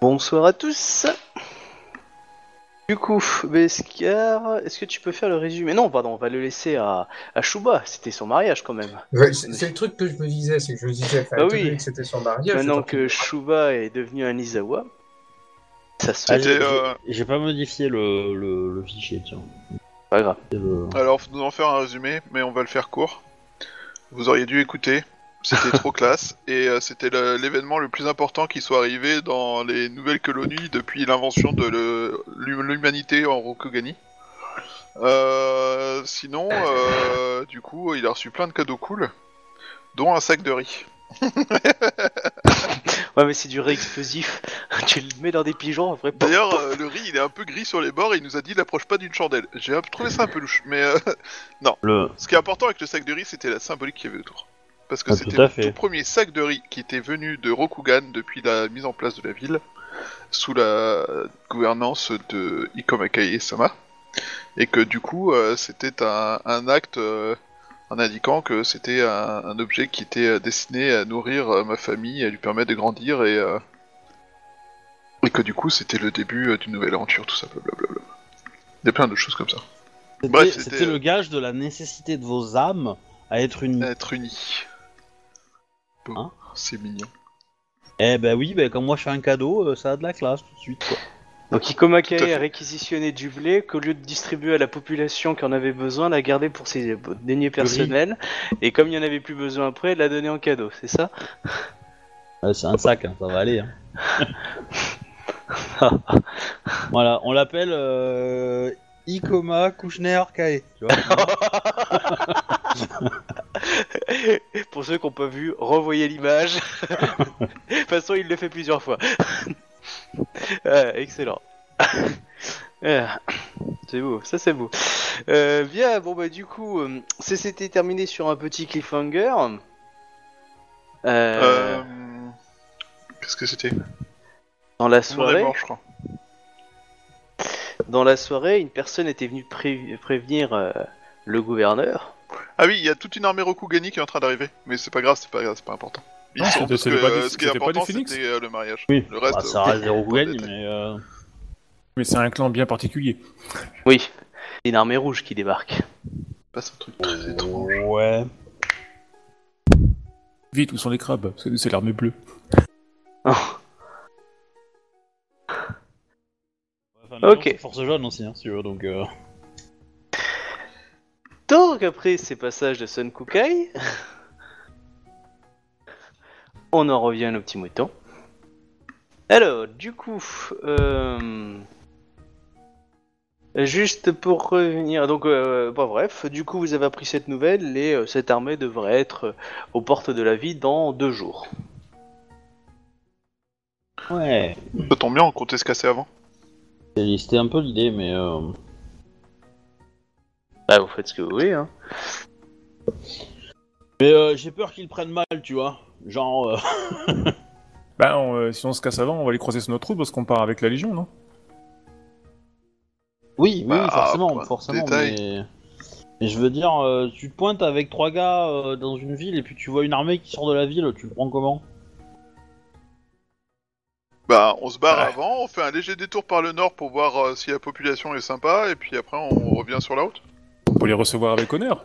Bonsoir à tous. Du coup, Beskar, est-ce que tu peux faire le résumé? Non, pardon, on va le laisser à, à Shuba. C'était son mariage quand même. Ouais, c'est le truc que je me disais, c'est que je me disais, enfin, Ah oui. que c'était son mariage. Maintenant que Shuba est devenu un Izawa, ça se fait. euh, j'ai pas modifié le, le, le fichier, tiens. Pas grave. Le- Alors, nous en faire un résumé, mais on va le faire court. Vous auriez dû écouter, c'était trop classe, et euh, c'était le- l'événement le plus important qui soit arrivé dans les nouvelles colonies depuis l'invention de le- l'hum- l'humanité en Rokugani. Euh, sinon, euh, du coup, il a reçu plein de cadeaux cool, dont un sac de riz. Ouais, mais c'est du réexplosif. tu le mets dans des pigeons, après. pop, D'ailleurs, euh, le riz, il est un peu gris sur les bords, et il nous a dit l'approche pas d'une chandelle. J'ai un- trouvé ça un peu louche, mais euh, le... Ce qui est important avec le sac de riz, c'était la symbolique qu'il y avait autour. Parce que Ah, c'était à le fait. tout premier sac de riz qui était venu de Rokugan depuis la mise en place de la ville, sous la gouvernance de Ikomakae Sama. Et que du coup, euh, c'était un, un acte euh, en indiquant que c'était un, un objet qui était euh, destiné à nourrir euh, ma famille, à lui permettre de grandir et. euh, et que du coup, c'était le début euh, d'une nouvelle aventure, tout ça, blablabla. Il y a plein de choses comme ça. C'était Bref, c'était- c'était le gage de la nécessité de vos âmes à être unis. Être unis. Hein C'est mignon. Eh ben oui, ben quand moi je fais un cadeau, euh, ça a de la classe tout de suite. Quoi. Donc fait. a réquisitionné du blé qu'au lieu de distribuer à la population qui en avait besoin, l'a gardé pour ses deniers personnels. Et comme il n'y en avait plus besoin après, elle l'a donné en cadeau, c'est ça? Ouais, c'est un sac, hein, ça va aller. hein. voilà, on l'appelle euh, Ikoma Kushner Kae. Tu vois Pour ceux qui n'ont pas vu, revoyez l'image. de toute façon, il le fait plusieurs fois. Ah, excellent. Ah, c'est beau, ça c'est beau. Euh, bien, bon bah du coup, euh, ça s'était terminé sur un petit cliffhanger. Euh, Euh... Qu'est-ce que c'était? Dans la soirée, mort, je crois. dans la soirée, une personne était venue pré- prévenir euh, le gouverneur. Ah oui, il y a toute une armée Rokugani qui est en train d'arriver, mais c'est pas grave, c'est pas grave, c'est pas important. Ils Ah, sont c'était- parce que c'était pas euh, des- ce qui est important, c'était euh, le mariage. Oui, Le reste, Bah, ça euh, reste des Rokugani, mais. euh, Mais c'est un clan bien particulier. Oui, c'est une armée rouge qui débarque. Passe un truc très étrange. Ouais. Vite, où sont les crabes? Parce que nous, c'est l'armée bleue. Enfin, Ok. les gens sont Force jaune aussi, hein, si tu veux, donc. euh, Donc après ces passages de Sun Kukai, on en revient à nos petits moutons. Alors, du coup, euh, juste pour revenir, donc, euh, bah, bref, du coup, vous avez appris cette nouvelle et euh, cette armée devrait être euh, aux portes de la ville dans deux jours. Ouais. Ça tombe bien, on comptait se casser avant. C'était un peu l'idée, mais. Bah, vous faites ce que vous voulez, hein. Mais euh, j'ai peur qu'ils prennent mal, tu vois. Genre. euh, Bah, on, euh, si on se casse avant, on va les croiser sur notre route parce qu'on part avec la Légion, non? Oui, oui, Bah, forcément, de forcément, mais... mais je veux dire, euh, tu te pointes avec trois gars euh, dans une ville et puis tu vois une armée qui sort de la ville, tu le prends comment? Bah, on se barre Ouais. avant, on fait un léger détour par le nord pour voir euh, si la population est sympa, et puis après on revient sur la route. Pour les recevoir avec honneur.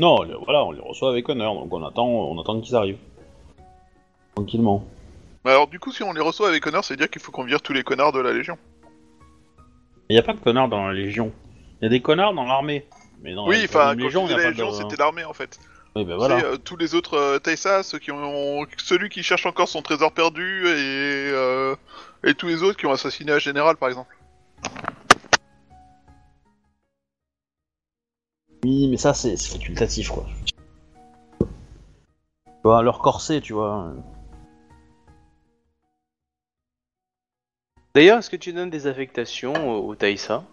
Non, voilà, on les reçoit avec honneur, donc on attend, on attend qu'ils arrivent. Tranquillement. Mais alors du coup, si on les reçoit avec honneur, c'est dire qu'il faut qu'on vire tous les connards de la Légion. Il y a pas de connards dans la Légion. Il y a des connards dans l'armée. Mais dans oui, la, enfin, quand la Légion, y a la pas Légion, de... c'était l'armée en fait. Oui, ben voilà. C'est euh, tous les autres euh, Taïsa, ceux qui ont... Celui qui cherche encore son trésor perdu, et... euh, et tous les autres qui ont assassiné un général par exemple. Oui, mais ça, c'est facultatif, quoi. Tu vois, leur corset, tu vois. D'ailleurs, est-ce que tu donnes des affectations au, au Taïsa?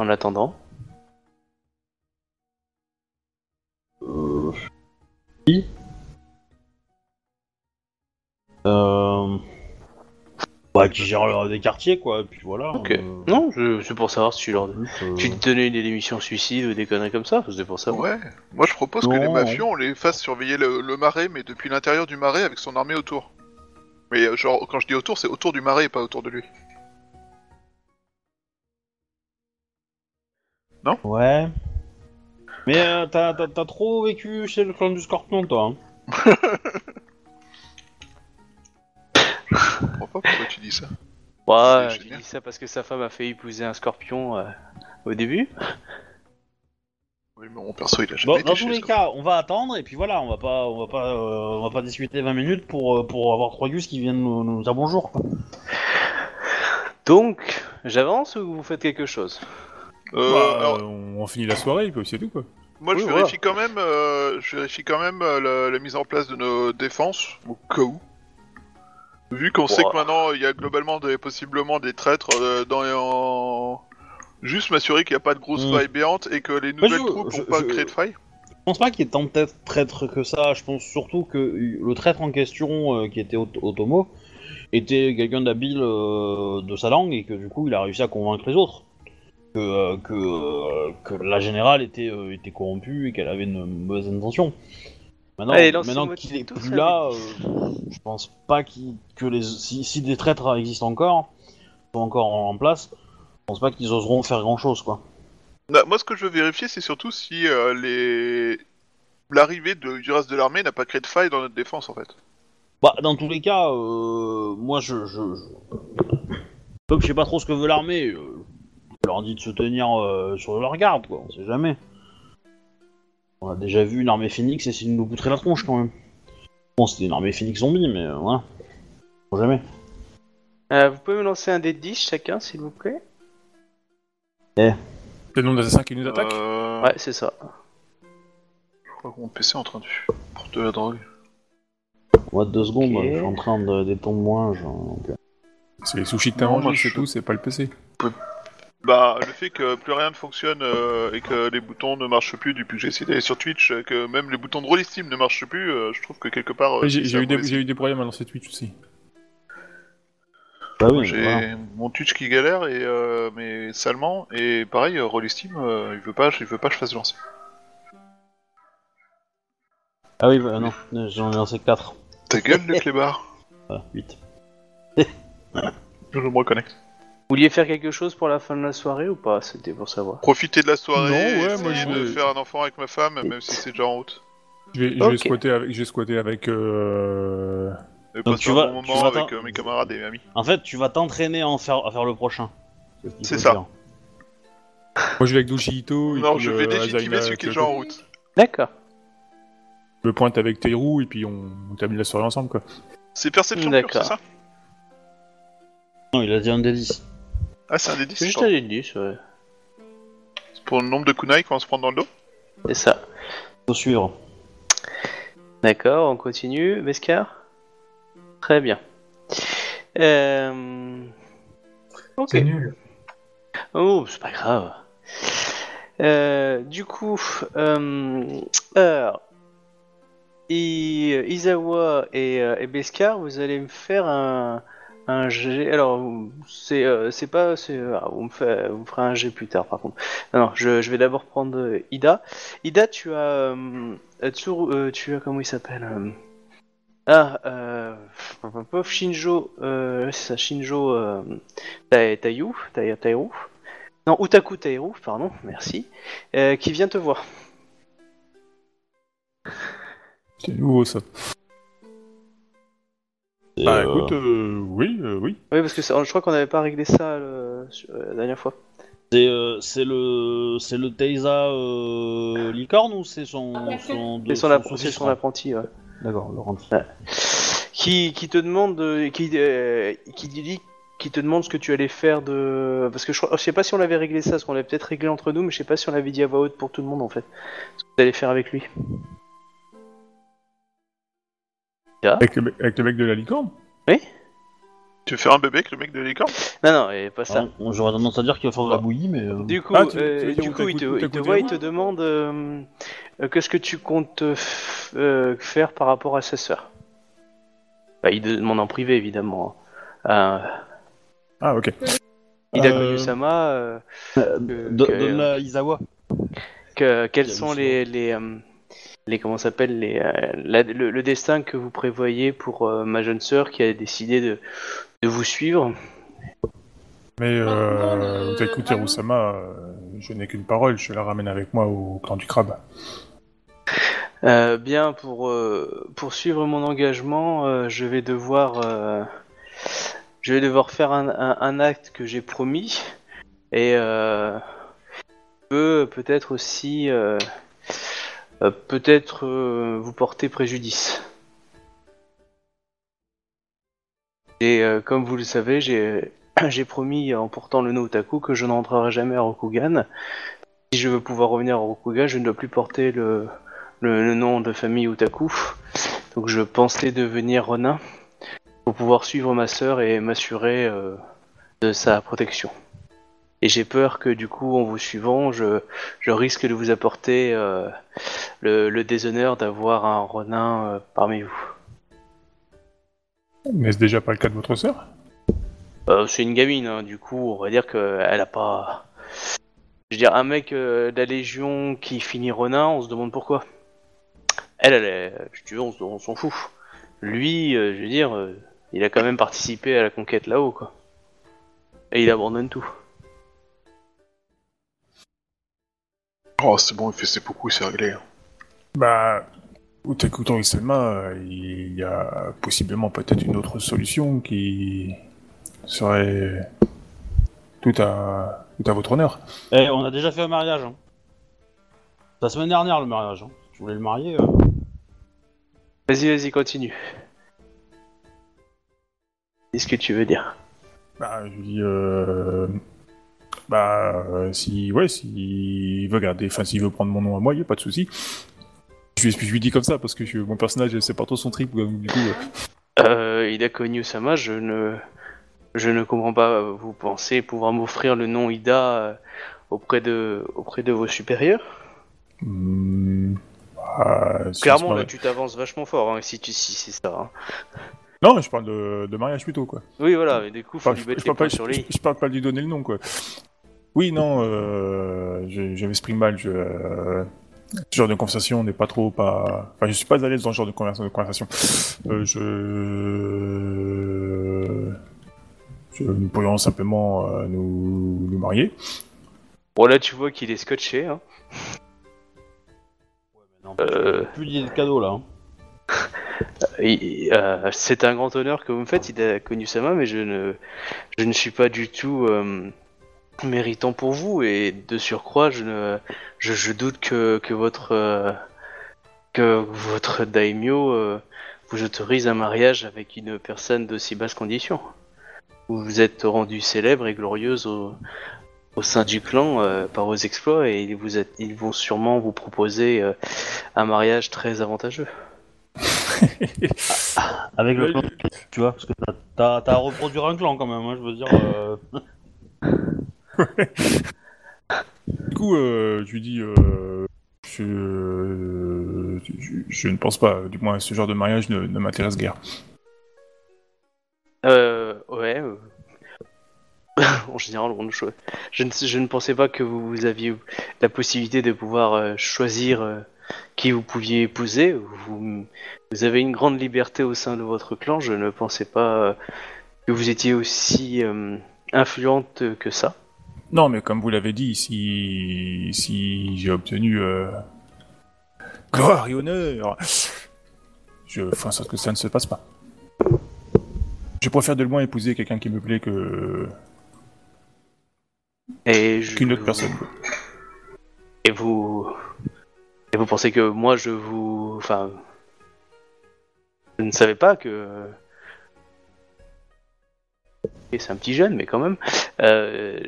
En attendant? Euh... Oui. Euh... Bah, qui gère euh, des quartiers, quoi, et puis voilà. Ok. euh, Non, je- c'est pour savoir si tu leur euh, Tu te donnais des démissions suicides ou des conneries comme ça, c'est pour ça. Ouais. Moi je propose que Non. les mafieux, on les fasse surveiller le, le marais, mais depuis l'intérieur du marais avec son armée autour. Mais euh, genre, quand je dis autour, c'est autour du marais et pas autour de lui. Ouais. Mais euh, t'as, t'as- t'as trop vécu chez le clan du Scorpion, toi. hein. Je comprends pas pourquoi tu dis ça. Ouais, C'est j'ai génial. dit ça parce que sa femme a fait épouser un scorpion euh, au début. Oui, mais mon perso, il a jamais Bon, été dans chez tous les cas, on va attendre et puis voilà, on va pas, on va pas, euh, on va pas discuter 20 minutes pour, euh, pour avoir trois gus qui viennent nous, nous dire bonjour. Quoi. Donc, j'avance ou vous faites quelque chose? Euh, Bah, alors, on, on finit la soirée, et puis c'est tout quoi. moi, je oui, vérifie quand même, euh, je vérifie quand même euh, la, la mise en place de nos défenses au cas où. Vu qu'on sait que maintenant il y a globalement des, possiblement des traîtres euh, dans en... juste m'assurer qu'il n'y a pas de grosses Mm. failles béantes et que les nouvelles je- troupes je- n'ont pas je- créé de failles. Je pense pas qu'il y ait tant de traîtres que ça. Je pense surtout que le traître en question, euh, qui était Ot- Otomo, était quelqu'un d'habile euh, de sa langue et que du coup il a réussi à convaincre les autres. Que, euh, que, euh, que la générale était, euh, était corrompue et qu'elle avait une mauvaise intention. Maintenant, Allez, maintenant qu'il est plus là, euh, je pense pas que les si, si des traîtres existent encore, sont encore en, en place, je pense pas qu'ils oseront faire grand chose quoi. Bah, moi, ce que je veux vérifier, c'est surtout si euh, les l'arrivée de- du reste de l'armée n'a pas créé de failles dans notre défense en fait. Bah, dans tous les cas, euh, moi je, je, je- Comme je sais pas trop ce que veut l'armée, euh, je leur dis de se tenir euh, sur leur garde, quoi, on sait jamais. On a déjà vu une armée phoenix essayer de nous poutrer la tronche quand même. Bon, c'était une armée phoenix zombie, mais euh, voilà. Sait jamais. Euh, Vous pouvez me lancer un dé de 10 chacun, s'il vous plaît? C'est le nombre d'assassins qui nous attaquent? Euh, Ouais, c'est ça. Je crois que mon PC est en train de pour de la drogue. Moi, deux secondes, Ok. je suis en train de d'étendre moins. Genre, donc, euh. C'est les sushis t'as Non, moi, c'est je- tout, c'est pas le PC. Bah, le fait que plus rien ne fonctionne euh, et que les boutons ne marchent plus depuis que j'ai essayé d'aller sur Twitch, que même les boutons de Rollistim ne marchent plus, euh, je trouve que quelque part. euh, j'ai eu, des- mauvais j'ai eu des problèmes à lancer Twitch aussi. Bah oui, J'ai voilà. mon Twitch qui galère et euh, mais salement et pareil euh, Rollistim euh, il veut pas il veut pas que je fasse lancer. Ah oui, bah, non, j'en ai lancé 4. Ta gueule le clébard. Ah, 8. Je me reconnecte. Vous vouliez faire quelque chose pour la fin de la soirée ou pas? C'était pour savoir. Profiter de la soirée, Non, ouais, essayer moi, je de vais- faire un enfant avec ma femme même si c'est déjà en route. Je vais, je vais squatter avec, je vais squatter avec euh... Donc tu un vas- bon tu moment vas avec euh, mes camarades et amis. En fait, tu vas t'entraîner à, en faire, à faire le prochain. C'est ça. dire. Moi je vais avec Doshito et Non, puis, je vais euh, légitimer celui qui est déjà en route. D'accord. Je me pointe avec Teirou et puis on, on termine la soirée ensemble quoi. C'est perception pure, c'est ça? Non, il a dit un des 10. Ah, c'est un des 10 C'est juste un dé de 10, ouais. C'est pour le nombre de kunai qu'on va se prendre dans le dos C'est ça. Faut suivre. D'accord, on continue. Beskar? Très bien. Euh... Ok. C'est nul. Oh, c'est pas grave. Euh, du coup, euh, alors, I- Izawa et, euh, et Beskar, vous allez me faire un, un G. Alors, c'est euh, pas. c'est- vous, me fait- un G plus tard, par contre. Non, non, je, vais d'abord prendre euh, Ida. Ida, tu as. euh, euh, tu as. Comment il s'appelle euh, Ah, euh, Shinjo. Euh, c'est ça, Shinjo euh, Tai- Taiyu. Non, Utaku Tairu, pardon, merci. euh, qui vient te voir. C'est nouveau ça. Bah euh, écoute, euh, oui, euh, oui. Oui, parce que ça- je crois qu'on n'avait pas réglé ça le- sur- la dernière fois. C'est euh, c'est le c'est le Teiza euh, licorne ou c'est son son, C'est son, c'est son apprenti, ouais. D'accord, le rentre. qui, qui te demande, qui, euh, qui dit, qui te demande ce que tu allais faire de, parce que je, crois- je sais pas si on l'avait réglé ça, parce qu'on l'avait peut-être réglé entre nous, mais je sais pas si on l'avait dit à voix haute pour tout le monde en fait. Ce que tu allais faire avec lui. Avec le, mec- avec le mec de la licorne Tu veux faire un bébé avec le mec de l'écran Non, non, et pas ça. Ah, J'aurais tendance à dire qu'il va faire de la bouillie, mais. euh, Du coup, Ah, tu- euh, du coup, il te, il voit, il te demande euh, euh, qu'est-ce que tu comptes euh, f- euh, faire par rapport à sa sœur? Bah, il demande en privé évidemment. hein. Euh, Ah ok. Ida Euh, Koyusama, euh, euh, que- do- que- Donne la Izawa. que- quelles Bien sont les les, euh, les comment ça s'appelle les euh, la- le, le destin que vous prévoyez pour euh, ma jeune sœur qui a décidé de, de vous suivre. Mais euh, Taku Terusama, euh, je n'ai qu'une parole, je la ramène avec moi au clan du crabe. Euh, bien pour euh, pour suivre mon engagement, euh, je vais devoir euh, je vais devoir faire un, un- un acte que j'ai promis et euh, peut peut-être aussi euh, peut-être euh, vous porter préjudice. Et euh, comme vous le savez, j'ai promis en portant le nom Otaku que je n'entrerai jamais à Rokugan. Si je veux pouvoir revenir à Rokugan, je ne dois plus porter le nom de famille Otaku. Donc je pensais devenir Ronin pour pouvoir suivre ma sœur et m'assurer de sa protection. Et j'ai peur que du coup, en vous suivant, je, je risque de vous apporter euh, le, le déshonneur d'avoir un Ronin euh, parmi vous. Mais c'est déjà pas le cas de votre sœur? Euh, c'est une gamine, hein, du coup, on va dire qu'elle a pas. Je veux dire, un mec euh, de la Légion qui finit Ronin, on se demande pourquoi. Elle, elle est. Si tu veux, on, on s'en fout. Lui, je veux dire, il a quand même participé à la conquête là-haut, quoi. Et il abandonne tout. Oh, c'est bon, il fait ses beaucoup, c'est réglé. hein. Bah, Utaku Terusama, euh, il y a possiblement peut-être une autre solution qui serait tout à, tout à votre honneur. Eh, on a déjà fait un mariage. Hein. La semaine dernière, le mariage. Hein. Tu voulais le marier euh. Vas-y, vas-y, continue. Qu'est-ce que tu veux dire? Bah, je dis, euh, bah, euh, si, ouais, s'il veut garder, enfin, s'il veut prendre mon nom à moi, il y a pas de souci. Je, lui- je lui dis comme ça parce que je- mon personnage, c'est pas trop son trip, donc, du coup. euh, Euh, Ida Konyu-sama, je ne, je ne comprends pas. Vous pensez pouvoir m'offrir le nom Ida auprès de, auprès de vos supérieurs? Hmm, bah, si Clairement, là, tu t'avances vachement fort, hein, si tu, si c'est ça. hein. Non, je parle de, de mariage plutôt, quoi. Oui, voilà, mais du coup, faut Enfin, lui je, mettre je les parle points pas, sur je- les. je parle pas de lui donner le nom, quoi. Oui, non, euh, je- je m'exprime mal. Je, euh, ce genre de conversation n'est pas trop pas. Enfin, je suis pas à l'aise dans ce genre de conversa- de conversation. Euh, je, je, nous pourrions simplement euh, nous, nous marier. Bon, là, tu vois qu'il est scotché. Hein. Non, Euh, plus d'idées de cadeau là. hein. Euh, c'est un grand honneur que vous me faites, Ida Konyu-sama, mais je ne, je ne suis pas du tout euh, méritant pour vous. Et de surcroît, je, ne, je, doute que, que votre, euh, que votre daimyo euh, vous autorise un mariage avec une personne de si basse condition. Vous vous êtes rendu célèbre et glorieuse au, au sein du clan euh, par vos exploits et ils, vous êtes- ils vont sûrement vous proposer un mariage très avantageux. Avec le clan, tu vois, parce que t'as à reproduire un clan quand même, hein, je veux dire. Du coup, euh, je dis, euh, je, ne pense pas. Du moins, ce genre de mariage ne, m'intéresse guère. Euh, ouais. euh. en général, on- je, je, ne, je ne pensais pas que vous, aviez la possibilité de pouvoir euh, choisir qui vous pouviez épouser. Vous, avez une grande liberté au sein de votre clan. Je ne pensais pas que vous étiez aussi influente que ça. Non, mais comme vous l'avez dit, si, si j'ai obtenu euh, gloire et honneur, je ferai en sorte que ça ne se passe pas. Je préfère de loin épouser quelqu'un qui me plaît que Et je- qu'une autre personne. Et vous. Et vous pensez que moi je vous. Enfin. Je ne savais pas que. Et c'est un petit jeune, mais quand même. Euh,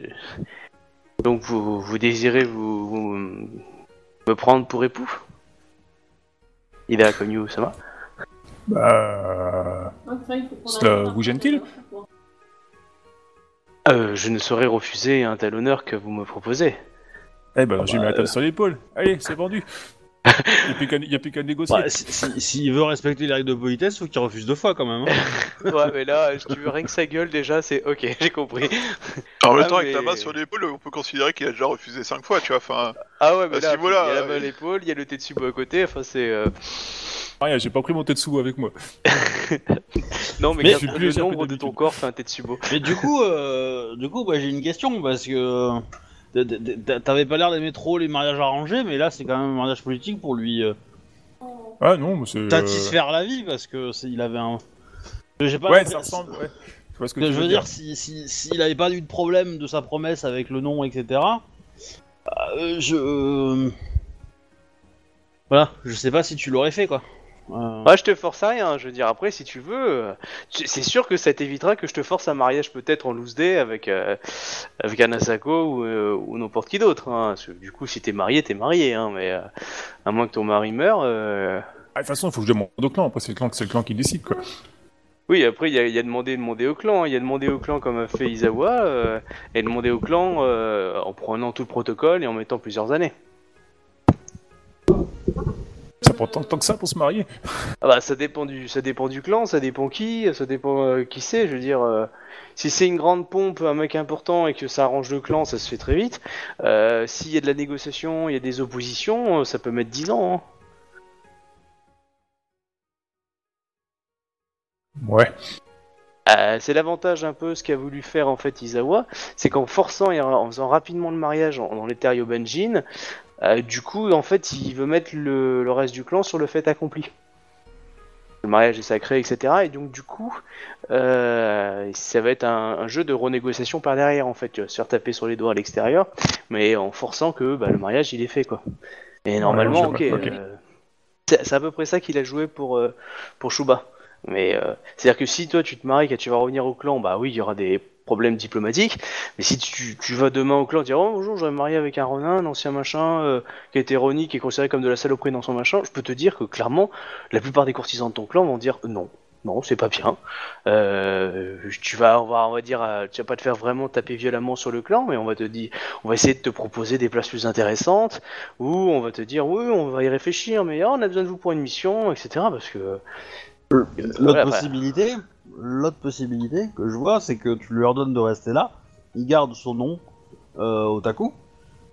Donc vous, vous désirez vous, vous- me prendre pour époux? Il a connu Osama Bah, Cela vous gêne-t-il euh, Je ne saurais refuser un tel honneur que vous me proposez. eh ben, j'ai mis la table sur l'épaule. Allez, c'est vendu. Il n'y a plus qu'à négocier. Bah, si- si- S'il veut respecter les règles de politesse, faut qu'il refuse deux fois quand même. hein. Ouais, mais là, si tu veux rien que sa gueule, déjà, c'est ok, j'ai compris. En même Ah, temps, avec ta main sur l'épaule, on peut considérer qu'il a déjà refusé 5 fois, tu vois. Enfin, Ah ouais, mais là, il y a la euh, main à l'épaule, il y a le Tetsubo à côté, enfin c'est... euh, Rien, j'ai pas pris mon Tetsuo avec moi. Non, mais, Mais suis plus le nombre de ton corps fait un Tetsubo. Mais du coup, euh, du coup, bah, j'ai une question parce que t'avais pas l'air d'aimer trop les mariages arrangés, mais là c'est quand même un mariage politique pour lui euh, Ah non, mais c'est. satisfaire la vie parce que il avait un. Pas Ouais, ça ressemble. Ouais. Je vois ce que Je tu veux dire, si s'il si, avait pas eu de problème de sa promesse avec le nom, etc. euh, je. euh, Voilà, je sais pas si tu l'aurais fait quoi. Euh, Ouais, je te force à rien, je veux dire, après, si tu veux, euh, c'est sûr que ça t'évitera que je te force un mariage peut-être en loose day avec, euh, avec un Asako ou, euh, ou n'importe qui d'autre. Hein. Du coup, si t'es marié, t'es marié, hein, mais euh, à moins que ton mari meure... euh, Ah, de toute façon, il faut que je demande au clan. Après, c'est le clan, le clan qui décide, quoi. Oui, après, il y a, il y a demandé, demandé au clan. hein. Il y a demandé au clan comme a fait Izawa, euh, et demandé au clan euh, en prenant tout le protocole et en mettant plusieurs années. Prend tant, que ça pour se marier. Ah bah, ça dépend du, ça dépend du clan, ça dépend qui, ça dépend euh, qui c'est. Je veux dire, euh, si c'est une grande pompe, un mec important et que ça arrange le clan, ça se fait très vite. Euh, S'il y a de la négociation, il y a des oppositions, ça peut mettre 10 ans. hein. Ouais. Euh, c'est l'avantage un peu ce qu'a voulu faire en fait Izawa, c'est qu'en forçant et en faisant rapidement le mariage en- dans les Benjin, euh, du coup en fait il veut mettre le, le reste du clan sur le fait accompli. Le mariage est sacré, etc. Et donc du coup, euh, ça va être un, un jeu de renégociation par derrière en fait. Tu vas se faire taper sur les doigts à l'extérieur, mais en forçant que bah, le mariage il est fait quoi. Et normalement, ok. euh, c'est à peu près ça qu'il a joué pour pour Shuba. Mais c'est-à-dire que si toi tu te maries, que tu vas revenir au clan, bah oui, il y aura des problèmes diplomatiques. Mais si tu, tu vas demain au clan, dire oh bonjour, je vais me marier avec un Ronin, un ancien machin, euh, qui a été Roni, qui est considéré comme de la saloperie dans son machin, je peux te dire que clairement, la plupart des courtisans de ton clan vont dire non. Non, c'est pas bien. Euh, tu vas, on va, on va dire, euh, tu vas pas te faire vraiment taper violemment sur le clan, mais on va te dire, on va essayer de te proposer des places plus intéressantes, ou on va te dire, oui, on va y réfléchir, mais ah, on a besoin de vous pour une mission, etc. Parce que L'autre Voilà, possibilité, l'autre possibilité que je vois, c'est que tu lui ordonnes de rester là, il garde son nom euh, Otaku,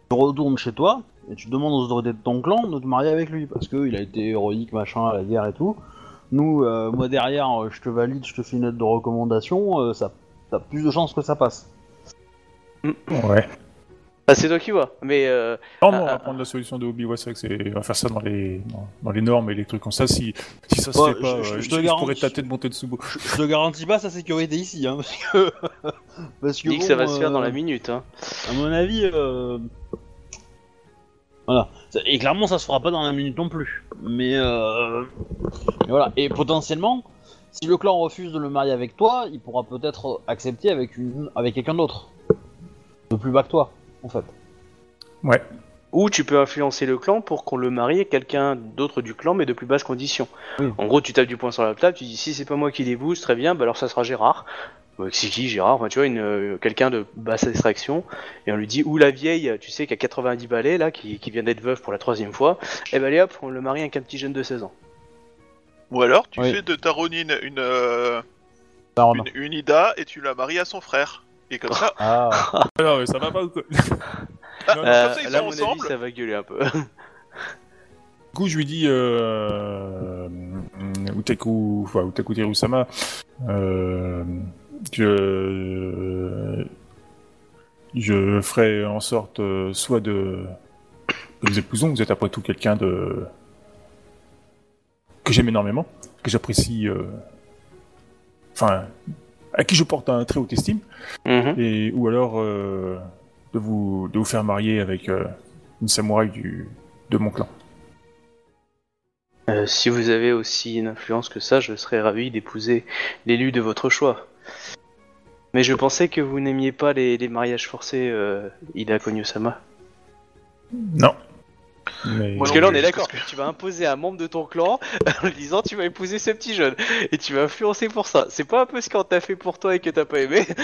tu retournes chez toi et tu demandes aux autorités de ton clan de te marier avec lui parce que il a été héroïque machin à la guerre et tout. Nous, euh, moi derrière, euh, je te valide, je te fais une lettre de recommandation, ça, t'as plus de chances que ça passe. Ouais. Ah, c'est toi qui vois. Mais euh, Non, non, on va ah, prendre la solution de Obi. Ouais, c'est vrai que c'est. On va faire ça dans les, dans, dans les normes et les trucs comme ça. Si, si ça se Ouais, fait pas, je- je- euh, je je, te je garantis- pourrais tâter de monter de Tsubo. Je, je te garantis pas sa sécurité ici, hein, parce que parce dis que ça va se faire dans euh, la minute. Hein. À mon avis, euh... voilà. Et clairement, ça se fera pas dans la minute non plus. Mais, euh... mais voilà. Et potentiellement, si le clan refuse de le marier avec toi, il pourra peut-être accepter avec une, avec quelqu'un d'autre, de plus bas que toi, en fait. Ouais. Ou tu peux influencer le clan pour qu'on le marie à quelqu'un d'autre du clan, mais de plus basses conditions. Oui. En gros, tu tapes du poing sur la table, tu dis si c'est pas moi qui l'épouse, très bien, bah alors ça sera Gérard. Euh, C'est qui Gérard? Enfin, tu vois, une, euh, quelqu'un de basse extraction, et on lui dit ou la vieille, tu sais, qui a 90 balais là, qui, qui vient d'être veuve pour la troisième fois, et ben allez hop, on le marie avec un petit jeune de 16 ans. Ou alors, tu Oui. fais de ta Ronin une, euh, une Ida et tu la maries à son frère. Et comme ça, Ah. Ah, non, mais ça va pas ou quoi Non, comme Euh, ça, ils là, à sont mon avis, ensemble. ça va gueuler un peu. Du coup, je lui dis, euh, Utaku, enfin, Utaku Teru-sama, euh, que je ferai en sorte euh, soit de vous épousons, vous êtes après tout quelqu'un de que j'aime énormément, que j'apprécie, euh, enfin, à qui je porte un très haut estime, Mhm. et ou alors euh, de vous de vous faire marier avec euh, une samouraï du de mon clan. Euh, si vous avez aussi une influence que ça, je serais ravi d'épouser l'élu de votre choix. Mais je pensais que vous n'aimiez pas les, les mariages forcés, Ida Konyo-sama. Non. Mais... Parce que là, on est d'accord. parce que- Tu vas imposer à un membre de ton clan en lui disant tu vas épouser ce petit jeune. Et tu vas influencer pour ça. C'est pas un peu ce qu'on t'a fait pour toi et que t'as pas aimé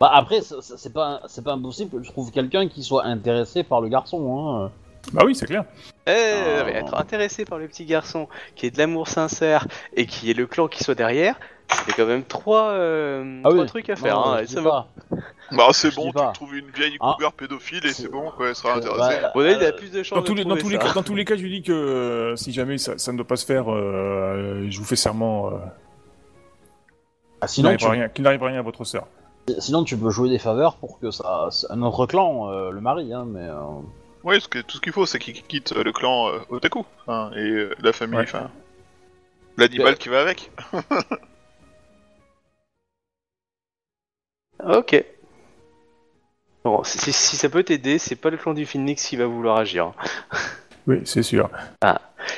Bah après, c'est pas, c'est pas impossible que je trouve quelqu'un qui soit intéressé par le garçon. Hein. Bah oui, c'est clair. Eh, Ah. être intéressé par le petit garçon qui est de l'amour sincère et qui est le clan qui soit derrière, c'est quand même trois, euh, Ah trois oui. trucs à faire. Non, hein, et ça va. Bah c'est Je bon, tu trouves une vieille Ah. cougar pédophile et c'est bon, quoi, elle sera Euh, intéressée. bah, Bon, là, il a euh, plus de chances Dans de tous, les, dans, trouver tous les ça. cas, dans tous les cas, je lui dis que euh, si jamais ça, ça ne doit pas se faire, euh, je vous fais serment euh, ah, qu'il sinon, n'arrive tu, rien, qu'il n'arrive rien à votre sœur. sinon, tu peux jouer des faveurs pour que ça, un autre clan euh, le marie, hein, mais. euh, Oui, ce que, tout ce qu'il faut, c'est qu'il quitte euh, le clan euh, Otaku. Enfin, et euh, la famille, Ouais. enfin... L'animal Euh. qui va avec. Ok. Bon, si, ça peut t'aider, c'est pas le clan du Phoenix qui va vouloir agir. Oui, c'est sûr.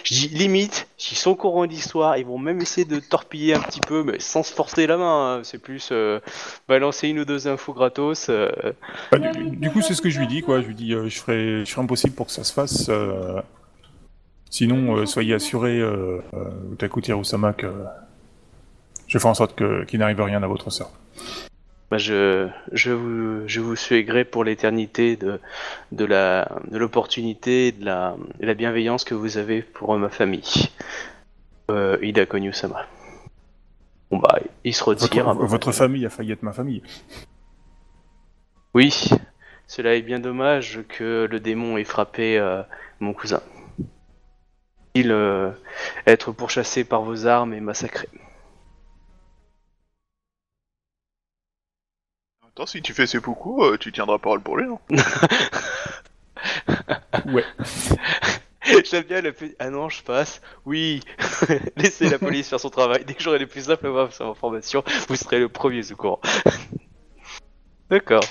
Je dis limite, s'ils sont au courant d'histoire, ils vont même essayer de torpiller un petit peu, mais sans se forcer la main. hein. C'est plus euh, balancer une ou deux infos gratos. euh, Bah, du, du coup, c'est ce que je lui dis, quoi. Je lui dis, euh, je ferai, je ferai impossible pour que ça se fasse. euh, Sinon, euh, soyez assurés, euh, euh, Otaku Tirusama, que je ferai en sorte que qu'il n'arrive rien à votre sœur. Bah, je, je vous, je vous suis gré pour l'éternité de, de la, de l'opportunité et de la, bienveillance que vous avez pour ma famille. Euh, Ida Konyu-sama. Bon bah, il se Votre, retire. hein. votre famille a failli être ma famille. Oui, cela est bien dommage que le démon ait frappé euh, mon cousin. Il euh, être pourchassé par vos armes et massacré. Attends, si tu fais seppuku, euh, tu tiendras parole pour lui, non Ouais. J'aime bien le petit... Ah non, je passe. Oui. Laissez la police faire son travail. Dès que j'aurai les plus simples informations, vous serez le premier au courant. D'accord.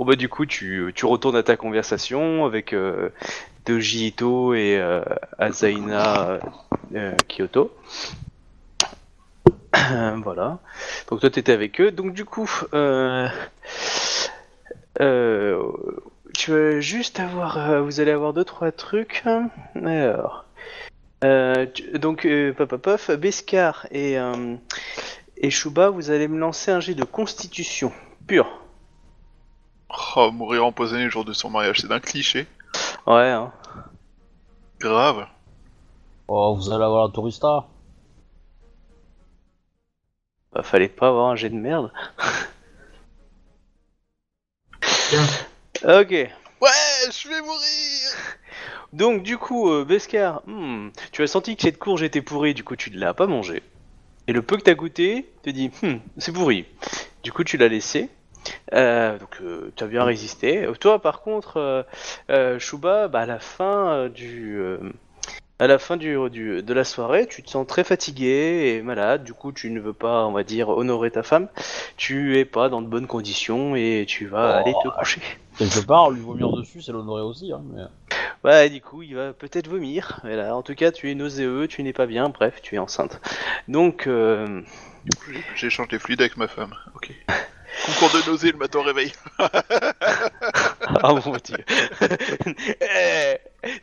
Bon bah du coup, tu, tu retournes à ta conversation avec euh, Doji Ito et euh, Azaina euh, euh, Kyoto. voilà. Donc toi t'étais avec eux. Donc du coup, euh, euh, tu vas juste avoir, euh, vous allez avoir deux trois trucs. Alors, euh, tu- donc euh, pop, pop, pop, Beskar et euh, et Shuba, vous allez me lancer un jet de constitution pure. Oh, mourir empoisonné le jour de son mariage, c'est d'un cliché. Ouais. Hein. Grave. Oh, vous allez avoir la tourista. Bah, fallait pas avoir un jet de merde. ok. Ouais, je vais mourir Donc du coup, euh, Beskar, hmm, tu as senti que cette courge était pourrie, du coup tu ne l'as pas mangée. Et le peu que t'as goûté, te dit, hmm, c'est pourri. Du coup tu l'as laissé. Euh, donc euh, tu as bien résisté. Toi par contre, euh, Shuba, bah, à la fin du... à la fin du, du- de la soirée, tu te sens très fatigué et malade, du coup tu ne veux pas, on va dire, honorer ta femme, tu es pas dans de bonnes conditions et tu vas Oh. aller te coucher. Quelque part, lui vomir dessus, c'est l'honorer aussi. Hein, mais... Ouais, du coup, il va peut-être vomir. Mais là, en tout cas, tu es nauséeux, tu n'es pas bien, bref, tu es enceinte. Donc, euh... J'ai- J'échange des fluides avec ma femme. Ok. Concours de nausée le matin au réveil. ah mon dieu. Eh,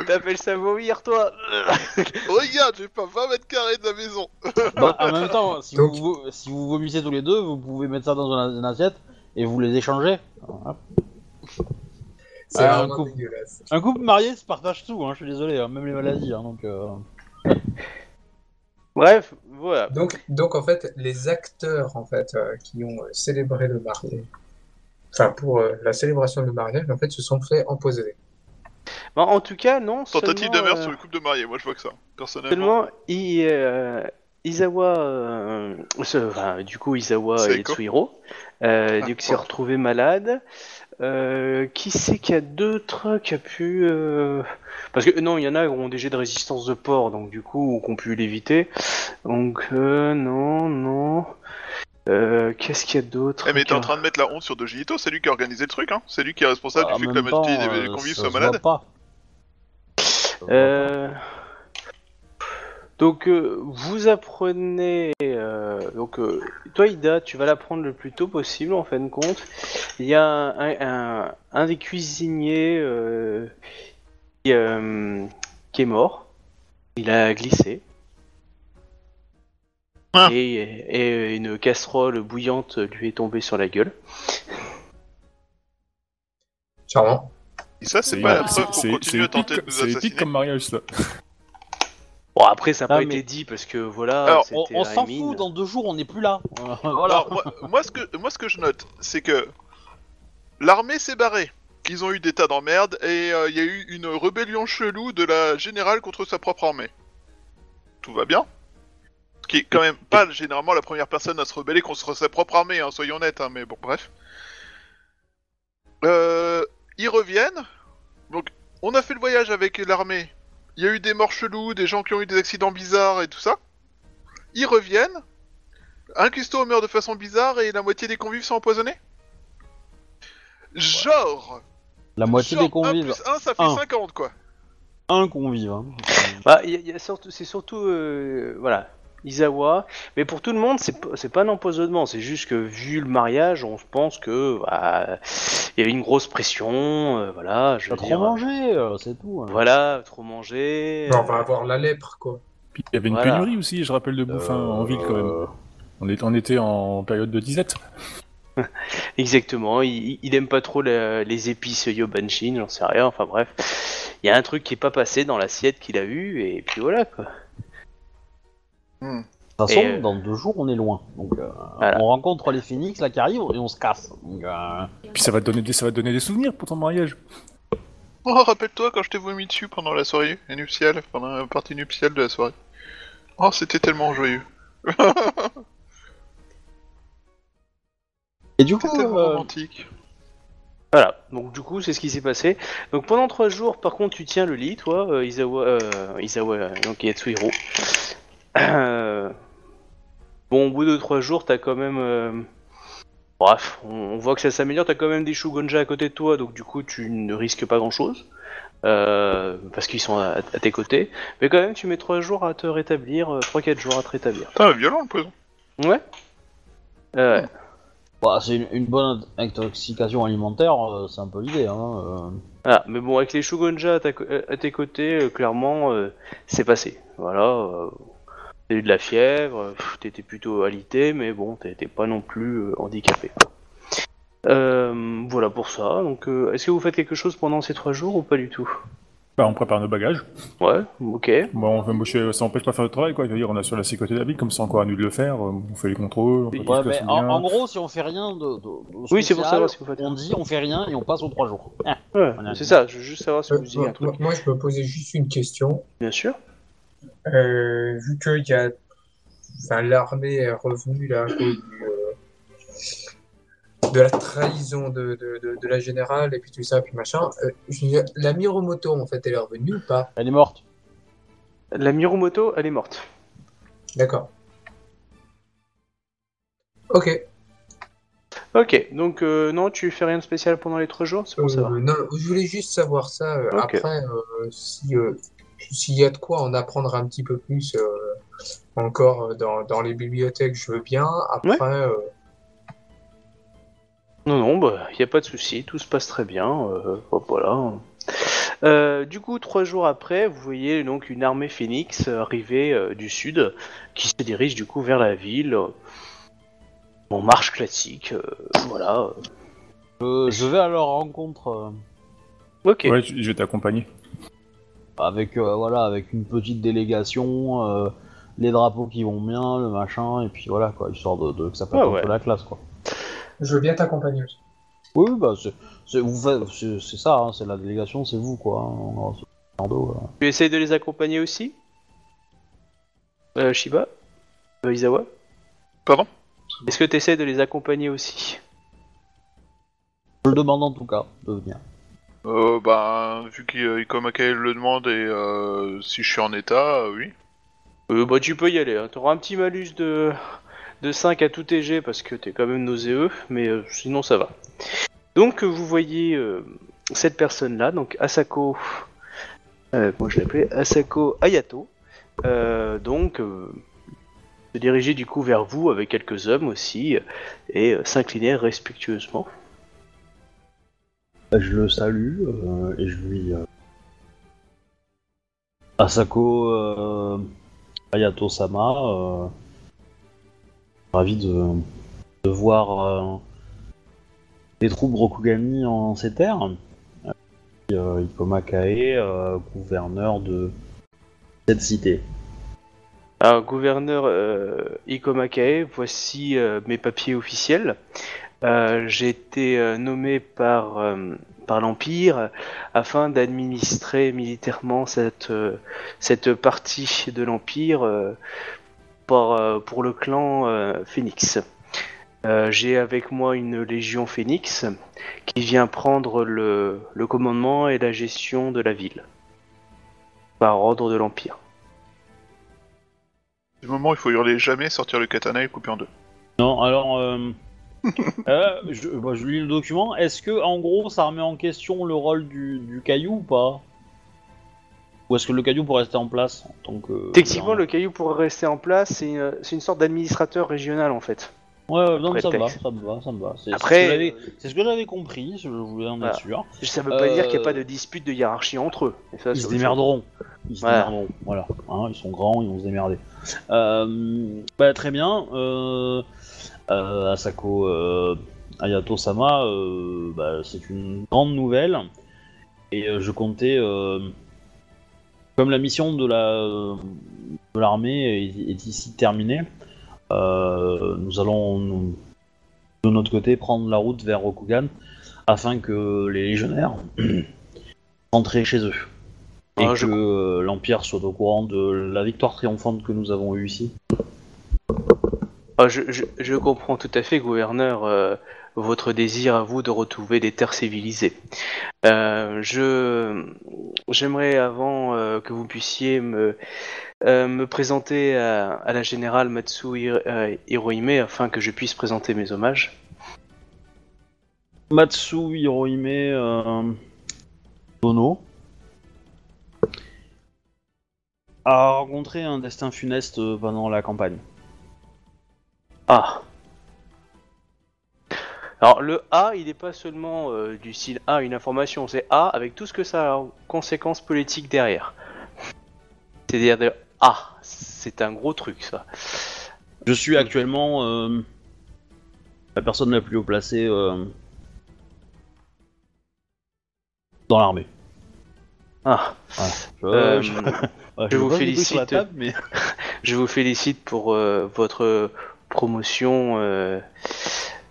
T'appelles ça vomir, toi Regarde, j'ai pas 20 mètres carrés de la maison. Bah, en même temps, si, Donc- vous, vo- si vous vomissez tous les deux, vous pouvez mettre ça dans une, une assiette et vous les échanger. Voilà. C'est Ah, vraiment coupe. dégueulasse. Un couple marié se partage tout, hein, je suis désolé, hein, même les maladies. Hein, donc, euh... Bref, voilà. Donc, donc en fait, les acteurs en fait euh, qui ont euh, célébré le mariage, enfin pour euh, la célébration du mariage, en fait, se sont fait empoisonner. Bon, en tout cas, non. Tentative de meurtre euh, sur le couple de mariés, moi je vois que ça. Personnellement. Seulement, I- euh, Izawa, euh, ce- enfin, du coup, Izawa et. Tsuhiro, euh, Ah, du coup, s'est retrouvé malade. Euh, qui c'est qu'il y a d'autres qui a pu... euh, Parce que non, il y en a qui ont des jets de résistance de port, donc du coup, qui ont pu l'éviter. Donc, euh, non, non... Euh, Qu'est-ce qu'il y a d'autre Eh mais t'es en train de mettre la honte sur Doji Ito, c'est lui qui a organisé le truc, hein. C'est lui qui est responsable en du fait que la temps, majorité des euh, convives ça soient se malades. pas. Ça se voit Euh, Donc euh, vous apprenez euh, donc euh, toi Ida tu vas l'apprendre le plus tôt possible en fin de compte. Il y a un, un, un des cuisiniers euh, qui, euh, qui est mort. Il a glissé. Ah. Et, et une casserole bouillante lui est tombée sur la gueule. Charmant. Et ça, c'est pas la c'est- preuve qu'on continue à tenter de nous c'est épique assassiner. comme mariage, ça. Bon, après, ça n'a Ah, pas mais- été dit parce que voilà. Alors, On, s'en fout, dans deux jours on n'est plus là. Voilà. Alors, moi, moi, ce que, moi, ce que je note, c'est que l'armée s'est barrée, qu'ils ont eu des tas d'emmerdes, et euh, il y a eu une rébellion chelou de la générale contre sa propre armée. Tout va bien qui est quand même pas généralement la première personne à se rebeller contre sa propre armée, hein, soyons honnêtes, hein, mais bon, bref. Euh, ils reviennent, donc on a fait le voyage avec l'armée, il y a eu des morts chelous, des gens qui ont eu des accidents bizarres et tout ça. Ils reviennent, un cuistot meurt de façon bizarre et la moitié des convives sont empoisonnés Genre La moitié genre des convives, 1 plus 1, ça fait Un. 50, quoi. un convive. hein. Bah, il y a- il y a surtout, c'est surtout, euh, voilà, Isawa. Mais pour tout le monde, c'est pas- un empoisonnement. C'est juste que vu le mariage, on pense que bah, il y a eu une grosse pression. euh, voilà, je T'as veux trop dire. mangé, euh, c'est tout. hein. Voilà, trop mangé. Non, on va avoir la lèpre, quoi. Puis il y avait une Voilà. pénurie aussi, je rappelle, de bouffe hein, en ville quand même. Euh, On, est, on était en période de disette. Exactement. Il, il aime pas trop la- les épices Yobanshin, j'en sais rien. Enfin bref, il y a un truc qui est pas passé dans l'assiette qu'il a eu et puis voilà quoi. Hmm. De toute façon, Et, euh, dans deux jours, on est loin. Donc, euh, Voilà. on rencontre les phoenix là qui arrivent et on se casse. Donc, euh, Puis ça va te donner des, ça va te donner des souvenirs pour ton mariage. Oh, rappelle-toi quand je t'ai vomi dessus pendant la soirée nuptiale, pendant la partie nuptiale de la soirée. Oh, c'était tellement joyeux. Et du coup, euh, romantique. Voilà. Donc du coup, c'est ce qui s'est passé. Donc pendant trois jours, par contre, tu tiens le lit, toi, euh, Isawa, euh, Isawa, donc Yatsuhiro. Euh, Bon, au bout de trois jours, t'as quand même. euh, Bref, on, on voit que ça s'améliore. T'as quand même des Shugonja à côté de toi, donc du coup, tu ne risques pas grand-chose. Euh, parce qu'ils sont à, à tes côtés. Mais quand même, tu mets trois jours à te rétablir, euh, trois quatre jours à te rétablir. Putain, violent le poison. Ouais. Euh, ouais. bah, c'est une, une bonne intoxication alimentaire, euh, c'est un peu l'idée. Hein, euh. Ah, mais bon, avec les Shugonja à, ta co- à tes côtés, euh, clairement, euh, c'est passé. Voilà. T'as eu de la fièvre, t'étais plutôt alité, mais bon, t'étais pas non plus euh, handicapé. Euh, voilà pour ça. Donc, euh, est-ce que vous faites quelque chose pendant ces trois jours ou pas du tout? Bah, on prépare nos bagages. Ouais, ok. Bon, enfin, moi, je- ça empêche pas de faire le travail, quoi. Je veux dire, on a sur la sécurité de la ville, comme c'est encore à nous de le faire. On fait les contrôles, on fait Ouais, mais en, gros, si on fait rien de, de- de Oui, c'est pour savoir si vous faites. On dit on fait rien et on passe aux trois jours. Ah, Ouais, c'est ça. Je veux juste savoir si Euh, vous un moi, moi, je me posais juste une question. Bien sûr. Euh, vu qu'il y a. Enfin, l'armée est revenue là, du, euh, de la trahison de, de, de, de la générale et puis tout ça, puis machin. Euh, la Miromoto, en fait, elle est revenue ou pas? Elle est morte. La Mirumoto, elle est morte. D'accord. Ok. Ok. Donc euh, non, tu fais rien de spécial pendant les trois jours, c'est pour Euh, savoir. non, je voulais juste savoir ça. euh. Après, euh, si, euh, s'il y a de quoi en apprendre un petit peu plus euh, encore euh, dans, dans les bibliothèques, je veux bien. Après, euh, Non, non, bah, y a pas de souci, tout se passe très bien. euh, hop, voilà. Euh, du coup, trois jours après, vous voyez donc une armée phénix arriver euh, du sud, qui se dirige du coup vers la ville. euh, En marche classique, euh, voilà. Je, je vais à leur rencontre Ok. Ouais, je vais t'accompagner. Avec euh, voilà avec une petite délégation, euh, les drapeaux qui vont bien, le machin, et puis voilà quoi, histoire de, de- que ça passe Ouais, un ouais. peu la classe quoi. je veux bien t'accompagner aussi. Oui, bah c'est c'est- ça, hein, c'est la délégation, c'est vous quoi. hein, on- voilà. Tu essayes de les accompagner aussi? Euh, Shiba? Euh, Izawa? Pardon? Est-ce que tu essaies de les accompagner aussi? Je le demande en tout cas de venir. Euh, bah, vu qu'Ikomakae le demande et euh, si je suis en état, euh, oui. Euh, bah tu peux y aller, hein. t'auras un petit malus de, de 5 à tout TG parce que t'es quand même nauséeux, mais euh, sinon ça va. Donc vous voyez cette personne-là, donc Asako, moi je l'appelais? Asako Ayato, donc se diriger du coup vers vous avec quelques hommes aussi, et s'incliner respectueusement. Bah, Je le salue euh, et je lui. euh, Asako euh, Ayato-sama, ravi de, voir les troupes Rokugani en ces terres. Euh, Ikoma Kae, gouverneur de cette cité. Gouverneur euh, Ikomakae, voici euh, mes papiers officiels. Euh, J'ai été euh, nommé par, euh, par l'Empire afin d'administrer militairement cette, euh, cette partie de l'Empire euh, par, euh, pour le clan euh, Phoenix. Euh, J'ai avec moi une légion Phoenix qui vient prendre le, le commandement et la gestion de la ville par ordre de l'Empire. Du moment, il faut hurler jamais, sortir le katana et le couper en deux. Non, alors, euh, euh, je, bah, je lis le document. Est-ce que, en gros, ça remet en question le rôle du, du caillou ou pas? Ou est-ce que le caillou pourrait rester en place en tant que. Techniquement, le caillou pourrait rester en place, c'est une, c'est une sorte d'administrateur régional en fait. Ouais, ouais, non, mais ça me va, ça me va, ça me va. C'est Après, c'est ce que j'avais- c'est ce que j'avais compris, je voulais en être Voilà. sûr. Ça veut pas Euh, dire qu'il n'y a pas de dispute de hiérarchie entre eux. Et ça, Ils se démerderont. Ils se démerderont, voilà. Hein, ils sont grands, ils vont se démerder. Euh, bah, très bien. Euh, euh, Asako euh, Ayato-sama, euh, bah, c'est une grande nouvelle. Et euh, je comptais... euh, comme la mission de la de l'armée est, est ici terminée, euh, nous allons nous- de notre côté prendre la route vers Rokugan afin que les légionnaires rentrent chez eux et Ah, que je- euh, l'Empire soit au courant de la victoire triomphante que nous avons eue ici. Ah, je, comprends tout à fait, gouverneur, euh, votre désir à vous de retrouver des terres civilisées. Euh, je j'aimerais avant euh, que vous puissiez me me présenter à, la générale Matsu Hiro- Hirohime afin que je puisse présenter mes hommages. Matsu Hirohime Dono a rencontré un destin funeste pendant la campagne. Ah. Alors le A, il n'est pas seulement euh, du style A, une information, c'est A avec tout ce que ça a en conséquences politiques derrière. C'est-à-dire de A, c'est un gros truc ça. Je suis actuellement euh, la personne la plus haut placée euh, dans l'armée. Ah, Je, je- ouais, je vous félicite. table, mais je vous félicite pour votre promotion euh,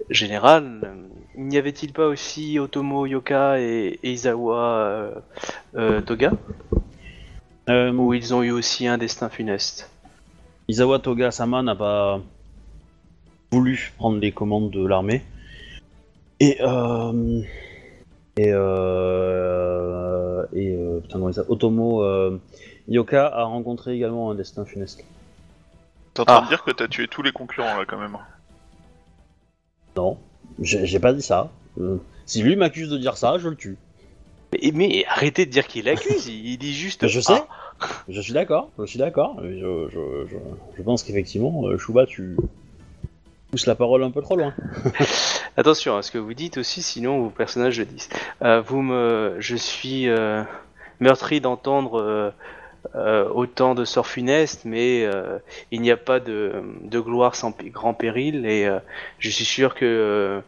générale. N'y avait-il pas aussi Otomo Yoka et, et Izawa euh, euh, Toga? Où ils ont eu aussi un destin funeste? Izawa Toga Sama n'a pas voulu prendre les commandes de l'armée. Et et euh, et euh, putain Otomo euh, Yoka a rencontré également un destin funeste. T'es en train Ah. de dire que t'as tué tous les concurrents là quand même. Non, j'ai j'ai pas dit ça. Euh, si lui m'accuse de dire ça, je le tue. mais, mais arrêtez de dire qu'il accuse, il, il dit juste. Je sais. Ah. Je suis d'accord, je suis d'accord. mais Je, je, je, je pense qu'effectivement, euh, Shuba, tu pousses la parole un peu trop loin. Attention à ce que vous dites aussi, sinon vos personnages le disent. Euh, vous me, je suis euh, meurtri d'entendre euh, euh, autant de sorts funestes, mais euh, il n'y a pas de, gloire sans grand péril, et euh, je suis sûr que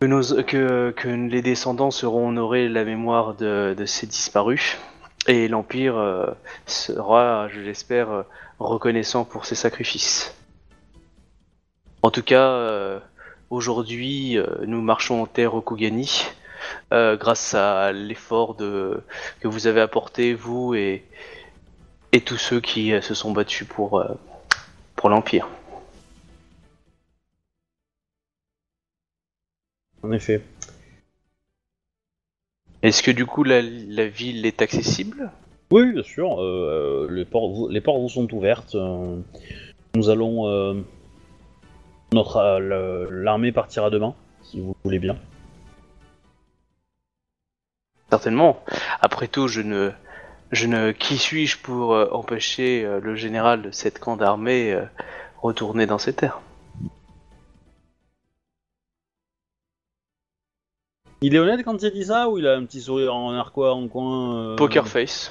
les descendants seront honorés de la mémoire de, de ces disparus, et l'empire sera, je l'espère, reconnaissant pour ses sacrifices. En tout cas. Aujourd'hui, nous marchons en terre au Kugani, euh, grâce à l'effort de que vous avez apporté vous et et tous ceux qui euh, se sont battus pour euh, pour l'empire. En effet. Est-ce que du coup la, la ville est accessible? Oui, bien sûr. euh, les, portes, vous- les portes vous sont ouvertes. nous allons. notre l'armée partira demain, si vous voulez bien. Certainement. Après tout, je ne je ne qui suis-je pour euh, empêcher euh, le général de cette camp d'armée euh, retourner dans ses terres? Il est honnête quand il dit ça ou il a un petit sourire en narquois en coin euh, Poker face.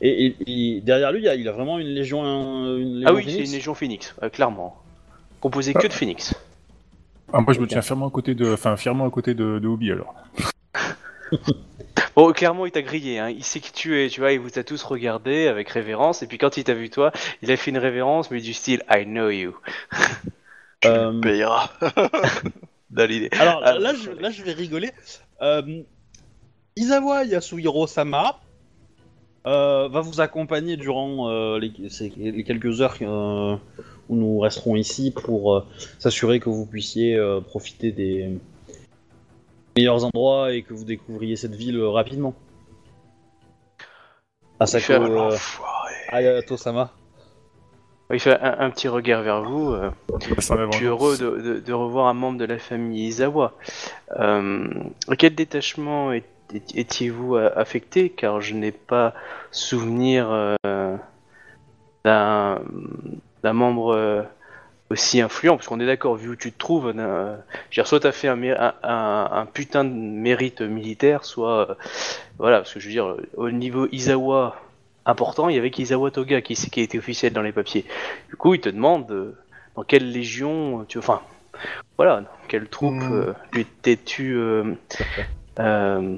Et, et- et derrière lui, il a, il a vraiment une légion. un- Une légion Ah oui, c'est une légion phoenix, clairement. Composée que de phoenix. Ah, moi, je me tiens fièrement à côté de, enfin, fièrement à côté de, de Obi alors. Bon, clairement, il t'a grillé, hein. il sait qui tu es, tu vois, il vous a tous regardé avec révérence, et puis quand il t'a vu toi, il a fait une révérence, mais du style I know you. Tu Euh, le payeras. Dans l'idée. Alors Ah, là, je, là, je vais rigoler. Euh, Izawa Yasuhiro-sama euh, va vous accompagner durant euh, les, les quelques heures euh, où nous resterons ici pour euh, s'assurer que vous puissiez euh, profiter des meilleurs endroits et que vous découvriez cette ville euh, rapidement. Asako euh, L'enfoiré. Ayato-sama. Il fait un, un petit regard vers vous. euh, Je suis heureux de, de- de revoir un membre de la famille Izawa. Euh, quel détachement étiez-vous affecté? Car je n'ai pas souvenir euh, d'un d'un membre euh, aussi influent. Parce qu'on est d'accord, vu où tu te trouves, euh, je veux dire, soit tu as fait un, mé- un- un- un putain de mérite militaire, soit. euh, voilà, parce que je veux dire, au niveau Izawa important, il y avait qu'Izawa Toga qui, qui était officiel dans les papiers. Du coup, il te demande. euh, dans quelle légion tu enfin voilà dans quelle troupe Hmm. euh, lui t'es-tu euh, euh,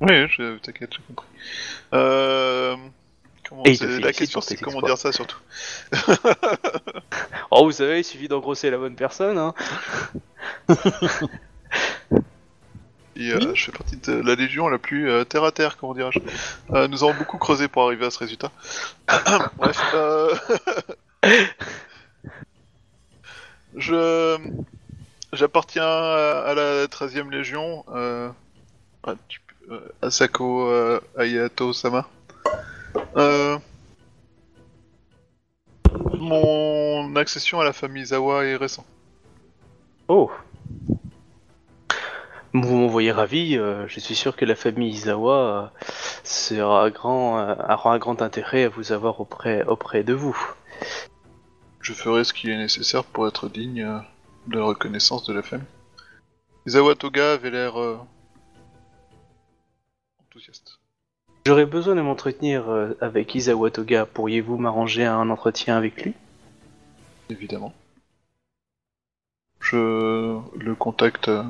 Oui, je t'inquiète, j'ai compris. Euh... Comment Et il te c'est- La question c'est comment exploits. dire ça surtout. oh vous savez il suffit d'engrosser la bonne personne hein. Et, euh, Je fais partie de la légion la plus euh, terre à terre, comment dirais-je. Euh, nous avons beaucoup creusé pour arriver à ce résultat. Bref, euh... je j'appartiens à, à la 13e légion. Euh... ah, tu peux- euh, Asako euh, Ayato Sama. Euh... Mon accession à la famille Zawa est récent. oh vous m'envoyez ravi euh, je suis sûr que la famille Izawa euh, sera grand euh, aura un grand intérêt à vous avoir auprès auprès de vous Je ferai ce qui est nécessaire pour être digne euh, de la reconnaissance de la famille. Izawa Toga avait l'air euh, enthousiaste. J'aurais besoin de m'entretenir euh, avec Izawa Toga pourriez-vous m'arranger un entretien avec lui? Évidemment. Je le contacte. euh,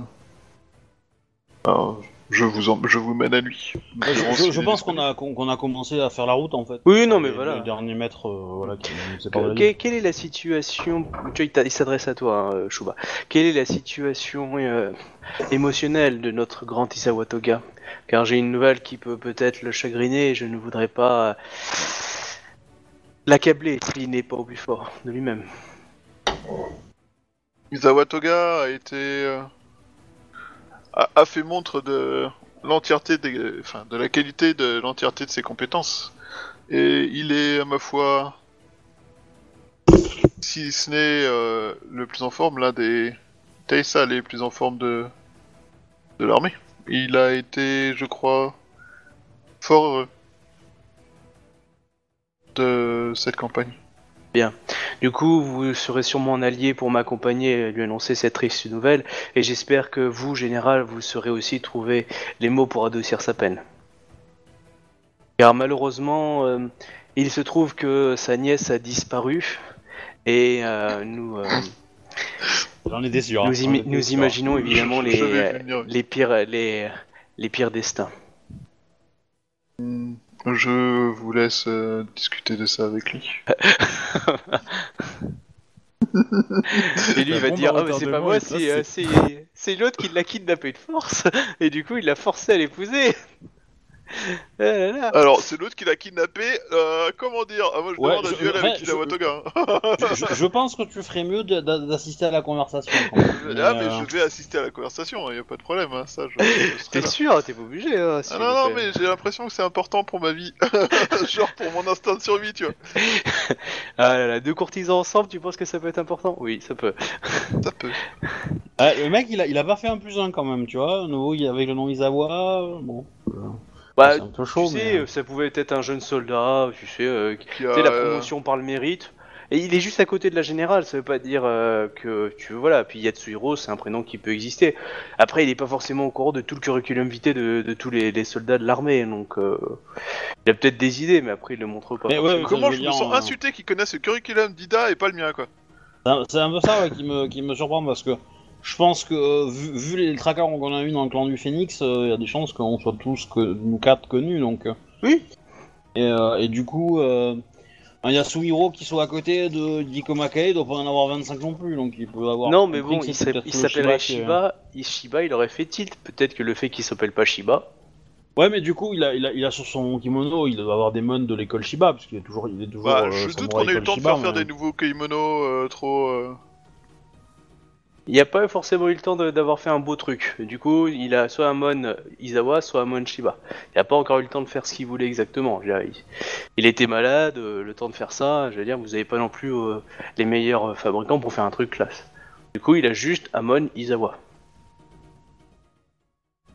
alors, je vous en... je vous mène à lui. Je, je- je pense qu'on a, qu'on a commencé à faire la route en fait. Oui, non, mais Les- voilà. Le dernier maître, euh, voilà, qui Que- quelle est la situation Tu vois, il t'a- il s'adresse à toi, hein, Shuba. Quelle est la situation euh, émotionnelle de notre grand Isawa Toga Car j'ai une nouvelle qui peut peut-être le chagriner et je ne voudrais pas euh, l'accabler s'il n'est pas au plus fort de lui-même. Izawa Toga a été. euh, a, fait montre de l'entièreté des. Enfin, de la qualité de l'entièreté de ses compétences. Et il est, à ma foi. Si ce n'est euh, le plus en forme, l'un des. Taisa les plus en forme de. de l'armée. Il a été, je crois. fort heureux. de cette campagne. Du coup, vous serez sûrement un allié pour m'accompagner et lui annoncer cette triste nouvelle, et j'espère que vous, général, vous saurez aussi trouver les mots pour adoucir sa peine. Car malheureusement, euh, il se trouve que sa nièce a disparu, et euh, nous, euh, J'en étais sûr. hein, nous, imi- nous sûr. imaginons évidemment les, euh, pires, les, les pires destins. Hmm, Je vous laisse euh, discuter de ça avec lui. Et lui, il va Bon, dire, bah, ah, mais c'est pas moi, c'est, euh, c'est, c'est l'autre qui l'a kidnappé de force, et du coup, il l'a forcé à l'épouser. Là. Alors, c'est l'autre qui l'a kidnappé. Euh, comment dire? Ah, Moi, je Ouais, demande un duel avec je- hein. je, je pense que tu ferais mieux d'assister à la conversation. quand même. Mais, ah, mais euh, je vais assister à la conversation, y a pas de problème. Hein, ça, je, je serai T'es sûr, t'es pas obligé. Hein, Ah non, non, mais j'ai l'impression que c'est important pour ma vie. Genre pour mon instinct de survie, tu vois. Ah là là, deux courtisans ensemble, tu penses que ça peut être important? Oui, ça peut. Ça peut. ah, le mec, il a, il a pas fait un plus un quand même, tu vois. Nouveau, il- avec le nom Izawa, euh, bon. Bah, c'est un peu chaud, tu mais. sais, euh, ça pouvait être un jeune soldat, tu sais, euh, qui- Qui tu a, sais, la euh, promotion par le mérite. Et il est juste à côté de la générale, ça veut pas dire euh, que tu voilà. Puis Yatsuhiro, c'est un prénom qui peut exister. Après, il est pas forcément au courant de tout le curriculum vitae de, de tous les, les soldats de l'armée, donc euh, il a peut-être des idées, mais après il le montre pas. Mais ouais. Comment je me sens euh, insulté qu'ils connaissent le curriculum d'Ida et pas le mien, quoi? C'est un- C'est un peu ça ouais, qui, me, qui me surprend parce que je pense que euh, vu, vu les tracas qu'on a eu dans le clan du Phénix, euh, il y a des chances qu'on soit tous que nous quatre connus donc. euh. Oui. Et, euh, et du coup, euh, un Yasuhiro qui soit à côté de Gikomake, il doit pas en avoir 25 non plus, donc il peut avoir. Non, mais bon, il peut-être il le s'appellerait Shiba. Il- Shiba, il aurait fait tilt. Peut-être que le fait qu'il s'appelle pas Shiba. Ouais, mais du coup, il a, il a, il a sur son kimono, il doit avoir des mônes de l'école Shiba, parce qu'il est toujours, il est toujours. Bah, euh, je doute qu'on ait eu le temps de Shiba, faire, faire mais- des nouveaux kimonos euh, trop. euh, Il n'y a pas forcément eu le temps de- d'avoir fait un beau truc. Du coup, il a soit un Mon Izawa, soit un Mon Shiba. Il n'a pas encore eu le temps de faire ce qu'il voulait exactement. Je veux dire, il, il était malade, euh, le temps de faire ça. Je veux dire, vous n'avez pas non plus euh, les meilleurs euh, fabricants pour faire un truc classe. Du coup, il a juste Amon Izawa.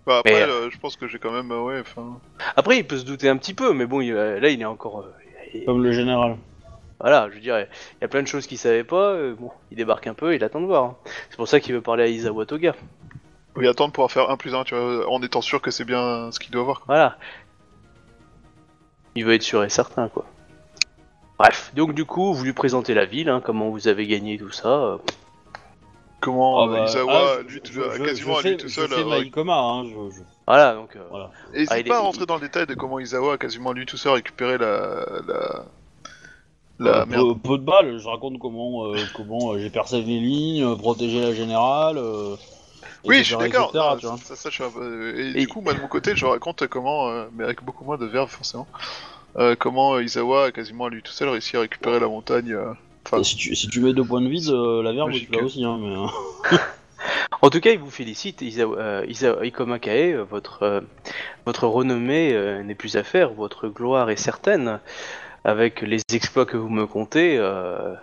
Bah, après, Mais, euh, je pense que j'ai quand même. euh, ouais, enfin. Après, il peut se douter un petit peu, mais bon, il- euh, là, il est encore. euh, il- Comme le général. Voilà, je veux dire, il y a plein de choses qu'il savait pas. euh, bon, il débarque un peu, il attend de voir. hein. C'est pour ça qu'il veut parler à Izawa Toga. Oui, attendre de pouvoir faire 1 plus 1, tu vois, en étant sûr que c'est bien ce qu'il doit voir. quoi. Voilà. Il veut être sûr et certain, quoi. Bref, donc du coup, vous lui présentez la ville, hein, comment vous avez gagné tout ça. euh, Comment Ah euh, bah, Izawa, ah, lui, je- tout- je- quasiment je à lui tout je seul. fais euh, ma Ikoma, hein, je- je- Voilà, donc. euh, Voilà. N'hésite Ah, il pas est- à rentrer dans le détail de comment Izawa a quasiment à lui tout seul récupéré la. la. La peu, peu de balles, je raconte comment, euh, comment euh, j'ai percé les lignes, euh, protégé la générale. euh, Oui, etc., je suis d'accord. ça, ça, peu- Et, Et- du coup, moi de mon côté, je raconte comment, euh, mais avec beaucoup moins de verve forcément, euh, comment Izawa a quasiment à lui tout seul réussi à récupérer la montagne. euh, si, tu, si tu mets deux points de vide, euh, la verbe, Logique. tu l'as aussi. Hein, mais, euh, En tout cas, il vous félicite, Isawa, Isa- Ikoma Kae, votre, votre renommée n'est plus à faire, votre gloire est certaine. Avec les exploits que vous me comptez, euh,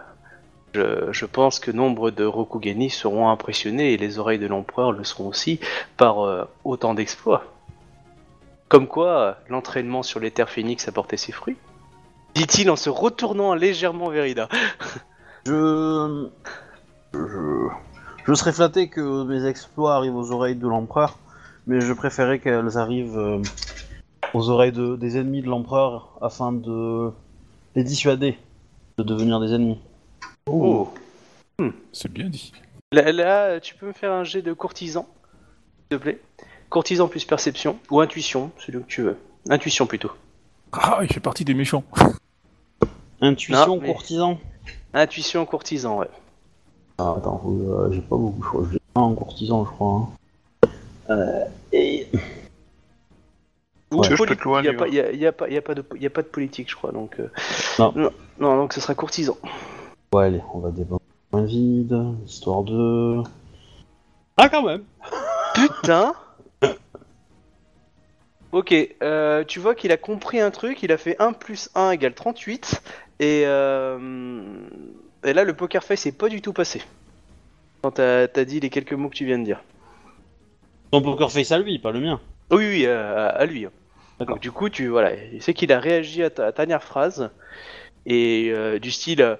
je, pense que nombre de Rokugani seront impressionnés et les oreilles de l'empereur le seront aussi par euh, autant d'exploits. Comme quoi, l'entraînement sur les terres phénix a porté ses fruits. Dit-il en se retournant légèrement vers Ida. je, je, je serais flatté que mes exploits arrivent aux oreilles de l'empereur, mais je préférais qu'elles arrivent euh, aux oreilles de, des ennemis de l'empereur afin de les dissuader de devenir des ennemis. Oh. C'est bien dit. Là, là, tu peux me faire un jet de courtisan, s'il te plaît Courtisan plus perception, ou intuition, celui que tu veux. Intuition plutôt. Ah, il fait partie des méchants. Intuition, Non, mais- courtisan. Intuition courtisan, ouais. Ah, attends, euh, j'ai pas beaucoup, je crois. J'ai un courtisan, je crois. hein. Euh, et... Ou Tu veux, je poli- peux te louer un y a pas, y a, y a pas, y a pas de, y a pas de politique, je crois, donc. euh, Non. non. non, donc ce sera courtisan. Ouais, allez, on va dépenser un vide, histoire de... Ah, quand même Putain Ok, euh, tu vois qu'il a compris un truc, il a fait 1 plus 1 égale 38, et, euh, et là le poker face est pas du tout passé. Quand t'as t'as dit les quelques mots que tu viens de dire. Ton poker face à lui, pas le mien. Oui, oui, euh, à, à lui. Donc, du coup, tu voilà, il sait qu'il a réagi à ta, à ta dernière phrase et euh, du style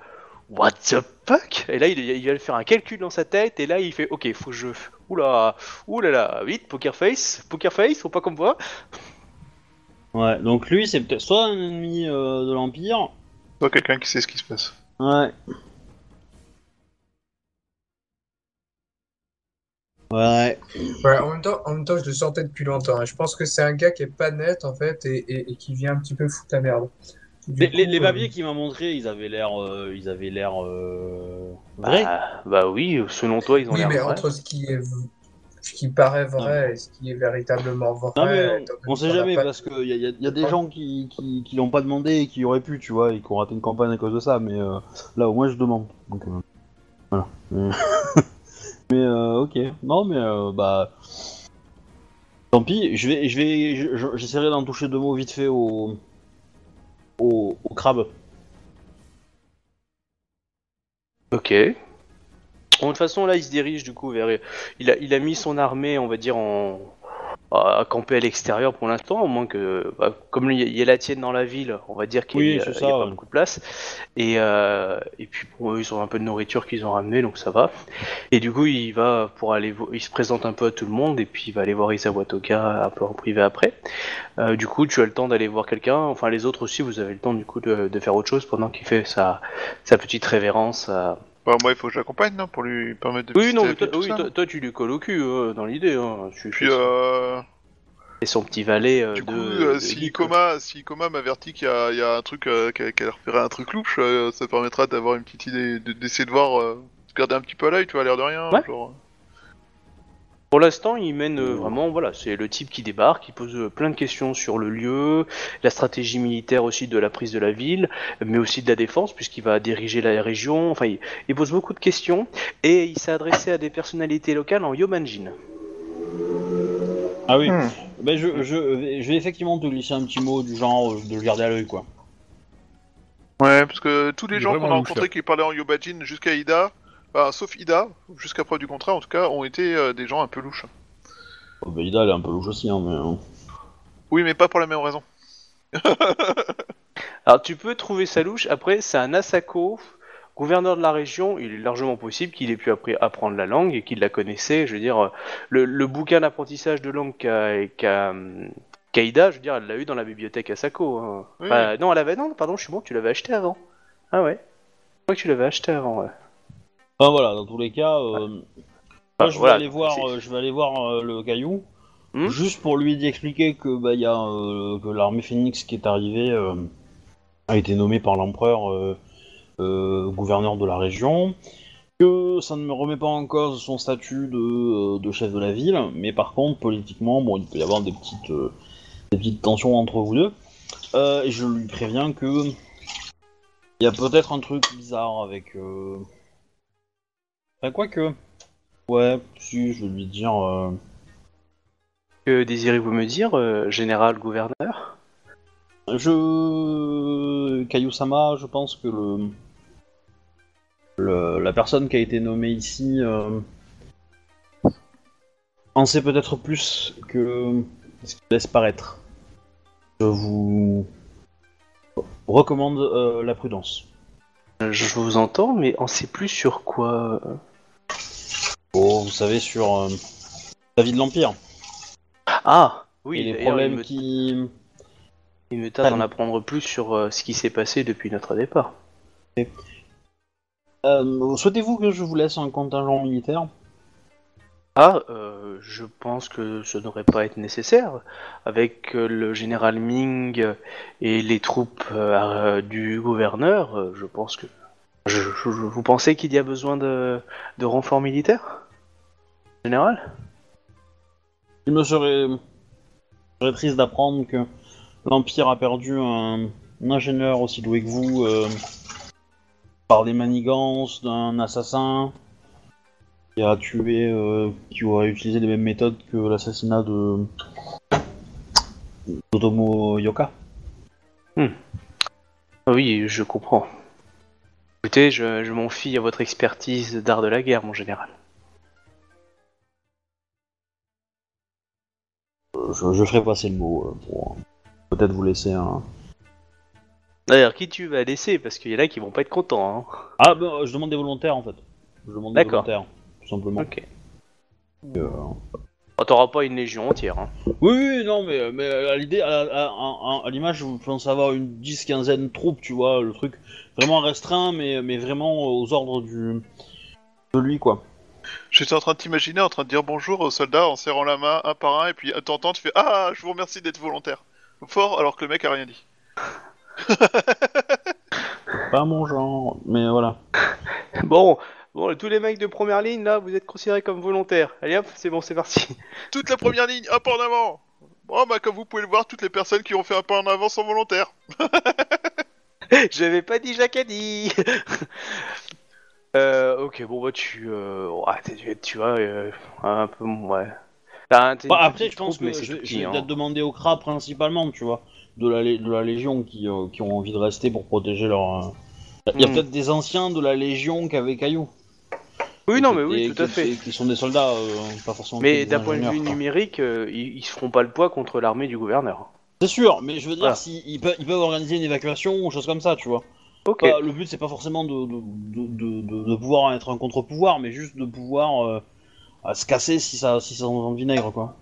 What the fuck? Et là, il, il va faire un calcul dans sa tête et là, il fait Ok, faut que je. Oula, oulala, vite, poker face, poker face, faut pas qu'on me voit. Ouais, donc lui, c'est peut-être soit un ennemi euh, de l'Empire... Toi, quelqu'un qui sait ce qui se passe. Ouais. Ouais. Ouais, en même temps, en même temps, je le sentais depuis longtemps. hein. Je pense que c'est un gars qui est pas net en fait et, et- et qui vient un petit peu foutre la merde. Du Les, les, coup, les euh, papiers qu'il m'a montré, ils avaient l'air, euh, ils avaient l'air euh, vrais. Bah, bah oui, selon toi, ils ont Oui, l'air mais vrais. entre ce qui est, ce qui paraît vrai et ce qui est véritablement vrai. Non mais donné on, on sait jamais pas- parce qu'il y a, y a- y a des gens qui, qui, qui l'ont pas demandé et qui auraient pu, tu vois, et qui ont raté une campagne à cause de ça. Mais euh, là, au moins, je demande. Donc, euh, voilà. Mais, euh, ok. Non, mais euh, bah, tant pis. Je vais, je vais, je- je- j'essaierai d'en toucher deux mots vite fait au, au, au crabe. Ok. Bon, de toute façon, là, il se dirige du coup vers. Il a, il a mis son armée, on va dire, en. À camper à l'extérieur pour l'instant, au moins que. bah, comme il y a- la tienne dans la ville, on va dire qu'il Oui, y a, y a pas beaucoup de place. Et, euh, et puis, bon, eux, ils ont un peu de nourriture qu'ils ont ramené, donc ça va. Et du coup, il va pour aller. Il se présente un peu à tout le monde, et puis il va aller voir Isawa Toga un peu en privé après. Euh, du coup, tu as le temps d'aller voir quelqu'un. Enfin, les autres aussi, vous avez le temps du coup de, de faire autre chose pendant qu'il fait sa, sa petite révérence à, Bah, moi, il faut que j'accompagne, non, pour lui permettre de Oui, visiter non, la mais toi, tout oui, ça, toi, non toi, tu lui colles au cul euh, dans l'idée. Hein. Tu Puis, euh, et son petit valet euh, du coup, de. euh, de si geek, quoi. Coma, si Coma m'avertit qu'il y a, il y a un truc, euh, qu'elle qu'elle a repéré un truc louche, euh, ça permettra d'avoir une petite idée, de- d'essayer de voir, euh, de garder un petit peu à l'œil, tu vois, à l'air de rien. Ouais. Genre... Pour l'instant, il mène euh, vraiment, voilà, c'est le type qui débarque, qui pose euh, plein de questions sur le lieu, la stratégie militaire aussi de la prise de la ville, mais aussi de la défense, puisqu'il va diriger la région. Enfin, il, il pose beaucoup de questions et il s'est adressé à des personnalités locales en Yomanjin. Ah oui. Hmm. Ben, je, je, je vais effectivement te glisser un petit mot du genre euh, de le garder à l'œil, quoi. Ouais, parce que tous les gens qu'on a rencontrés qui parlaient en Yobajin jusqu'à Ida, enfin, sauf Ida, jusqu'à preuve du contraire en tout cas, ont été euh, des gens un peu louches. Oh, ben, Ida, elle est un peu louche aussi, hein, mais... euh, Oui, mais pas pour la même raison. Alors, tu peux trouver sa louche. Après, c'est un Asako, gouverneur de la région. Il est largement possible qu'il ait pu appris- apprendre la langue et qu'il la connaissait. Je veux dire, euh, le, le bouquin d'apprentissage de langue qu'a qu'a, hum, je veux dire, elle l'a eu dans la bibliothèque Asako. hein. Oui. Enfin, non, elle avait. Non, pardon, je suis bon, tu l'avais acheté avant. Ah ouais. Je crois que tu l'avais acheté avant, ouais. Enfin, voilà, dans tous les cas... euh, moi, Ah, je vais voilà, aller voir, euh, je vais aller voir euh, le caillou, Hmm juste pour lui expliquer que bah il y a euh, que l'armée phénix qui est arrivée euh, a été nommée par l'empereur euh, euh, gouverneur de la région, que ça ne me remet pas en cause son statut de, euh, de chef de la ville, mais par contre politiquement bon il peut y avoir des petites euh, des petites tensions entre vous deux. Euh, et je lui préviens que il y a peut-être un truc bizarre avec. Euh... Enfin, quoi que. Ouais, si, je vais lui dire. euh, Que désirez-vous me dire, euh, général gouverneur? Je. Caillou-sama, je pense que le... le- La personne qui a été nommée ici. Euh... En sait peut-être plus que ce qu'il laisse paraître. Je vous. recommande euh, la prudence. Je vous entends, mais on sait plus sur quoi. euh. Oh, vous savez, sur. euh, la vie de l'Empire. Ah Oui, et les d'ailleurs, problèmes il me, qui. il me tarde d'en apprendre plus sur euh, ce qui s'est passé depuis notre départ. Euh, Souhaitez-vous que je vous laisse un contingent militaire? Ah, euh, je pense que ce n'aurait pas été nécessaire. Avec euh, le général Ming et les troupes euh, du gouverneur, euh, je pense que... Je, je- vous pensez qu'il y a besoin de, de renforts militaires? Général? Il me serait, serait triste d'apprendre que l'Empire a perdu un, un ingénieur aussi doué que vous euh, par des manigances d'un assassin qui a tué, euh, qui aurait utilisé les mêmes méthodes que l'assassinat de d'Otomo Yoka. Ah Oui, je comprends. Écoutez, je, je m'en fie à votre expertise d'art de la guerre, mon général. Je, je ferai passer le mot euh, pour euh, peut-être vous laisser un. D'ailleurs, qui tu vas laisser? Parce qu'il y en a qui vont pas être contents. Hein. Ah ben, je demande des volontaires en fait. Je demande des D'accord. volontaires, tout simplement. Ok. Euh, Oh, T'auras pas une légion entière. Hein. Oui, oui, non, mais, mais à l'idée, à, à- à- à l'image, je pense avoir une 10-15 de troupes, tu vois, le truc vraiment restreint, mais, mais vraiment aux ordres du de lui, quoi. J'étais en train de t'imaginer en train de dire bonjour aux soldats en serrant la main un par un et puis à t'entends tu fais Ah, je vous remercie d'être volontaire. Fort alors que le mec a rien dit. Pas mon genre, mais voilà. Bon, bon, tous les mecs de première ligne, là, vous êtes considérés comme volontaires. Allez hop, c'est bon, c'est parti. Toute la première ligne, un pas en avant Bon, bah comme vous pouvez le voir, toutes les personnes qui ont fait un pas en avant sont volontaires. J'avais pas dit Jacadi Euh, ok, bon, bah, tu... Euh... ouais, tu, tu vois, euh, un peu... Ouais. T'as un- une Bah, après, petite je pense troupe, mais que c'est je, tout je petit, vais hein. peut-être demander aux cras principalement, tu vois, de la, lé- de la Légion qui, euh, qui ont envie de rester pour protéger leur. euh, Il y a Hmm. peut-être des anciens de la Légion qu'avait Caillou. Oui, non, mais oui, tout à fait. Qui sont des soldats, euh, pas forcément. Mais d'un point de vue quoi. numérique, euh, ils, ils se feront pas le poids contre l'armée du gouverneur. C'est sûr, mais je veux dire, Voilà. si, ils, peuvent, ils peuvent organiser une évacuation ou choses comme ça, tu vois. Ok. Bah, le but, c'est pas forcément de, de, de, de- de- de pouvoir être un contre-pouvoir, mais juste de pouvoir euh, à se casser si ça, si ça en vinaigre, quoi.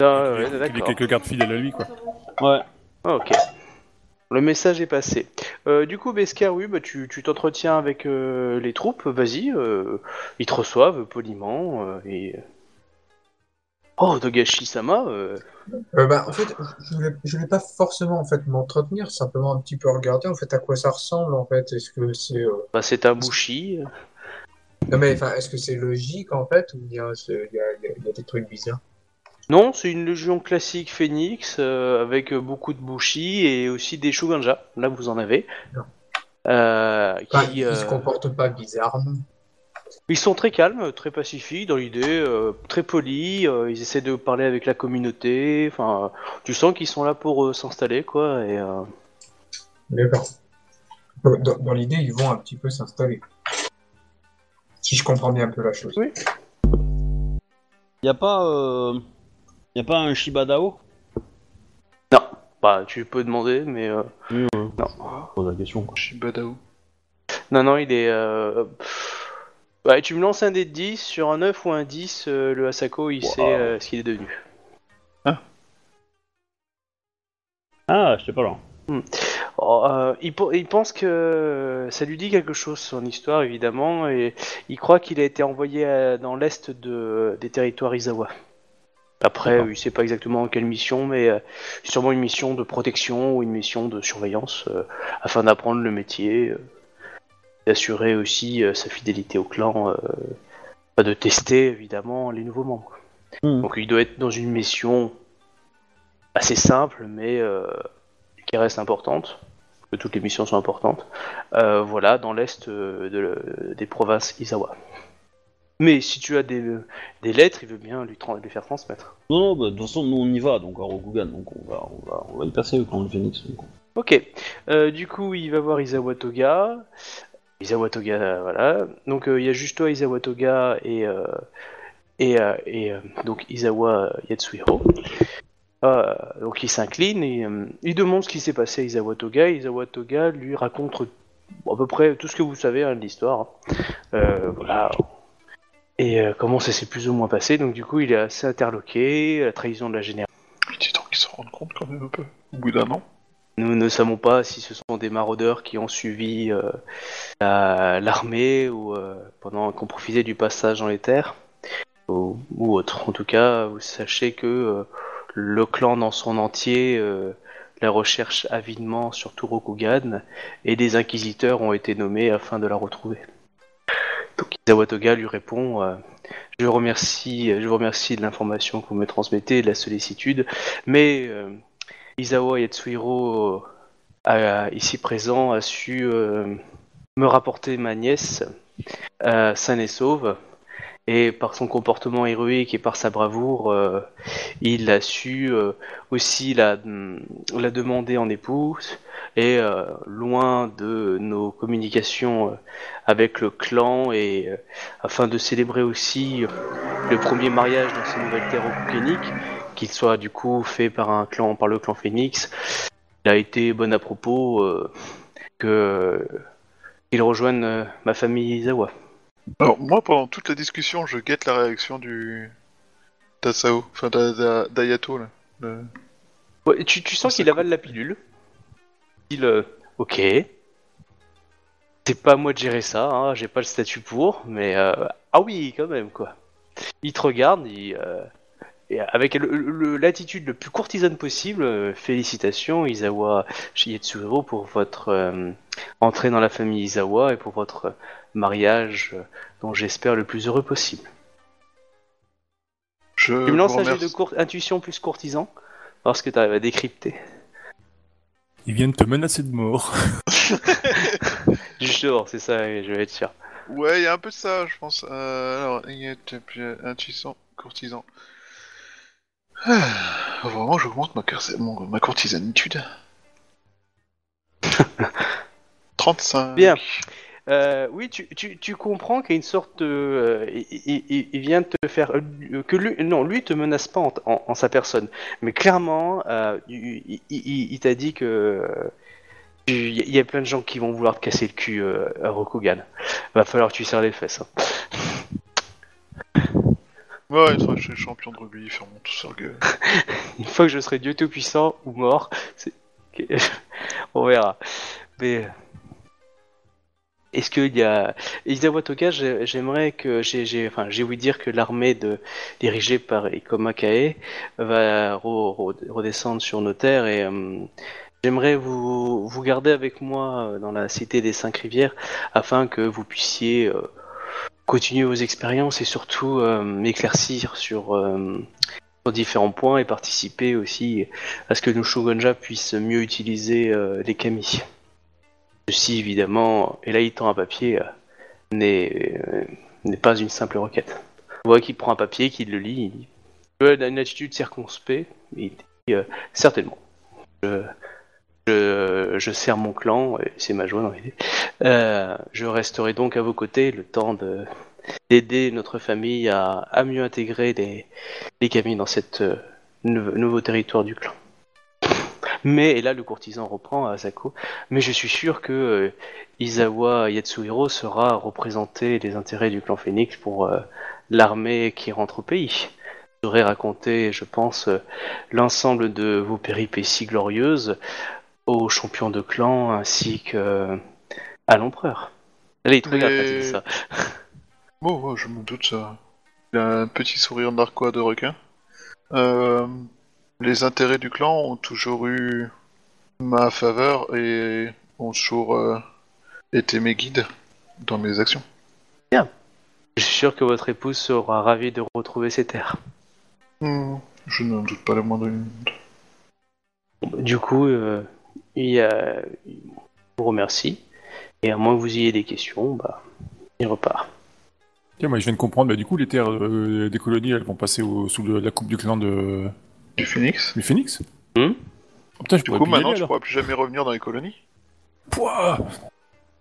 Ah, ouais, Il y a quelques gardes fidèles à lui, quoi. Ouais. Ok. Le message est passé. Euh, du coup, Beskar, oui, bah, tu tu t'entretiens avec euh, les troupes, vas-y, euh, ils te reçoivent poliment, et... Oh, Togashi-sama, Euh, bah, en fait, je voulais, je voulais pas forcément en fait m'entretenir, simplement un petit peu regarder en fait à quoi ça ressemble en fait. Est-ce que c'est bah, c'est un bushi. non mais enfin est-ce que c'est logique en fait ou y y il y a des trucs bizarres? Non, c'est une légion classique phénix, euh, avec beaucoup de bushi et aussi des shuganja, là vous en avez. Non. Euh, Enfin, qui, ils se euh, comportent pas bizarrement. Ils sont très calmes, très pacifiques dans l'idée, euh, très polis. euh, ils essaient de parler avec la communauté. Enfin, tu sens qu'ils sont là pour euh, s'installer, quoi. Et euh, D'accord. Dans, dans- dans l'idée, ils vont un petit peu s'installer. Si je comprends bien un peu la chose. Oui. Y a pas, euh... y a pas un Shibadao? Non, bah tu peux demander, mais euh, Oui, ouais. non, Je pose la question. Quoi. Shibadao. non, non, il est. Euh... Ouais, tu me lances un dé de 10 sur un 9 ou un 10, euh, le Asako, il Wow. sait euh, ce qu'il est devenu. Ah, j'étais pas là. Oh, euh, il, po- il pense que ça lui dit quelque chose son histoire évidemment et il croit qu'il a été envoyé euh, dans l'est de, des territoires Izawa. Après, il sait pas exactement quelle mission, mais euh, sûrement une mission de protection ou une mission de surveillance euh, afin d'apprendre le métier, euh, d'assurer aussi sa fidélité au clan, pas de tester évidemment les nouveaux membres. Hmm. Donc il doit être dans une mission assez simple, mais qui reste importante. Que toutes les missions sont importantes. Voilà, dans l'est de le- des provinces Izawa. Mais si tu as des, des lettres, il veut bien lui, faire transmettre. Non, non, bah, de toute façon, nous on y va, donc à Rokugan, donc on va, on va, on va y passer au clan de Phoenix. donc. Ok. Euh, du coup, il va voir Izawa Toga. Izawa Toga, euh, voilà. Donc euh, il y a juste toi, Izawa Toga et euh, et, euh, et euh, donc Izawa Yatsuhiro. Euh, donc il s'incline et euh, il demande ce qui s'est passé à Izawa Toga. Izawa Toga lui raconte à peu près tout ce que vous savez hein, de l'histoire. hein. Euh, voilà. Et euh, comment ça s'est plus ou moins passé. Donc du coup, il est assez interloqué. La trahison de la générale. Il dit donc qu'ils se rendent compte quand même un peu. Au bout d'un an. Nous ne savons pas si ce sont des maraudeurs qui ont suivi euh, la- l'armée ou euh, pendant qu'on profitait du passage dans les terres ou, ou autre. En tout cas, vous sachez que euh, le clan dans son entier euh, la recherche avidement sur tout Rokugan et des inquisiteurs ont été nommés afin de la retrouver. Donc Izawatoga lui répond euh, je, remercie, je vous remercie de l'information que vous me transmettez et de la sollicitude, mais euh, Isawa Yatsuhiro, ici présent, a su euh, me rapporter ma nièce, euh, saine et sauve. Et par son comportement héroïque et par sa bravoure, euh, il a su euh, aussi la, la demander en épouse. Et euh, loin de nos communications avec le clan, et afin de célébrer aussi le premier mariage dans ces nouvelles terres okugeniques, qu'il soit du coup fait par un clan, par le clan Phoenix, il a été bon à propos que qu'il rejoigne euh, ma famille Izawa. Alors, moi, pendant toute la discussion, je guette la réaction du. d'Asao. Enfin, d'A- d'A- d'Ayato, là. Le- Ouais, tu, tu sens qu'il avale la pilule. Il, euh, ok. C'est pas à moi de gérer ça, hein, j'ai pas le statut pour, mais euh, ah oui, quand même quoi. Il te regarde, il, euh, et avec le- le- l'attitude le plus courtisane possible. félicitations Isawa Shigetsuhiro pour votre entrée dans la famille Isawa et pour votre mariage euh, dont j'espère le plus heureux possible. Je Tu me lances un jet de remercie. cour- intuition plus courtisan parce que tu arrives à décrypter. Ils viennent te menacer de mort. Justement, c'est ça, je vais être sûr. Ouais, il y a un peu de ça, je pense. Euh, alors, il y a intuition, courtisan. Ah, vraiment, j'augmente ma, mon- ma courtisanitude. 35. Bien. Euh, oui, tu, tu, tu comprends qu'il y a une sorte de... euh, il, il- il- il vient te faire... euh, que lui, non, lui te menace pas en, en- en sa personne. Mais clairement, il, t'a dit que... Il y a plein de gens qui vont vouloir te casser le cul euh, à Rokugan. Va falloir que tu serres les fesses. hein. Ouais, il sera chez champion de rugby, fermons tout sur gueule. Une fois que je serai Dieu Tout-Puissant ou mort, c'est... on verra. Mais est-ce qu'il y a Isawa j'ai- j'aimerais que j'ai enfin j'ai ouï dire que l'armée dirigée par Ikoma Kae va re- re- redescendre sur nos terres et euh, j'aimerais vous vous garder avec moi euh, dans la cité des cinq rivières afin que vous puissiez euh, continuer vos expériences et surtout m'éclaircir sur différents points et participer aussi à ce que nos Shogunja puissent mieux utiliser les kami. Ceci, évidemment, et là il tend un papier, euh, n'est euh, n'est pas une simple requête. On voit qu'il prend un papier, qu'il le lit, il a une attitude circonspecte, mais il dit euh, certainement. Je, je, sers mon clan, c'est ma joie dans l'idée. Je resterai donc à vos côtés le temps de d'aider notre famille à, à mieux intégrer les, les Kami dans cette euh, nou- nouveau territoire du clan. Mais, et là le courtisan reprend à Asako, mais je suis sûr que euh, Izawa Yatsuhiro sera représenter les intérêts du clan Phoenix pour euh, l'armée qui rentre au pays. Je voudrais raconter, je pense, euh, l'ensemble de vos péripéties glorieuses aux champions de clan ainsi que euh, à l'empereur. Là, il te regarde Mais- ça. Bon, je me doute ça. Il a un petit sourire narquois de requin. Euh, les intérêts du clan ont toujours eu ma faveur et ont toujours euh, été mes guides dans mes actions. Je suis sûr que votre épouse sera ravie de retrouver ses terres. Hmm, je n'en doute pas le moindre minute. Du coup, euh, il y a... je vous remercie. Et à moins que vous ayez des questions, bah, il repart. Tiens, moi je viens de comprendre, bah, du coup les terres euh, des colonies elles vont passer au- sous le- la coupe du clan de Du phoenix du Phoenix Oh, putain, je Du coup, plus maintenant, aller, tu pourras plus jamais revenir dans les colonies Pouah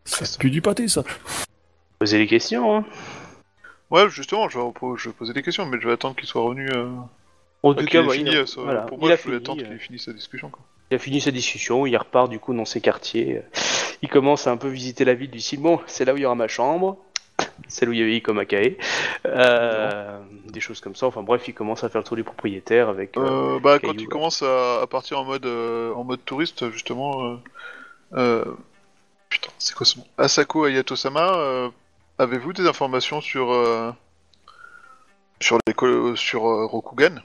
Ça pue du pâté ça Posez les questions, hein. Ouais, justement, je vais, repos- je vais poser des questions, mais je vais attendre qu'il soit revenu. Euh... En tout cas, bah, fini, il, a, euh, ça- voilà, pour il moi, a je voulais fini, attendre euh, qu'il ait fini sa discussion. Quoi. il a fini sa discussion, il repart du coup dans ses quartiers. Il commence à un peu visiter la ville du bon, c'est là où il y aura ma chambre, celle où il y avait Ikoma Kae, euh, des choses comme ça. Enfin bref, il commence à faire le tour du propriétaire avec... euh, Euh, bah, quand cailloux, tu commences à, à partir en mode, euh, en mode touriste, justement. Putain, c'est quoi ce nom Asako Ayato-sama, avez-vous des informations sur. sur, les sur Rokugan?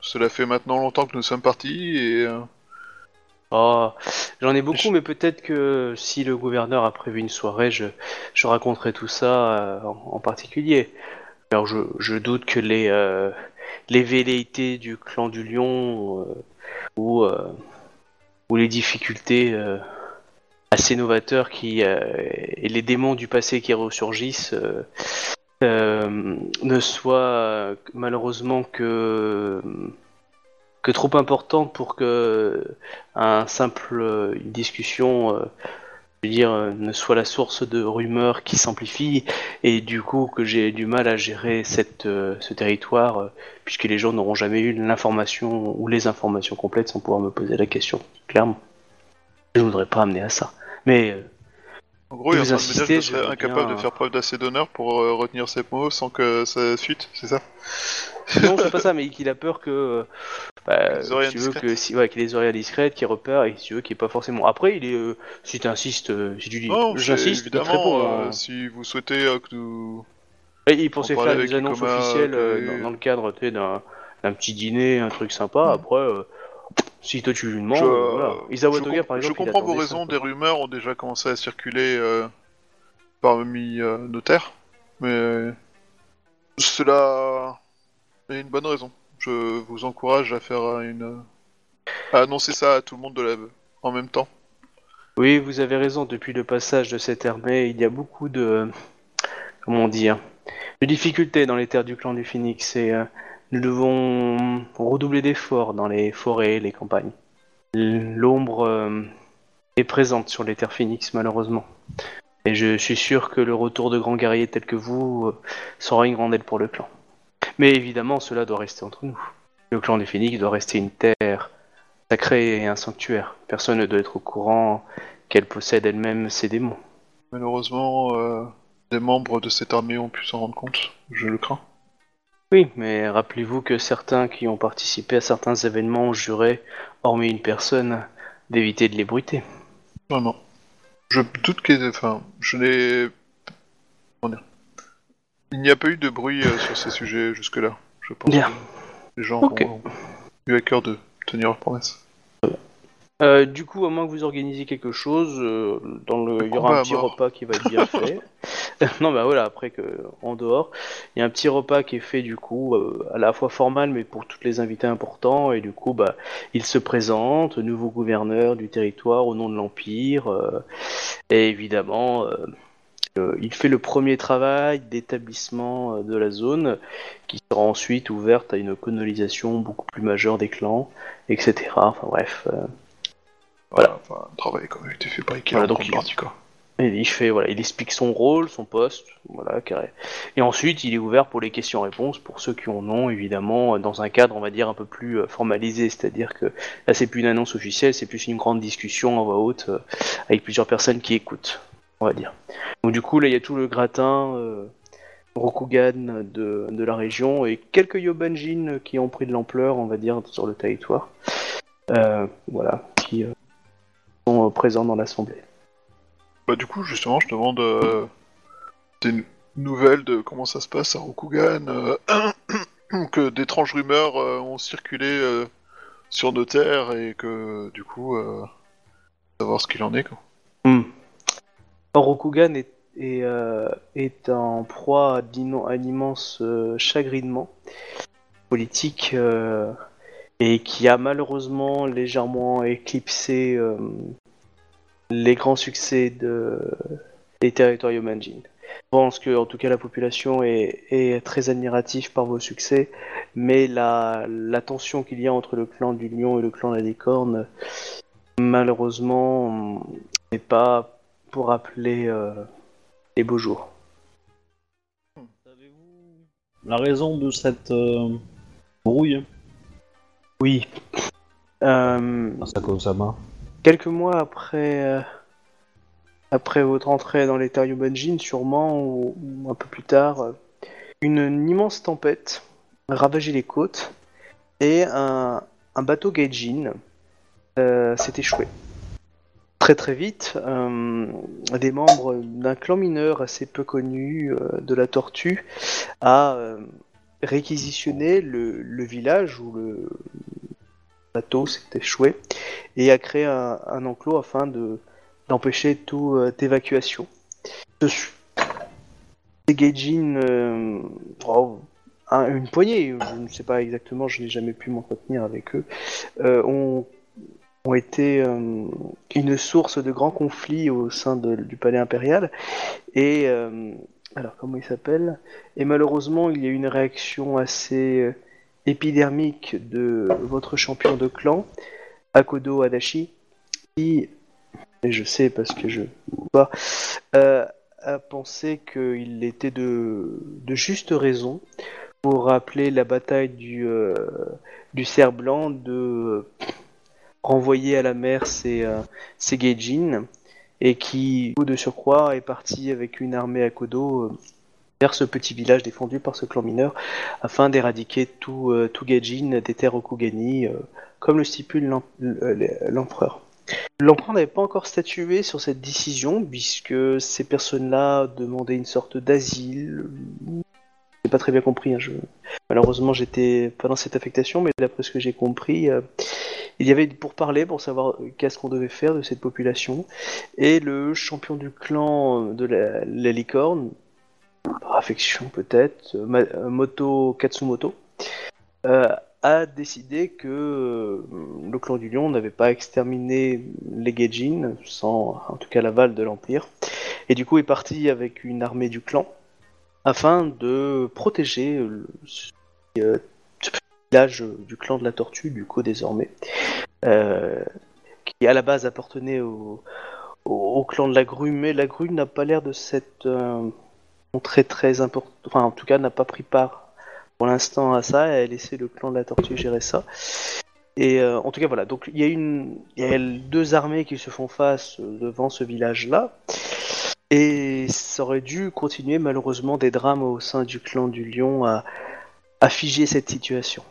Cela fait maintenant longtemps que nous sommes partis et. Oh, j'en ai beaucoup, Je- mais peut-être que si le gouverneur a prévu une soirée, je, je raconterai tout ça euh, en, en particulier. Alors je, je doute que les, euh, les velléités du clan du lion euh, ou, ou les difficultés assez novateurs qui, et les démons du passé qui ressurgissent ne soient malheureusement que, que trop importantes pour que un simple euh, une discussion euh, je veux dire euh, ne soit la source de rumeurs qui s'amplifient et du coup que j'ai du mal à gérer cette euh, ce territoire euh, puisque les gens n'auront jamais eu l'information ou les informations complètes sans pouvoir me poser la question clairement. Je ne voudrais pas amener à ça. Mais En gros, il est en Vous train de me dire que insistez, je je serais veux incapable bien- de faire preuve d'assez d'honneur pour retenir ses mots sans que ça fuite, c'est ça? Non c'est pas ça mais qu'il a peur que euh, bah, Les si tu veux que si ouais qu'il ait les oreilles indiscrètes qu'il repère et si tu veux qu'il est pas forcément après il est euh, si tu insistes si tu dis Non, c'est j'insiste il te évidemment, répond, euh, hein. si vous souhaitez euh, que nous... Et il pensait faire des annonces officielles euh, dans, dans le cadre d'un d'un petit dîner, un truc sympa. Après, euh, si toi tu lui demandes, Je, euh, voilà. Isawa Toga, par exemple, je comprends vos raisons, des rumeurs ont déjà commencé à circuler euh, parmi euh, nos terres, mais cela une bonne raison. Je vous encourage à faire une... à annoncer ça à tout le monde de la... en même temps. Oui, vous avez raison. Depuis le passage de cette armée, il y a beaucoup de, comment dire, de difficultés dans les terres du clan du Phoenix et euh, nous devons redoubler d'efforts dans les forêts, les campagnes. L'ombre euh, est présente sur les terres Phoenix, malheureusement. Et je suis sûr que le retour de grands guerriers tels que vous euh, sera une grande aide pour le clan. Mais évidemment, cela doit rester entre nous. Le clan du Phoenix doit rester une terre sacrée et un sanctuaire. Personne ne doit être au courant qu'elle possède elle-même ses démons. Malheureusement, euh, des membres de cette armée ont pu s'en rendre compte. Je le crains. Oui, mais rappelez-vous que certains qui ont participé à certains événements ont juré, hormis une personne, d'éviter de les bruiter. Vraiment. Je doute que. Enfin, je n'ai. Comment dire? Il n'y a pas eu de bruit euh, sur ces sujets jusque-là. Je pense Bien. les gens ont eu à cœur de tenir leur promesse. Euh, du coup, à moins que vous organisiez quelque chose, euh, dans le, il y aura un à petit mort. repas qui va être bien fait. non, bah voilà, après que en dehors, il y a un petit repas qui est fait du coup, euh, à la fois formal, mais pour tous les invités importants, et du coup, bah, il se présente, nouveau gouverneur du territoire au nom de l'empire, euh, et évidemment, euh, euh, il fait le premier travail d'établissement euh, de la zone, qui sera ensuite ouverte à une colonisation beaucoup plus majeure des clans, etc. Enfin bref. euh, Voilà. Enfin, un travail même été fait par Ikea Voilà, donc il- partie, quoi. Il fait, voilà, il explique son rôle, son poste, voilà, carré. Et ensuite, il est ouvert pour les questions-réponses pour ceux qui en ont, évidemment, dans un cadre, on va dire, un peu plus euh, formalisé. C'est-à-dire que là, c'est plus une annonce officielle, c'est plus une grande discussion en voix haute euh, avec plusieurs personnes qui écoutent, on va dire. Donc du coup, là, il y a tout le gratin euh, Rokugan de, de la région et quelques Yobanjin qui ont pris de l'ampleur, on va dire, sur le territoire. Euh, voilà, qui euh, sont présents dans l'assemblée. Bah, du coup, justement, je demande euh, des nou- nouvelles de comment ça se passe à Rokugan, que d'étranges rumeurs ont circulé sur nos terres et que, du coup, savoir ce qu'il en est, quoi. Hmm. Rokugan est, est, euh, en proie à à d'immenses euh, chagrinements politiques euh, et qui a malheureusement légèrement éclipsé euh, les grands succès de, des territoires Yomanjin. Je pense que, en tout cas, la population est, est très admirative par vos succès, mais la, la tension qu'il y a entre le clan du lion et le clan de la licorne, malheureusement, n'est pas pour rappeler euh, les beaux jours. Savez-vous la raison de cette euh, brouille? Oui. Euh, quelques mois après, euh, après votre entrée dans les terres Yobanjin, sûrement, ou, ou un peu plus tard, euh, une, immense tempête ravagé les côtes et un, un bateau Gaijin euh, s'est échoué. Très très vite, euh, des membres d'un clan mineur assez peu connu euh, de la Tortue a euh, réquisitionné le, village où le bateau s'est échoué et a créé un, enclos afin de d'empêcher toute évacuation. Gaijin, euh, oh, un- une poignée, je ne sais pas exactement, je n'ai jamais pu m'entretenir avec eux, ont, ont été euh, une source de grands conflits au sein de- du palais impérial. Et euh, alors comment il s'appelle? Et malheureusement, il y a eu une réaction assez euh, épidermique de votre champion de clan, Akodo Adachi, qui, et je sais parce que je pas, a pensé qu'il était de, de juste raison pour rappeler la bataille du, du cerf blanc de renvoyer à la mer ses, ses et qui, de surcroît, est parti avec une armée à Kodo euh, vers ce petit village défendu par ce clan mineur afin d'éradiquer tout, euh, tout Gaijin des terres Okugani, euh, comme le stipule l'em- le- l'empereur. L'empereur n'avait pas encore statué sur cette décision, puisque ces personnes-là demandaient une sorte d'asile. J'ai pas très bien compris. hein, je- Malheureusement, j'étais pas dans cette affectation, mais d'après ce que j'ai compris, euh, il y avait pour parler, pour savoir euh, qu'est-ce qu'on devait faire de cette population. Et le champion du clan de la, licorne, par affection peut-être, euh, euh, Moto Katsumoto, euh, a décidé que euh, le clan du lion n'avait pas exterminé les Gaijin, sans en tout cas l'aval de l'Empire, et du coup est parti avec une armée du clan afin de protéger euh, village du clan de la tortue, du coup désormais, euh, qui à la base appartenait au, au, clan de la grue, mais la grue n'a pas l'air de s'être euh, montrée très important, enfin en tout cas n'a pas pris part pour l'instant à ça, elle a laissé le clan de la tortue gérer ça. Et euh, en tout cas voilà, donc il y a une, y a deux armées qui se font face devant ce village-là, et ça aurait dû continuer malheureusement des drames au sein du clan du lion à, à figer cette situation.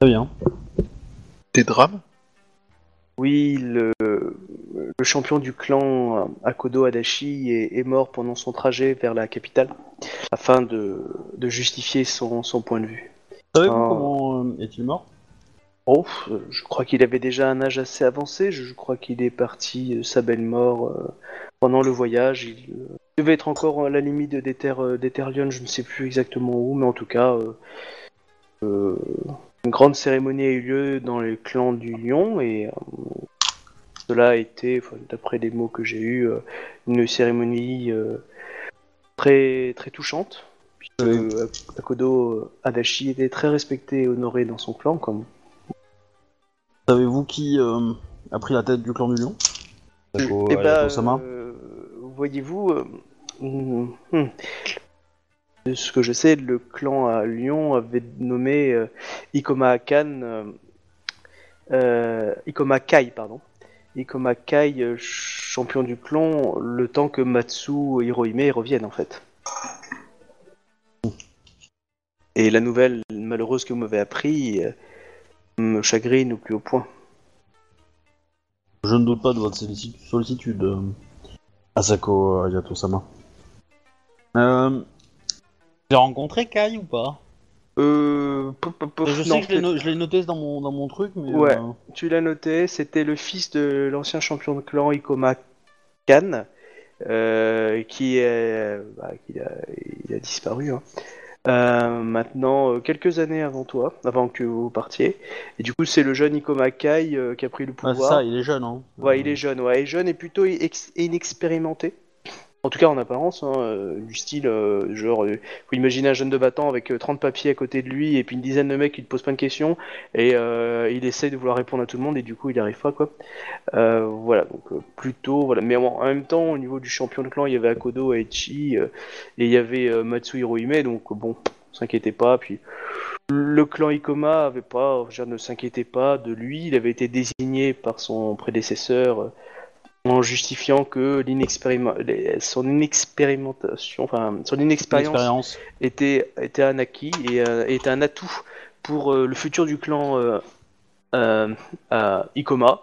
Très bien. Des drames Oui, le, le champion du clan Akodo Adachi est, est mort pendant son trajet vers la capitale afin de, de justifier son, son point de vue. Savez-vous Ah. comment euh, est-il mort? Oh, euh, je crois qu'il avait déjà un âge assez avancé. Je, crois qu'il est parti sa belle mort euh, pendant le voyage. Il euh, devait être encore à la limite de Déter, euh, d'Eterlion, je ne sais plus exactement où, mais en tout cas, euh, euh, une grande cérémonie a eu lieu dans les clans du Lion et euh, cela a été, d'après les mots que j'ai eus, euh, une cérémonie euh, très très touchante. Puisque euh, Akodo Adachi était très respecté et honoré dans son clan, comme. Savez-vous qui euh, a pris la tête du clan du lion? Sako Eh euh, voyez-vous, euh, hum, hum, de ce que je sais, le clan à Lyon avait nommé euh, Ikoma Kan, euh, euh, Ikoma Kai, pardon, Ikoma Kai champion du clan, le temps que Matsu Hirohime revienne en fait. Et la nouvelle malheureuse que vous m'avez appris me chagrine au plus haut point. Je ne doute pas de votre sollici- sollicitude, Asako Ayato-sama. J'ai rencontré Kai ou pas? Euh, Je sais non, que je l'ai no- je l'ai noté dans mon, dans mon truc, mais... Ouais. euh, Tu l'as noté, c'était le fils de l'ancien champion de clan Ikoma Kan, euh, qui, est, bah, qui a, il a disparu. hein. Euh, maintenant, quelques années avant toi, avant que vous partiez. Et du coup, c'est le jeune Ikoma Kai qui a pris le ah, c'est pouvoir. ça, il est jeune, hein. Ouais, il est jeune, ouais, il est jeune et plutôt ex- inexpérimenté. En tout cas, en apparence, hein, euh, du style, euh, genre, euh, imaginer un jeune de battant avec euh, 30 papiers à côté de lui et puis une dizaine de mecs qui te posent plein de questions et euh, il essaye de vouloir répondre à tout le monde et du coup, il arrive pas, quoi. Euh, voilà, donc euh, plutôt, voilà. Mais en, même temps, au niveau du champion de clan, il y avait Akodo Aichi euh, et il y avait euh, Matsu Hirohime, donc euh, bon, s'inquiétez pas. Puis le clan Ikoma avait pas, je ne s'inquiétez pas de lui, il avait été désigné par son prédécesseur euh, en justifiant que l'inexpériment- son inexpérimentation, enfin son inexpérience Expérience. était, était un acquis et euh, était un atout pour euh, le futur du clan euh, euh, à Ikoma.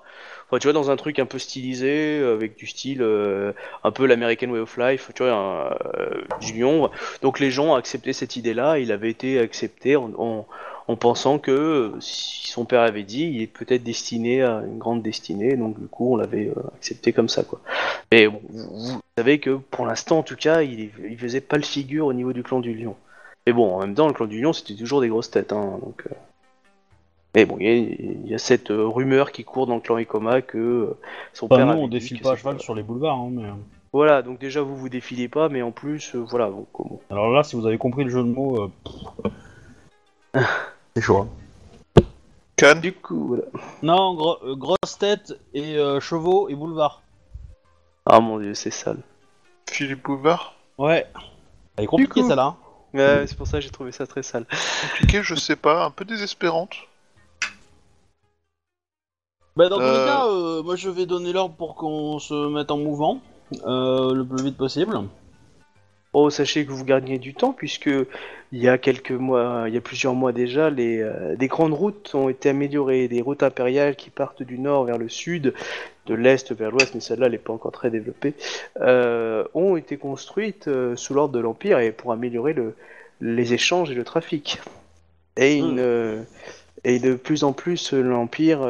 Enfin, tu vois, dans un truc un peu stylisé, euh, avec du style euh, un peu l'American Way of Life, tu vois, un, euh, du lion. Donc les gens ont accepté cette idée-là, il avait été accepté en, en, en pensant que euh, si son père avait dit, il est peut-être destiné à une grande destinée, donc du coup on l'avait euh, accepté comme ça, quoi. Mais bon, vous, savez que pour l'instant, en tout cas, il, il faisait pas le figure au niveau du clan du lion. Mais bon, en même temps, le clan du lion, c'était toujours des grosses têtes, hein, donc... euh, Mais bon, il y, a- il y a cette rumeur qui court dans le clan Ikoma que son Enfin, père nous, avait on défile pas à cheval sur les boulevards, hein, mais... Voilà, donc déjà vous vous défilez pas, mais en plus, euh, voilà, bon. Alors là, si vous avez compris le jeu de mots, euh, c'est chaud. hein. Du coup, voilà. Non, gro- euh, grosse tête et euh, chevaux et boulevard. Ah mon dieu, c'est sale. Philippe Bouvard Ouais. Elle est compliquée coup- celle-là. hein. Ouais, c'est pour ça que j'ai trouvé ça très sale. Compliqué, je sais pas, un peu désespérante. Bah dans tous Euh. les cas, euh, moi je vais donner l'ordre pour qu'on se mette en mouvement euh, le plus vite possible. Oh, sachez que vous gagnez du temps puisque il y a quelques mois, il y a plusieurs mois déjà, les euh, des grandes routes ont été améliorées, des routes impériales qui partent du nord vers le sud, de l'est vers l'ouest, mais celle-là elle n'est pas encore très développée, euh, ont été construites euh, sous l'ordre de l'empire et pour améliorer le, les échanges et le trafic. Et une, Hmm. et de plus en plus l'empire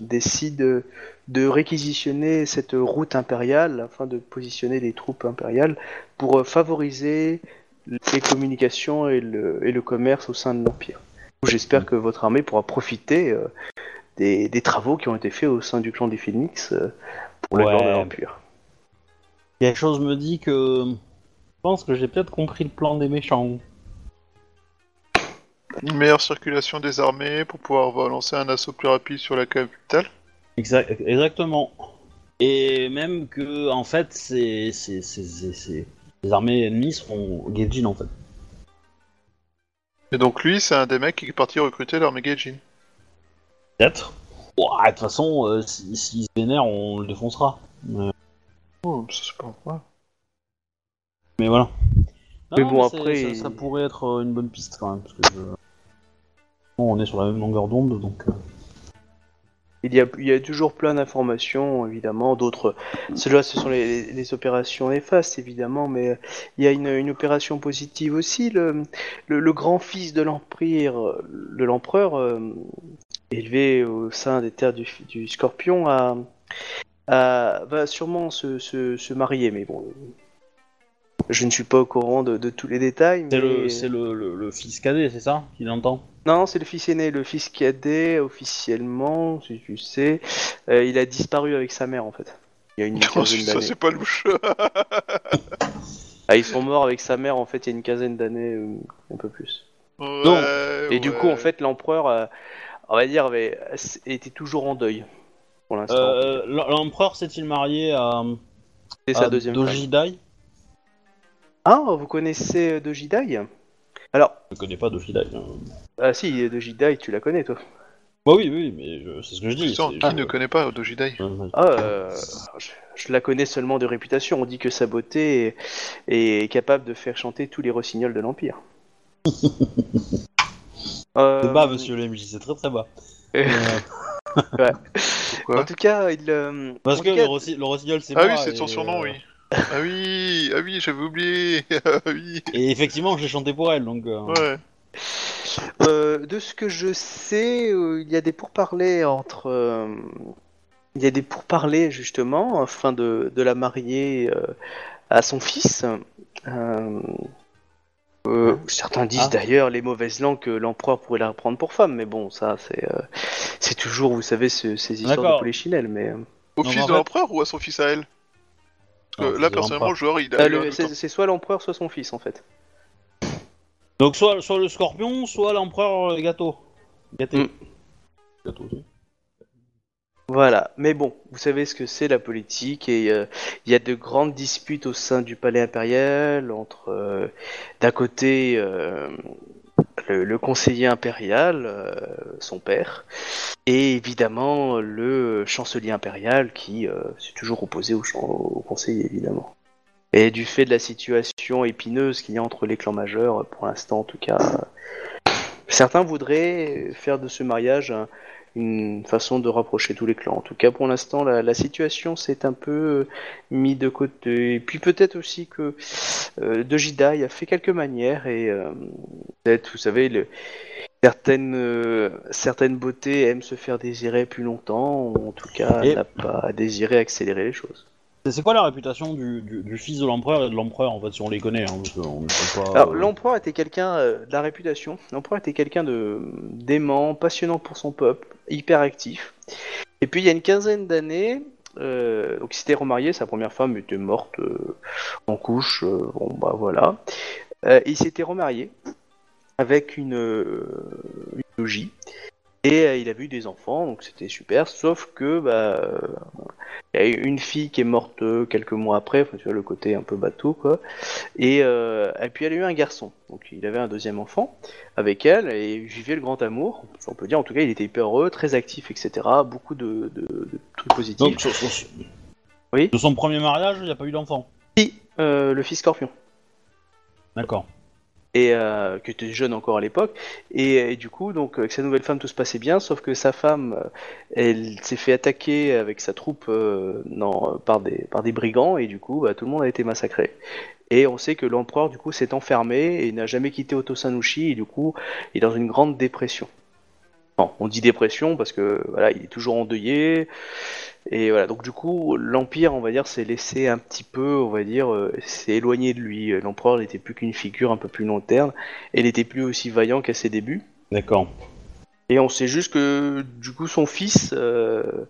décide de réquisitionner cette route impériale afin de positionner des troupes impériales pour euh, favoriser les communications et le, et le commerce au sein de l'Empire. J'espère que votre armée pourra profiter euh, des, des travaux qui ont été faits au sein du clan des Phoenix euh, pour le Ouais. de l'Empire. Quelque chose me dit que... Je pense que j'ai peut-être compris le plan des méchants. Une meilleure circulation des armées pour pouvoir lancer un assaut plus rapide sur la capitale. Exact- exactement. Et même que, en fait, les armées ennemies seront Gaijin, en fait. Et donc lui, c'est un des mecs qui est parti recruter l'armée Gaijin. Peut-être. Ouah, de toute façon, euh, si- s'ils se vénèrent, on le défoncera. Mais, Oh, ça c'est pas ouais. mais voilà. Mais bon, après, Ça, pourrait être euh, une bonne piste, quand même, parce que... je- Bon, on est sur la même longueur d'onde, donc... euh, Il y a, toujours plein d'informations, évidemment. D'autres, ceux-là, ce sont les, opérations néfastes, évidemment, mais il y a une, opération positive aussi. Le, grand-fils de l'empire, de l'empereur, euh, élevé au sein des terres du, Scorpion, va sûrement se, se marier, mais bon. Je ne suis pas au courant de, de tous les détails. C'est mais- le, c'est le, le, le fils cadet, c'est ça qu'il entend? Non, c'est le fils aîné, le fils cadet, officiellement, si tu sais. Euh, il a disparu avec sa mère, en fait. Il y a une Oh, quinzaine ça d'années. c'est pas louche. Ah, ils sont morts avec sa mère, en fait, il y a une quinzaine d'années, euh, un peu plus. Ouais, Et du coup, en fait, l'empereur, euh, on va dire, avait, était toujours en deuil, pour l'instant. euh, L'empereur s'est-il marié à, c'est sa deuxième femme. Dojidai? Ah, vous connaissez euh, Dojidai Alors, Je connais pas Dojidai. hein. ah si, Dojidai, tu la connais, toi. Bah oui, oui, mais je- c'est ce que je dis. C'est- qui ne connaît pas Dojidai Ah, euh, je, je la connais seulement de réputation. On dit que sa beauté est, est capable de faire chanter tous les rossignols de l'Empire. Euh, C'est bas, monsieur le MJ, c'est très très bas. euh, Euh, Pourquoi? En tout cas, il. euh, parce en que tout cas, le, rossi- le rossignol, c'est Ah moi, oui, c'est son et, surnom, euh, oui. Ah oui, ah oui, j'avais oublié. Ah oui, Et effectivement, j'ai chanté pour elle, donc. euh, ouais. euh, de ce que je sais, euh, il y a des pourparlers entre. euh, il y a des pourparlers justement afin de, de la marier euh, à son fils. Euh, euh, certains disent Ah. d'ailleurs les mauvaises langues que l'empereur pourrait la reprendre pour femme, mais bon, ça c'est euh, c'est toujours, vous savez, ce- ces histoires de D'accord. polichinelle. Mais euh, Au Non, fils en de fait- l'empereur ou à son fils à elle? Non, là, personnellement, le joueur, il a euh, un c'est soit l'empereur, soit son fils en fait. Donc, soit, soit le scorpion, soit l'empereur euh, gâteau. Gâté. Mm. Gâteau aussi. Voilà, mais bon, vous savez ce que c'est la politique et euh, il y a de grandes disputes au sein du palais impérial entre euh, d'un côté le, le conseiller impérial, euh, son père, et évidemment le chancelier impérial qui euh, s'est toujours opposé au, au conseiller évidemment. Et du fait de la situation épineuse qu'il y a entre les clans majeurs, pour l'instant en tout cas, euh, certains voudraient faire de ce mariage un, une façon de rapprocher tous les clans. En tout cas, pour l'instant, la, situation s'est un peu euh, mis de côté. Et puis peut-être aussi que euh, Dojidai a fait quelques manières et peut-être, vous savez, le- certaines, euh, certaines beautés aiment se faire désirer plus longtemps, ou en tout cas, Et- n'a pas désiré accélérer les choses. C'est- C'est quoi la réputation du, du, du fils de l'empereur et de l'empereur, en fait, si on les connaît hein, parce qu'on ne sait pas. Alors, euh, l'empereur était quelqu'un euh, de la réputation. L'empereur était quelqu'un de d'aimant, passionnant pour son peuple, hyper actif. Et puis il y a une quinzaine d'années, euh, donc il s'était remarié, sa première femme était morte euh, en couche. euh, bon bah voilà. Euh, il s'était remarié avec une, euh, une logis. Et euh, il avait eu des enfants, donc c'était super. Sauf que bah, euh, il y a eu une fille qui est morte euh, quelques mois après. Enfin, tu vois le côté un peu bateau quoi. Et, et puis elle a eu un garçon. Donc il avait un deuxième enfant avec elle et il vivait le grand amour. On peut dire en tout cas il était hyper heureux, très actif, etc. Beaucoup de, de- de trucs positifs. Donc, sur- sur- Oui. De son premier mariage, il n'y a pas eu d'enfant? Si, le fils Scorpion. D'accord. Et euh, qui était jeune encore à l'époque. Et, et du coup donc avec sa nouvelle femme tout se passait bien sauf que sa femme euh, elle s'est fait attaquer avec sa troupe euh, non, par des par des brigands et du coup bah, tout le monde a été massacré. Et on sait que l'empereur du coup s'est enfermé et n'a jamais quitté Otosanushi et du coup il est dans une grande dépression non, on dit dépression parce que voilà il est toujours endeuillé et voilà, donc du coup, l'Empire, on va dire, s'est laissé un petit peu, on va dire, euh, s'est éloigné de lui. L'empereur n'était plus qu'une figure un peu plus long terme, et il n'était plus aussi vaillant qu'à ses débuts. D'accord. Et on sait juste que du coup, son fils euh,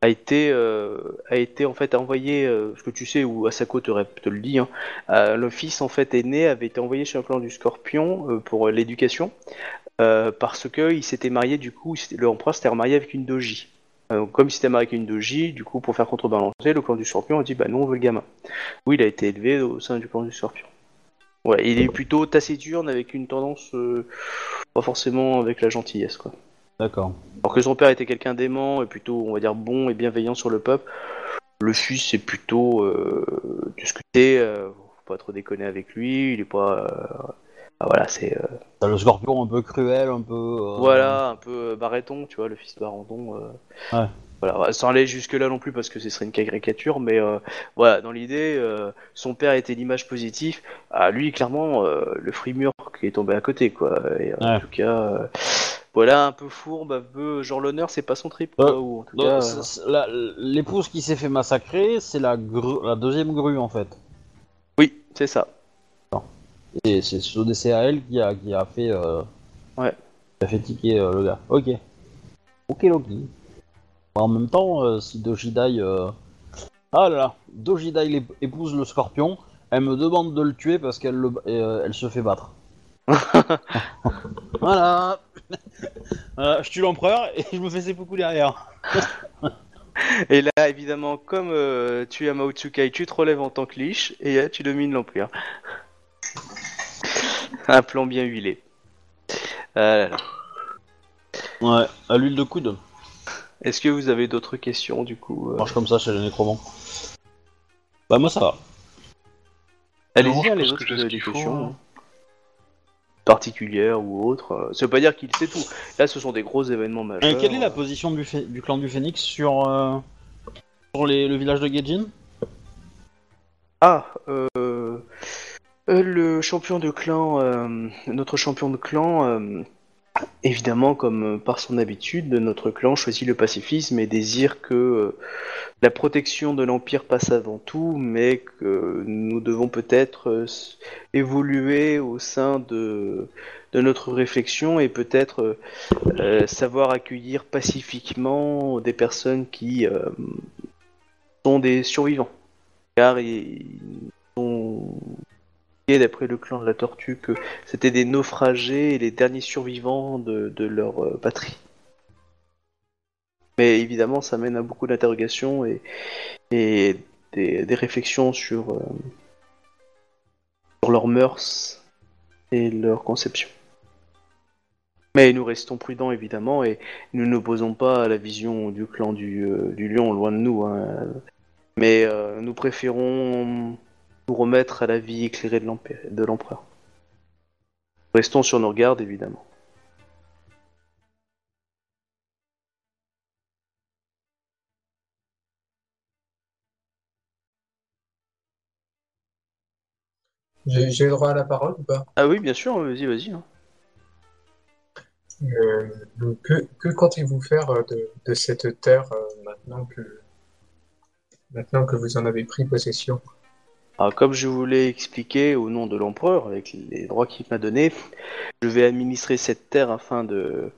a été, euh, a été en fait envoyé, ce que tu sais, ou Asako te, te le dit, hein, le fils en fait aîné avait été envoyé chez un clan du Scorpion pour l'éducation, euh, parce que il s'était marié, du coup, l'empereur s'était remarié avec une doji. Euh, comme il s'était marié avec une doji, du coup, pour faire contrebalancer, le clan du Scorpion a dit, bah nous on veut le gamin. Oui, il a été élevé au sein du clan du Scorpion. Ouais, il est plutôt taciturne avec une tendance euh, pas forcément avec la gentillesse quoi. D'accord. Alors que son père était quelqu'un d'aimant et plutôt on va dire bon et bienveillant sur le peuple, le fils c'est plutôt euh, euh, faut pas trop déconner avec lui, il est pas ah, voilà, c'est euh, T'as le scorpion un peu cruel, un peu. euh, voilà un peu Barreton, tu vois, le fils de Barreton. euh, Ouais. Voilà, sans aller jusque là non plus parce que ce serait une caricature, mais euh, voilà, dans l'idée, euh, son père était l'image positive. Ah, lui, clairement, euh, le frimur qui est tombé à côté, quoi. Et, euh, Ouais. En tout cas, euh, voilà, un peu fourbe, un peu genre l'honneur, c'est pas son trip, euh, L'épouse qui s'est fait massacrer, c'est la, gru- la deuxième grue en fait. oui, c'est ça. Et c'est ce DCAL qui a, qui a fait. euh, Ouais. Qui a fait tiquer euh, le gars. Ok. Ok, ok. En même temps, euh, si Dojidai. euh, Ah là là, Dojidai épouse le scorpion, elle me demande de le tuer parce qu'elle le... elle se fait battre. voilà. Voilà, Je tue l'empereur et je me fais seppuku derrière. Et là, évidemment, comme euh, tu es à Mao Tsukai, tu te relèves en tant que liche et tu domines l'Empire. Un plan bien huilé. Ah là là. Ouais, à l'huile de coude. Est-ce que vous avez d'autres questions du coup euh marche comme ça chez les nécromants. Bah moi ça va. Allez-y, pense autres, que vous avez des faut, questions. hein. Particulières ou autres. euh, Ça veut pas dire qu'il sait tout. Là, ce sont des gros événements Euh, majeurs. quelle est la position du, phé- du clan du Phénix sur, euh, sur les- le village de Gaijin Ah, euh, euh, le champion de clan, euh, notre champion de clan, euh, évidemment, comme euh, par son habitude, notre clan choisit le pacifisme et désire que euh, la protection de l'Empire passe avant tout, mais que nous devons peut-être euh, évoluer au sein de, notre réflexion et peut-être euh, euh, savoir accueillir pacifiquement des personnes qui euh, sont des survivants. Car ils ont dit, d'après le clan de la tortue que c'était des naufragés et les derniers survivants de, leur euh, patrie. Mais évidemment, ça mène à beaucoup d'interrogations et, des, réflexions sur, euh, sur leurs mœurs et leur conception. Mais nous restons prudents évidemment et nous n'opposons pas à la vision du clan du, euh, lion, loin de nous. hein. Mais nous préférons nous remettre à la vie éclairée de l'empereur. Restons sur nos gardes, évidemment. J'ai le droit à la parole ou pas? Ah oui, bien sûr, vas-y, vas-y. hein. Euh, que, que comptez-vous faire euh, de, de cette terre euh, maintenant que, maintenant que vous en avez pris possession? Comme je vous l'ai expliqué au nom de l'empereur, avec les droits qu'il m'a donnés, je vais administrer cette terre afin de,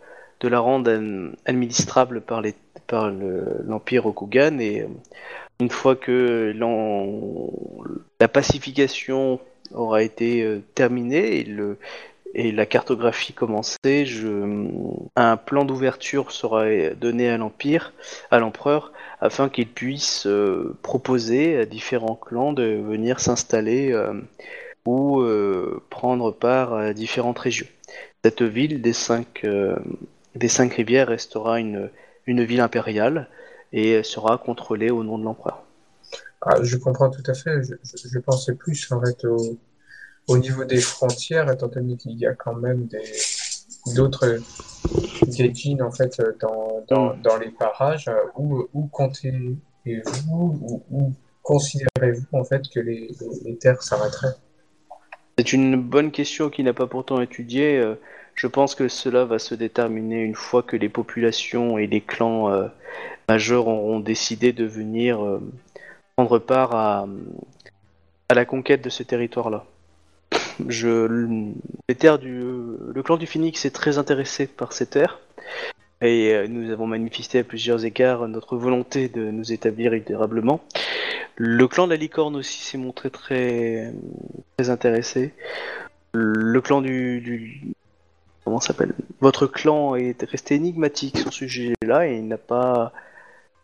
la rendre ad- administrable par, les, par le- l'Empire Rokugan. Et euh, une fois que la pacification aura été euh, terminée le, et la cartographie commencée, un plan d'ouverture sera donné à l'Empire, à l'empereur, afin qu'il puisse euh, proposer à différents clans de venir s'installer euh, ou euh, prendre part à différentes régions. Cette ville des cinq, des cinq rivières restera une, une ville impériale et sera contrôlée au nom de l'empereur. Ah, je comprends tout à fait. Je pensais plus en fait au, au niveau des frontières, étant donné qu'il y a quand même des d'autres Gaijin en fait dans, les parages. Où, comptez-vous ou où considérez-vous en fait que les, terres s'arrêteraient? C'est une bonne question qui n'a pas pourtant étudié. euh, Je pense que cela va se déterminer une fois que les populations et les clans euh, majeurs auront décidé de venir euh, prendre part à, à la conquête de ce territoire-là. Je, les terres du, le clan du Phoenix est très intéressé par ces terres et euh, nous avons manifesté à plusieurs égards notre volonté de nous établir durablement. Le clan de la licorne aussi s'est montré très, très intéressé. Le clan du, comment s'appelle? Votre clan est resté énigmatique sur ce sujet-là et il n'a pas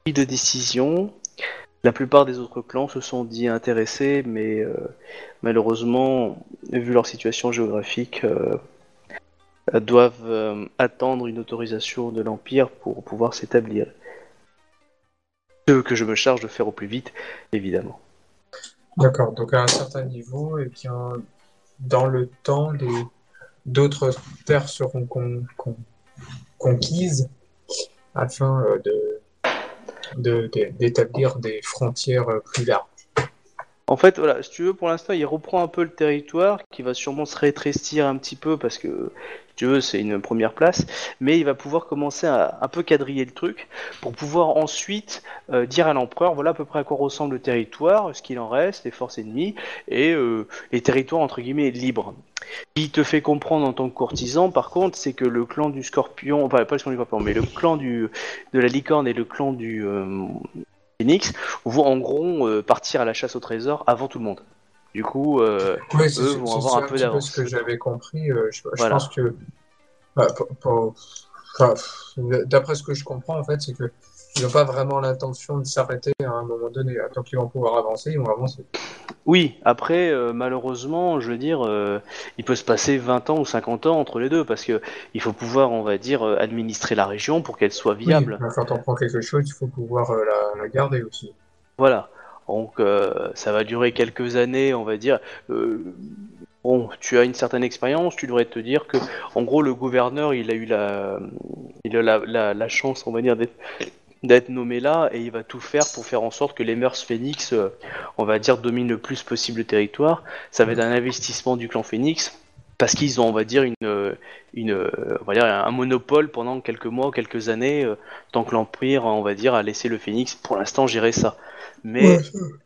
pris de décision. La plupart des autres clans se sont dit intéressés, mais euh, malheureusement, vu leur situation géographique, euh, doivent euh, attendre une autorisation de l'Empire pour pouvoir s'établir. Ce que je me charge de faire au plus vite, évidemment. D'accord. Donc à un certain niveau, et bien, dans le temps, d'autres terres seront con- con- conquises afin euh, de de- de- d'établir des frontières euh, plus larges. En fait, voilà, si tu veux, pour l'instant, il reprend un peu le territoire, qui va sûrement se rétrécir un petit peu, parce que, si tu veux, c'est une première place, mais il va pouvoir commencer à un peu quadriller le truc, pour pouvoir ensuite euh, dire à l'empereur, voilà à peu près à quoi ressemble le territoire, ce qu'il en reste, les forces ennemies, et euh, les territoires, entre guillemets, libres. Qui te fait comprendre en tant que courtisan, par contre, c'est que le clan du scorpion, enfin, pas le clan du scorpion, mais le clan du, de la licorne et le clan du euh, phoenix vont en gros euh, partir à la chasse au trésor avant tout le monde. Du coup, euh, Oui, c'est Eux c'est- vont c'est avoir un peu d'avance. ce que j'avais compris. euh, je, je Voilà. pense que, bah, d'après ce que je comprends, en fait, c'est que ils n'ont pas vraiment l'intention de s'arrêter à un moment donné. Tant qu'ils vont pouvoir avancer, ils vont avancer. oui, après, euh, malheureusement, je veux dire, euh, il peut se passer 20 ans ou 50 ans entre les deux, parce que il faut pouvoir, on va dire, euh, administrer la région pour qu'elle soit viable. Oui, quand on prend quelque chose, il faut pouvoir euh, la, la garder aussi. Voilà. Donc, euh, ça va durer quelques années, on va dire. Euh, bon, tu as une certaine expérience, tu devrais te dire que, en gros, le gouverneur, il a eu la, il a la, la, la chance, on va dire, d'être d'être nommé là et il va tout faire pour faire en sorte que les mœurs phénix, euh, on va dire, dominent le plus possible le territoire. Ça va être un investissement du clan phénix parce qu'ils ont, on va dire, une, euh, une, euh, on va dire, un monopole pendant quelques mois, quelques années, tant que l'empire, on va dire, a laissé le phénix pour l'instant gérer ça. Mais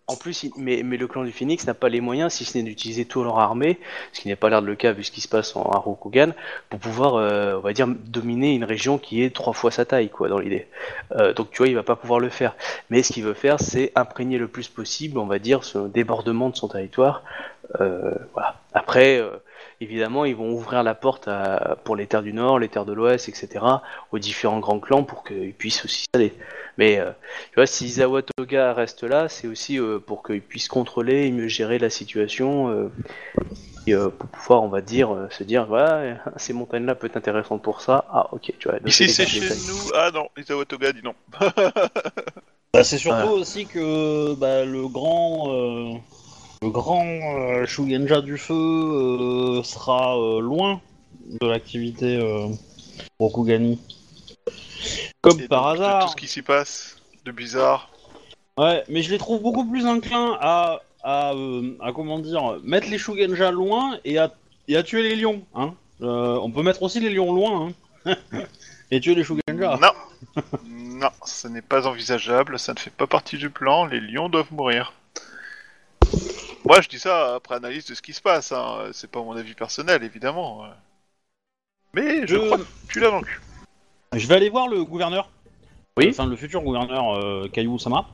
en plus, mais, mais le clan du Phoenix n'a pas les moyens, si ce n'est d'utiliser toute leur armée, ce qui n'est pas l'air de le cas vu ce qui se passe en à Rokugan, pour pouvoir, euh, on va dire, dominer une région qui est trois fois sa taille, quoi, dans l'idée. Euh, donc tu vois, il va pas pouvoir le faire. Mais ce qu'il veut faire, c'est imprégner le plus possible, on va dire, ce débordement de son territoire. Euh, voilà. Après, évidemment, ils vont ouvrir la porte à- pour les terres du Nord, les terres de l'Ouest, etc., aux différents grands clans pour qu'ils puissent aussi s'installer. Mais euh, tu vois, si Izawa Toga reste là, c'est aussi euh, pour qu'il puisse contrôler et mieux gérer la situation, euh, et, euh, pour pouvoir, on va dire, euh, se dire, voilà, ces montagnes-là peuvent être intéressantes pour ça. Ah, ok, tu vois. donc Ici des c'est chez nous. Ah non, Isawa Toga dit non. Bah, c'est surtout Voilà. aussi que bah, le grand, euh, le grand euh, Shugenja du feu euh, sera euh, loin de l'activité euh, Rokugani. Comme Et par donc, de hasard. Tout ce qui s'y passe de bizarre. Ouais, mais je les trouve beaucoup plus inclins à, à, euh, à comment dire, mettre les Shugenja loin et à, et à tuer les lions. Hein. Euh, on peut mettre aussi les lions loin hein. et tuer les Shugenja. Non. non, ce n'est pas envisageable, ça ne fait pas partie du plan, les lions doivent mourir. Moi je dis ça après analyse de ce qui se passe, hein. c'est pas mon avis personnel évidemment. Mais je Je- crois que tu l'as cul. Je vais aller voir le gouverneur. Oui. Enfin, le futur gouverneur euh, Kayu Sama.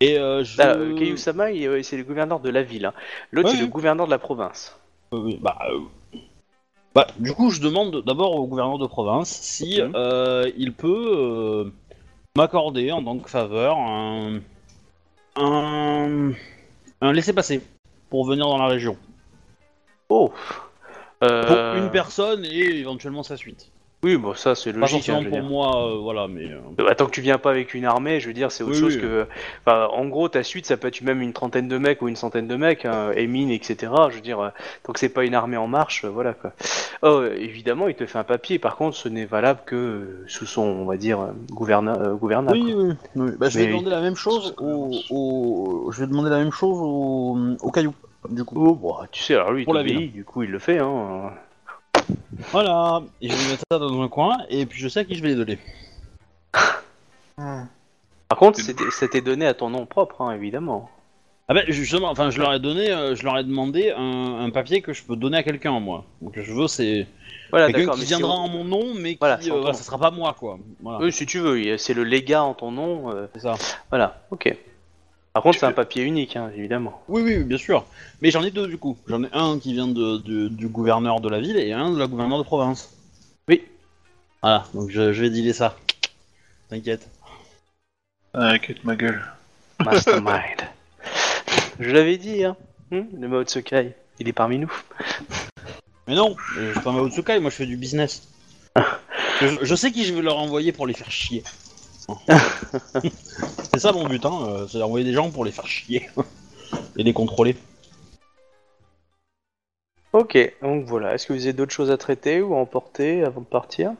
Et euh, je. Là, euh, il- euh, c'est le gouverneur de la ville. hein. L'autre, Ouais, c'est le gouverneur de la province. Euh, bah, euh, bah, du coup, je demande d'abord au gouverneur de province si Mhm. euh, il peut euh, m'accorder en tant que faveur un, un, un laissez-passer pour venir dans la région. Oh Pour Euh, une personne et éventuellement sa suite. Oui, bon, ça, c'est Pas logique. forcément hein, je veux pour dire. moi, euh, voilà, mais. euh, Euh, Tant que tu viens pas avec une armée, je veux dire, c'est autre Oui, chose oui. que. enfin, en gros, ta suite, ça peut être même une trentaine de mecs ou une centaine de mecs, hein, Emin, etc. Je veux dire, euh, tant que c'est pas une armée en marche, euh, voilà quoi. Oh, euh, évidemment, il te fait un papier. Par contre, ce n'est valable que euh, sous son, on va dire, euh, gouverna euh, gouvernable. Oui, oui, oui. Bah, je vais Mais- demander la même chose au, au- je vais demander la même chose au, au caillou, du coup. Oh, bon, tu sais, alors lui, il Pour la t'obéit, ville. du coup, il le fait. Hein. Voilà, et je vais mettre ça dans un coin, et puis je sais à qui je vais les donner. Par contre, c'était c'était donné à ton nom propre, hein, évidemment. Ah ben justement, enfin je leur ai donné, euh, je leur ai demandé un, un papier que je peux donner à quelqu'un moi. Donc je veux c'est Voilà, quelqu'un d'accord. qui mais si viendra on- en mon nom, mais qui, Voilà, euh, c'est en ton voilà, nom. ça sera pas moi quoi. Voilà, Oui, si tu veux, il c'est le légat en ton nom. euh, c'est ça. Voilà, ok. Par contre, c'est un papier unique, hein, évidemment. Oui, oui, oui, bien sûr. Mais j'en ai deux du coup. J'en ai un qui vient de, de- du gouverneur de la ville et un de la gouverneure de province. Oui. Voilà, donc je, je vais dealer ça. T'inquiète. Ah, inquiète ma gueule. Mastermind. Je l'avais dit, hein. Hmm, le Mao Tsukai, il est parmi nous. Mais non, euh, je suis pas Mao Tsukai, moi je fais du business. je, je sais qui je vais leur envoyer pour les faire chier. c'est ça mon but, hein, euh, c'est d'envoyer des gens pour les faire chier. Et les contrôler. Ok, donc voilà. Est-ce que vous avez d'autres choses à traiter ou à emporter avant de partir?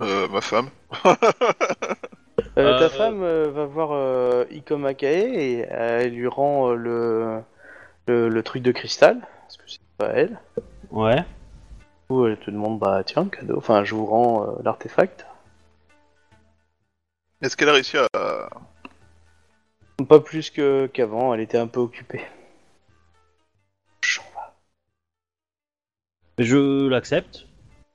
Euh, ma femme. Euh, Ta euh. femme euh, va voir euh, Iko Makae et euh, elle lui rend euh, le, le, le truc de cristal, parce que c'est pas elle. Ouais. Du coup, elle te demande, bah tiens, cadeau, enfin je vous rends euh, l'artefact. Est-ce qu'elle a réussi à... Pas plus que qu'avant, elle était un peu occupée. Je l'accepte.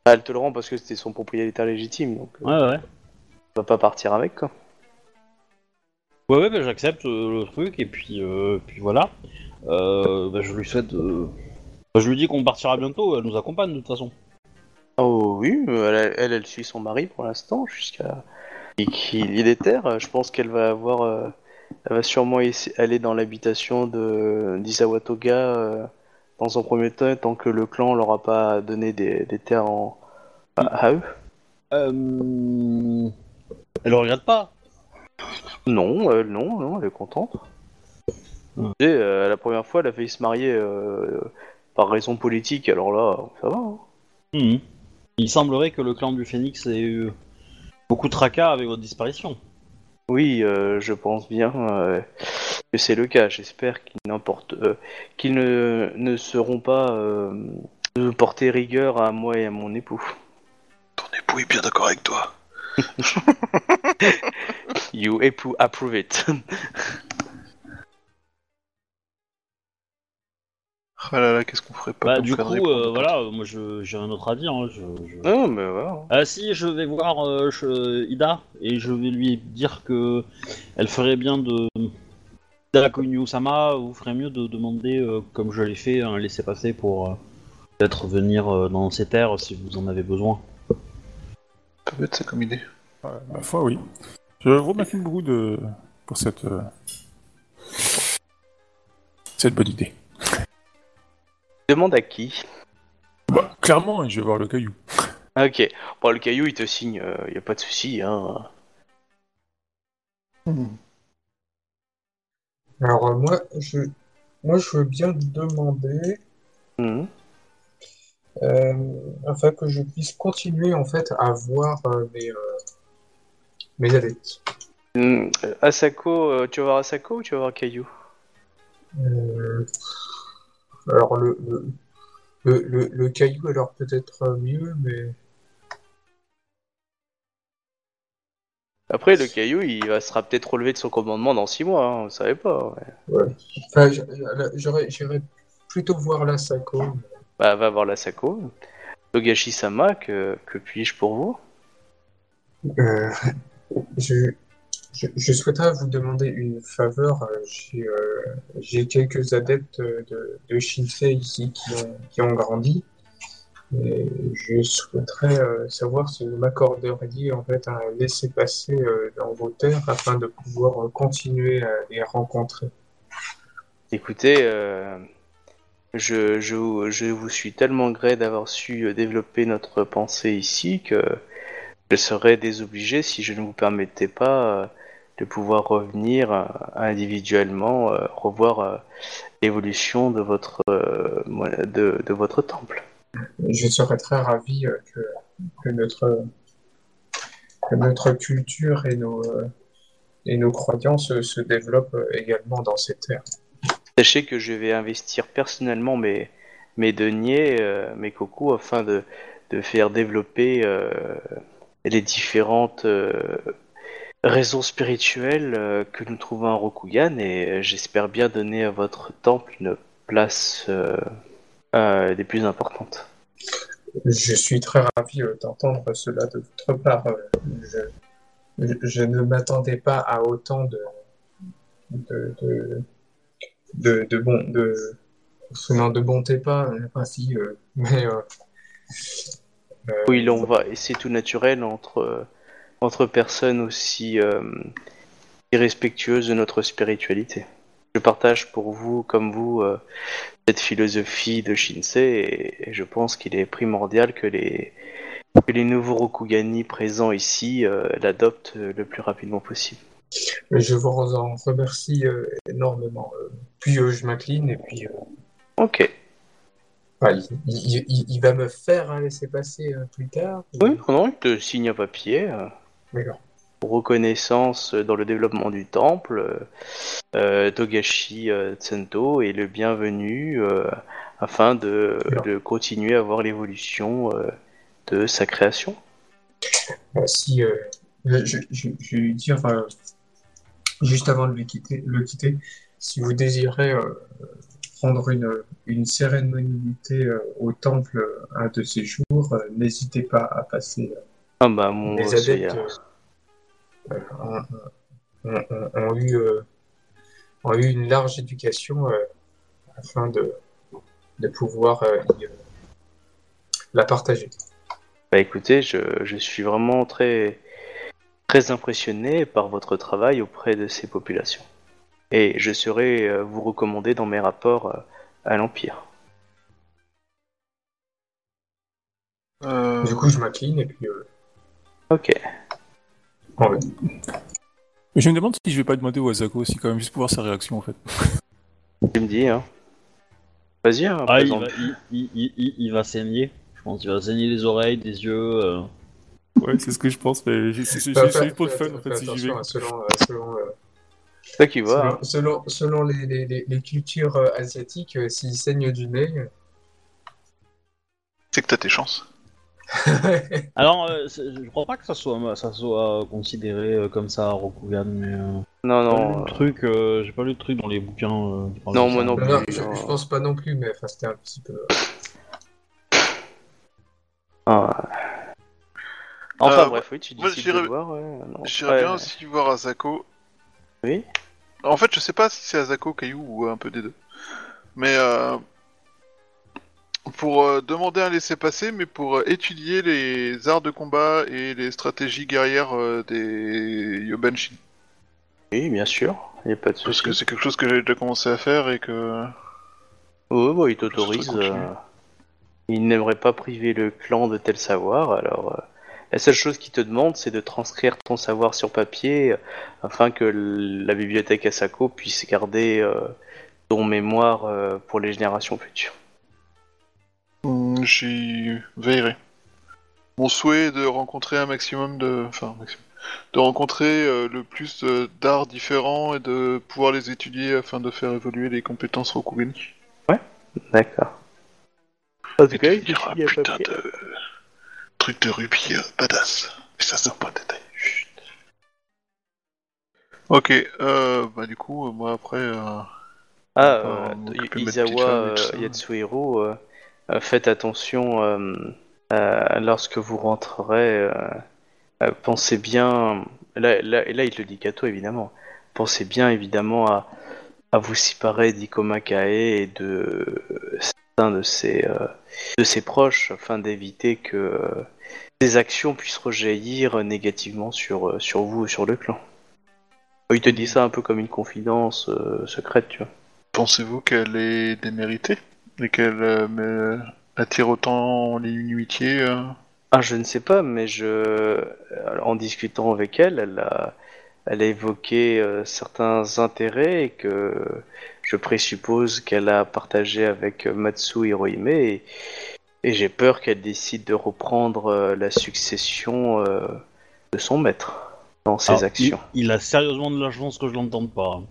Ah, Elle te le rend parce que c'était son propriétaire légitime, donc euh, Ouais, ouais. elle va pas partir avec quoi. Ouais, ouais, bah, j'accepte euh, le truc et puis, euh, puis voilà. Euh, bah, je lui souhaite. euh, bah, je lui dis qu'on partira bientôt. Elle nous accompagne de toute façon. Oh oui, euh, elle, elle, elle suit son mari pour l'instant jusqu'à y ait des terres. Je pense qu'elle va avoir, euh, elle va sûrement aller dans l'habitation de d'Isawatoga euh, dans un premier temps, tant que le clan leur a pas donné des, des terres en, à, à eux. Euh... Elle le regrette pas. Non, euh, non, non, elle est contente. Hmm. Et, euh, la première fois, elle a failli se marier euh, par raison politique. Alors là, ça va. hein. Mhm. Il semblerait que le clan du Phénix ait eu beaucoup de tracas avec votre disparition. Oui, euh, je pense bien euh, que c'est le cas. J'espère qu'ils n'importe, euh, qu'ils ne, ne seront pas euh, de porter rigueur à moi et à mon époux. Ton époux est bien d'accord avec toi. You époux approve it. Ah là là, qu'est-ce qu'on ferait pas Bah, pour du faire coup, euh, voilà, euh, moi je- j'ai un autre avis. Hein, je, je- non, mais voilà. Ah si, je vais voir euh, je- Ida et je vais lui dire que elle ferait bien de. Ida Konyu-sama, vous ferait mieux de demander, euh, comme je l'ai fait, un laisser-passer pour euh, peut-être venir euh, dans ces terres si vous en avez besoin. Ça peut être ça comme idée. Ouais, ma foi, oui. Je vous remercie beaucoup de... pour cette... euh, cette bonne idée. Demande à qui? Bah, clairement, je vais voir le caillou. Ok. Bon, le caillou, il te signe. Il y a pas de souci. Hein. Alors euh, moi, je, moi, je veux bien demander Mhm. euh, afin que je puisse continuer en fait à voir euh, mes, euh, mes adeptes. Euh, Asako, euh, tu vas voir Asako ou tu vas voir Caillou? Euh, alors le, le, le, le, le caillou, alors peut-être mieux, mais Après, le caillou, il sera peut-être relevé de son commandement dans 6 mois. Hein, vous savez pas. ouais. enfin, j'irais plutôt voir la Sako. Bah, va voir l'Asako. Togashi-sama, que, que puis-je pour vous? Euh, je, je, souhaiterais vous demander une faveur. Euh, J'ai euh, j'ai quelques adeptes de, de ici qui ont, grandi. Je souhaiterais euh, savoir si vous m'accorderiez en fait un laisser-passer euh, dans vos terres afin de pouvoir continuer à les rencontrer. Écoutez, je, vous suis tellement gré d'avoir su développer notre pensée ici que je serais désobligé si je ne vous permettais pas euh, de pouvoir revenir euh, individuellement, euh, revoir l'évolution de votre, de, de votre temple. Je serais très ravi que, que notre, que notre culture et nos, et nos croyances se développent également dans ces terres. Sachez que je vais investir personnellement mes, mes deniers, mes cocos, afin de, de faire développer euh, les différentes euh, raisons spirituelles euh, que nous trouvons à Rokugan et euh, j'espère bien donner à votre temple une place des plus importantes. Je suis très ravi d'entendre cela de votre part. Je, ne m'attendais pas à autant de, de, de, de, bon, de, non, de bonté pas, enfin si, euh, mais Oui, l'on va, et c'est tout naturel entre, euh, entre personnes aussi euh, irrespectueuses de notre spiritualité. Je partage pour vous, comme vous, euh, cette philosophie de Shinsei, et, et je pense qu'il est primordial que les, que les nouveaux Rokugani présents ici euh, l'adoptent le plus rapidement possible. je vous en remercie euh, énormément. Puis euh, je m'incline et puis Ok. Il, il- il- il va me faire un laisser-passer euh, plus tard ou- Oui, non, il te signe un papier. euh, D'accord. reconnaissance dans le développement du temple. euh, euh, Togashi euh, Tsento est le bienvenu euh, afin de, continuer à voir l'évolution euh, de sa création. Euh, si, euh, je, je, je- je vais lui dire, euh, juste avant de le quitter, le quitter, si vous désirez euh, prendre une, une cérémonie euh, au temple un de ces jours, euh, n'hésitez pas à passer. euh, Ah bah mon les adeptes ont, ont- ont- eu, ont eu une large éducation afin de, de pouvoir y, la partager. Bah écoutez, je, je suis vraiment très très impressionné par votre travail auprès de ces populations. Et je serai euh, vous recommander dans mes rapports euh, à l'Empire. Euh, Du coup, je m'incline et puis euh, Ok. je me demande si je vais pas demander au Asako aussi, quand même, juste pour voir sa réaction en fait. Tu me dis, hein. Vas-y, hein, Ah, il va, il, il- il- il- il va saigner. Je pense qu'il va saigner les oreilles, des yeux. euh. Ouais, c'est ce que je pense, mais c'est juste pour le fun en fait si j'y vais. selon, selon, toi qui vois. hein. selon, selon, les, les, les, les cultures euh, asiatiques, euh, s'ils saignent du nez. C'est que t'as tes chances. Alors, euh, je crois pas que ça soit, ça soit considéré euh, comme ça, Rokugan, mais. euh, Non, non. euh, truc, euh, j'ai pas lu le truc dans les bouquins. euh, Non, de moi non plus, je, je pense pas non plus, mais enfin, c'était un petit peu. Ah. Enfin Euh, bref, oui, tu dis moi, ouais. J'irais Ouais. bien aussi voir Asako. Oui. En fait, je sais pas si c'est Asako, Caillou ou un peu des deux. Mais euh, pour euh, demander un laisser-passer, mais pour euh, étudier les arts de combat et les stratégies guerrières euh, des Yobanshin. Oui, bien sûr, il n'y a pas de Parce souci. que c'est quelque chose que j'ai déjà commencé à faire et que... Oui, bon, il t'autorise. euh, Il n'aimerait pas priver le clan de tel savoir, alors euh, la seule chose qu'il te demande, c'est de transcrire ton savoir sur papier euh, afin que la bibliothèque Asako puisse garder euh, ton mémoire euh, pour les générations futures. Hmm, J'y veillerai. Mon souhait est de rencontrer un maximum de... Enfin. De rencontrer euh, le plus d'arts différents et de pouvoir les étudier afin de faire évoluer les compétences Rokugan. D'accord. En tout Et cas, tu il putain papier. de truc de rubis euh, badass. Mais ça, c'est un point de détail. Chut. Ok, euh, bah du coup, euh, moi après, euh, Ah, On petite Izawa femme et tout euh, ça. Yatsuhiro, euh, euh, faites attention euh, euh, lorsque vous rentrerez. euh, euh, pensez bien. Là, là, et là, il te le dit toi, évidemment. Pensez bien, évidemment, à, à vous séparer d'Ikoma Kae et de certains de ses, euh, de ses proches afin d'éviter que euh, ces actions puissent rejaillir négativement sur, euh, sur vous ou sur le clan. Il te dit ça un peu comme une confidence euh, secrète, tu vois. pensez-vous qu'elle est déméritée Et qu'elle euh, attire autant l'inimitié euh? Ah, je ne sais pas, mais je, en discutant avec elle, elle a, elle a évoqué euh, certains intérêts et que je présuppose qu'elle a partagé avec euh, Matsu Hirohime et, et j'ai peur qu'elle décide de reprendre euh, la succession euh, de son maître dans ses actions. Il, il a sérieusement de la chance que je l'entende pas.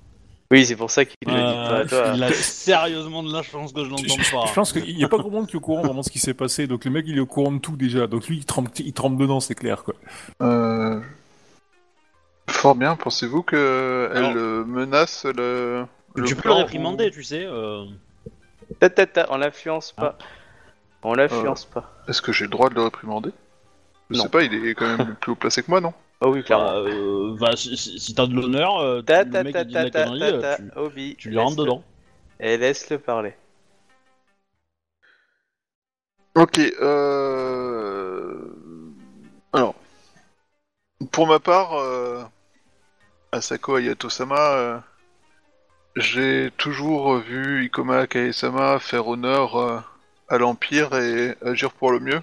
Oui, c'est pour ça qu'il le dit pas à toi. il a sérieusement de la chance que je l'entende pas. je pense qu'il n'y a pas grand monde qui est au courant vraiment de ce qui s'est passé, donc le mec il est au courant de tout déjà, donc lui il trempe, il trempe dedans, c'est clair quoi. Euh, Fort bien, pensez-vous que Alors- elle euh, menace le... tu peux le plan réprimander, tu sais. euh. Ta, ta, ta, on l'influence pas. On l'influence pas. ou- Est-ce que j'ai le droit de le réprimander? Je Non. sais pas, il est quand même plus haut placé que moi, non? Oh oui, Bah, clairement. euh, bah, si, si- si t'as de l'honneur, euh, Ta, le ta, mec ta, il dit de la ta, ta, connerie, ta, euh, ta, tu, Obi, tu lui rentres laisse-le- dedans. Et laisse-le parler. Ok, euh... Alors, pour ma part, euh... Asako Ayato-sama, euh, j'ai toujours vu Ikoma Kae-sama faire honneur euh, à l'Empire et agir pour le mieux.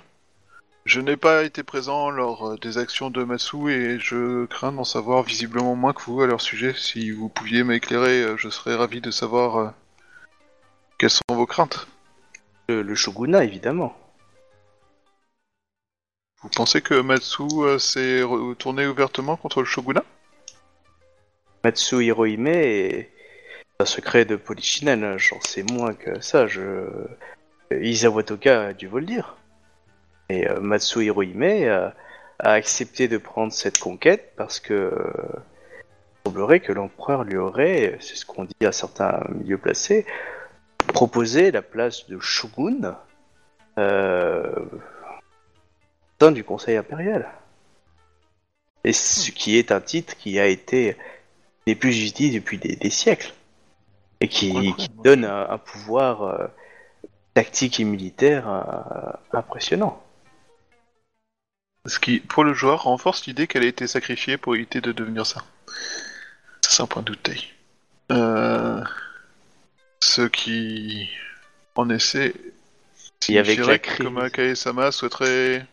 Je n'ai pas été présent lors des actions de Matsu et je crains d'en savoir visiblement moins que vous à leur sujet. Si vous pouviez m'éclairer, euh, je serais ravi de savoir euh, quelles sont vos craintes. Le, le shogunat, évidemment. Vous pensez que Matsu euh, s'est retourné ouvertement contre le shogunat Matsu Hirohime est un secret de Polichinelle, j'en sais moins que ça, je... Isawa Toga a dû vous le dire. Et euh, Matsu Hirohime a, a accepté de prendre cette conquête parce que euh, il semblerait que l'empereur lui aurait, c'est ce qu'on dit à certains milieux placés, proposé la place de shogun euh, au sein du conseil impérial. Et ce qui est un titre qui a été des plus utilisés depuis des, des siècles et qui, donne un, un pouvoir euh, tactique et militaire euh, impressionnant. Ce qui, pour le joueur, renforce l'idée qu'elle a été sacrifiée pour éviter de devenir ça. C'est un point de. Euh... Ce qui en avec signifierait la que crise- Koma Kae-sama souhaiterait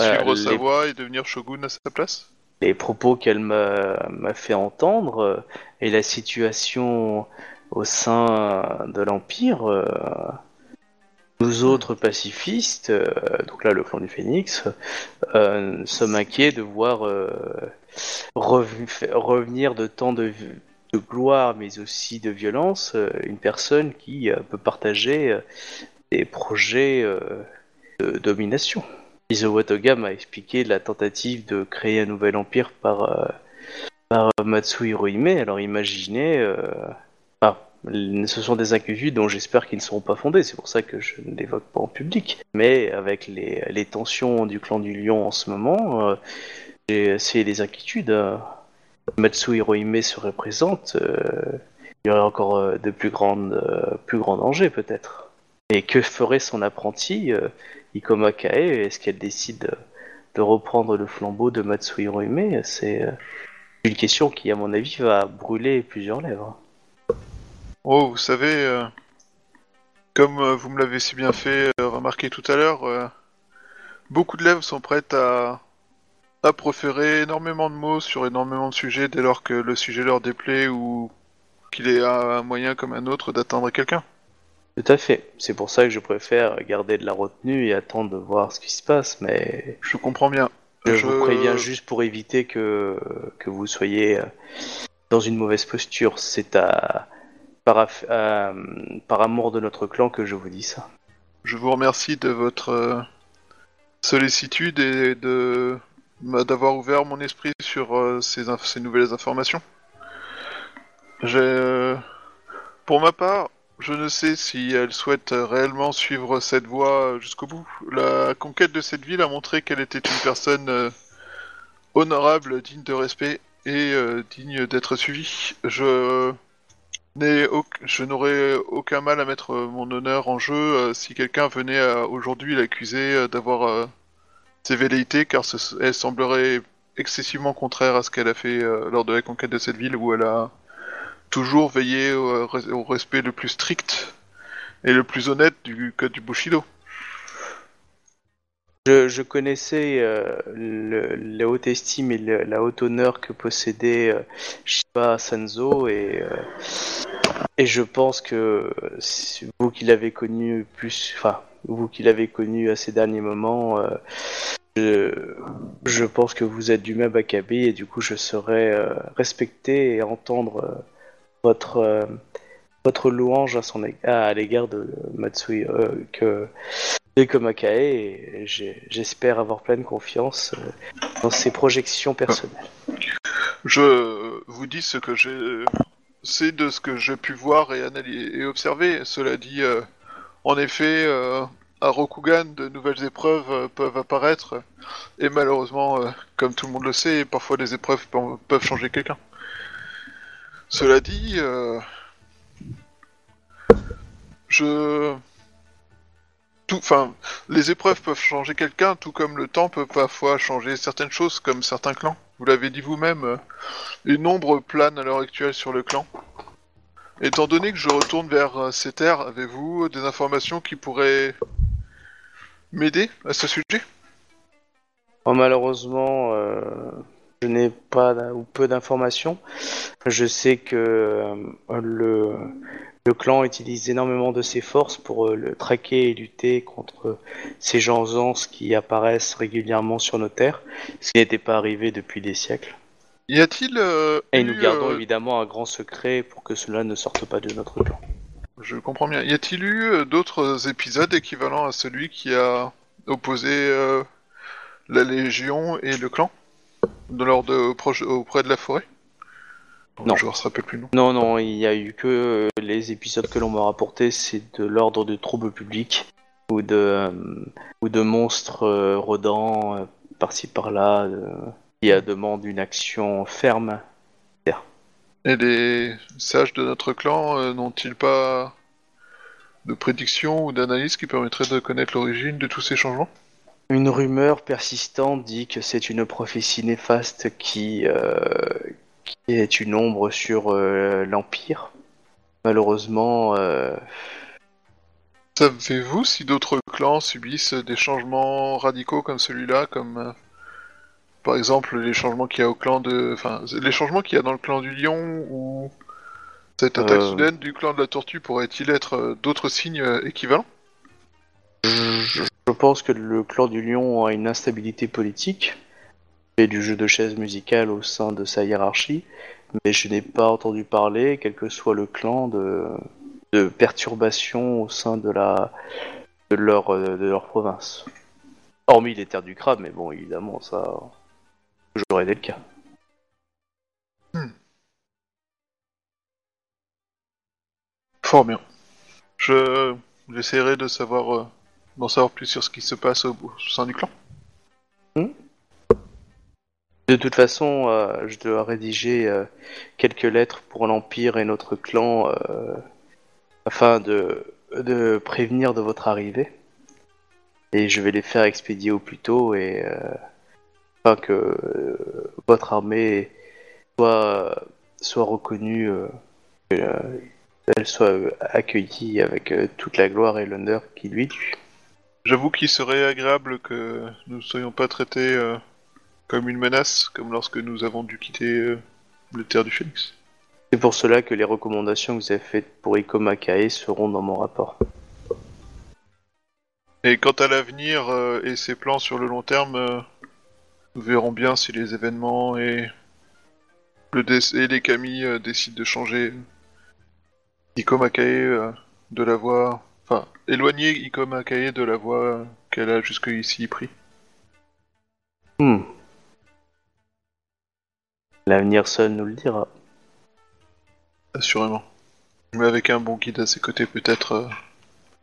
Euh, suivre les- sa voie et devenir shogun à sa place les propos qu'elle m'a fait entendre euh, et la situation au sein de l'Empire, euh, nous autres pacifistes, euh, donc là le clan du Phénix, sommes inquiets de voir revenir de tant de, de gloire mais aussi de violence une personne qui peut partager des projets de domination. Izuo Toga m'a expliqué la tentative de créer un nouvel empire par, euh, par euh, Matsu Hirohime. Alors imaginez, euh, ce sont des inquiétudes dont j'espère qu'ils ne seront pas fondées, c'est pour ça que je ne l'évoque pas en public. Mais avec les, tensions du clan du lion en ce moment, euh, c'est des inquiétudes. euh. Matsu Hirohime se représente, euh, il y aurait encore de plus, plus grands dangers peut-être. Et que ferait son apprenti euh, Ikoma Kae, est-ce qu'elle décide de- de reprendre le flambeau de Matsu Hirohime C'est euh, une question qui, à mon avis, va brûler plusieurs lèvres. Oh, vous savez, euh, comme euh, vous me l'avez si bien fait euh, remarquer tout à l'heure, euh, beaucoup de lèvres sont prêtes à, à proférer énormément de mots sur énormément de sujets dès lors que le sujet leur déplaît ou qu'il est un moyen comme un autre d'atteindre quelqu'un. Tout à fait. C'est pour ça que je préfère garder de la retenue et attendre de voir ce qui se passe, mais Je comprends bien. je, Je- vous préviens juste pour éviter que, que vous soyez euh, dans une mauvaise posture. C'est à, par, aff- à- par amour de notre clan que je vous dis ça. Je vous remercie de votre euh, sollicitude et de m'a- d'avoir ouvert mon esprit sur euh, ces, inf- ces nouvelles informations. J'ai, euh, pour ma part, je ne sais si elle souhaite réellement suivre cette voie jusqu'au bout. La conquête de cette ville a montré qu'elle était une personne euh, honorable, digne de respect et euh, digne d'être suivie. Je n'ai je n'aurais aucun mal à mettre mon honneur en jeu euh, si quelqu'un venait aujourd'hui l'accuser d'avoir ses velléités, car elle semblerait excessivement contraire à ce qu'elle a fait lors de la conquête de cette ville, où elle a toujours veillé au, res- au respect le plus strict et le plus honnête du code du Bushido. Je, connaissais euh, la haute estime et la haute honneur que possédait euh, Shiba Sanzo et, euh, et je pense que vous qui l'avez connu plus, enfin vous qui l'avez connu à ces derniers moments, euh, je, je pense que vous êtes du même acabit et du coup je saurais euh, respecter et entendre votre euh, votre louange à son à l'égard de Matsui euh, que et comme Akae, et j'espère avoir pleine confiance euh, dans ses projections personnelles. Je vous dis ce que j'ai, c'est de ce que j'ai pu voir et analyser et observer. Cela dit, en effet, à Rokugan, de nouvelles épreuves peuvent apparaître et malheureusement, comme tout le monde le sait, parfois les épreuves pe- peuvent changer quelqu'un. Cela dit, euh, je tout, enfin, les épreuves peuvent changer quelqu'un, tout comme le temps peut parfois changer certaines choses, comme certains clans. Vous l'avez dit vous-même, euh, une ombre plane à l'heure actuelle sur le clan. Étant donné que je retourne vers euh, ces terres, avez-vous des informations qui pourraient m'aider à ce sujet? Bon, malheureusement, euh, je n'ai pas ou peu d'informations. Je sais que euh, le, Le clan utilise énormément de ses forces pour euh, le traquer et lutter contre ces gens qui apparaissent régulièrement sur nos terres, ce qui n'était pas arrivé depuis des siècles. Y a-t-il euh, Et eu, nous gardons euh, évidemment un grand secret pour que cela ne sorte pas de notre clan. Je comprends bien. Y a-t-il eu d'autres épisodes équivalents à celui qui a opposé euh, la Légion et le clan? De proche, auprès de la forêt? Non. Le joueur se rappelle plus. Non, non, il y a eu que euh, les épisodes que l'on m'a rapportés, c'est de l'ordre de troubles publics ou de, euh, ou de monstres euh, rôdants euh, par-ci par-là qui demandent une action ferme. Et les sages de notre clan n'ont-ils pas de prédiction ou d'analyse qui permettrait de connaître l'origine de tous ces changements? Une rumeur persistante dit que c'est une prophétie néfaste qui, euh, qui est une ombre sur euh, l'Empire. Malheureusement, euh, Savez-vous si d'autres clans subissent des changements radicaux comme celui-là, comme euh, par exemple les changements qu'il y a au clan de, enfin les changements qu'il y a dans le clan du lion ou cette attaque Euh. soudaine du clan de la tortue pourrait-il être euh, d'autres signes équivalents? Je pense que le clan du lion a une instabilité politique et du jeu de chaises musicales au sein de sa hiérarchie, mais je n'ai pas entendu parler, quel que soit le clan, de, perturbations au sein de, la, de, leur, euh, de leur province. Hormis les terres du crabe, mais bon, évidemment, ça toujours été le cas. Fort bien. Je j'essaierai de savoir euh, d'en savoir plus sur ce qui se passe au, au sein du clan. De toute façon, euh, je dois rédiger euh, quelques lettres pour l'Empire et notre clan euh, afin de, de prévenir de votre arrivée. Et je vais les faire expédier au plus tôt et euh, afin que euh, votre armée soit, soit reconnue, euh, que, euh, elle soit accueillie avec euh, toute la gloire et l'honneur qui lui est dû. J'avoue qu'il serait agréable que nous ne soyons pas traités euh, comme une menace, comme lorsque nous avons dû quitter euh, le terre du Phénix. C'est pour cela que les recommandations que vous avez faites pour Ikoma Kae seront dans mon rapport. Et quant à l'avenir euh, et ses plans sur le long terme, nous verrons bien si les événements et, le et les euh, décident de changer Iko Makae euh, de la voie... Enfin, éloigner Iko Makae de la voie qu'elle a jusqu'ici pris. Hmm. L'avenir seul nous le dira. Assurément. Mais avec un bon guide à ses côtés, peut-être euh,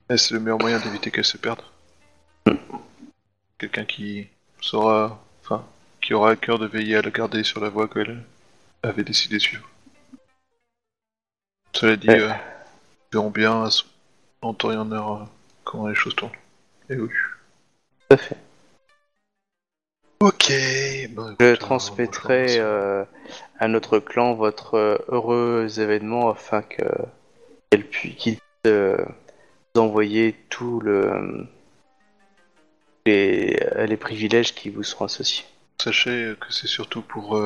est-ce le meilleur moyen d'éviter qu'elle se perde? Quelqu'un qui saura, enfin, qui aura à cœur de veiller à la garder sur la voie qu'elle avait décidé de suivre. Cela dit, Ouais. euh, nous verrons bien à son- en temps et en heure euh, comment les choses tournent. Et oui. Tout à fait. Ok. bah, Je transmettrai euh, euh, à notre clan votre euh, heureux événement afin que qu'elle puisse euh, vous envoyer tout le les, les privilèges qui vous seront associés. Sachez que c'est surtout pour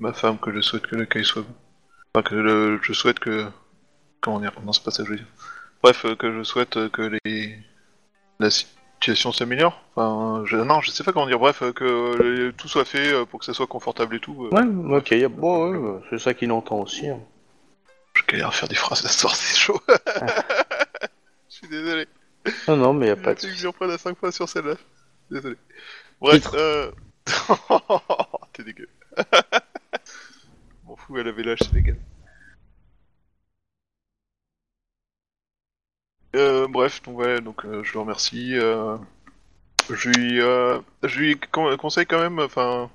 ma femme que je souhaite que l'accueil soit bon. Enfin, que le- je souhaite que. Comment dire Non, c'est pas ça que je veux dire. Bref, euh, que je souhaite euh, que les. La situation s'améliore. Enfin, je... non, je sais pas comment dire. Bref, euh, que tout soit fait euh, pour que ça soit confortable et tout. euh. Ouais, ok, y a- bon, ouais, ouais, c'est ça qu'il entend aussi. hein. Je galère à faire des phrases ce soir, c'est chaud. Je suis désolé. Non, non, mais y a pas de j'en prenne à 5 fois sur celle-là. Désolé. Bref, Titre. euh... T'es dégueu. M'en fous, elle avait l'âge, c'est légal. Euh, bref, donc ouais, donc euh, je le remercie. Euh... Je lui, euh... je lui con- conseille quand même, enfin,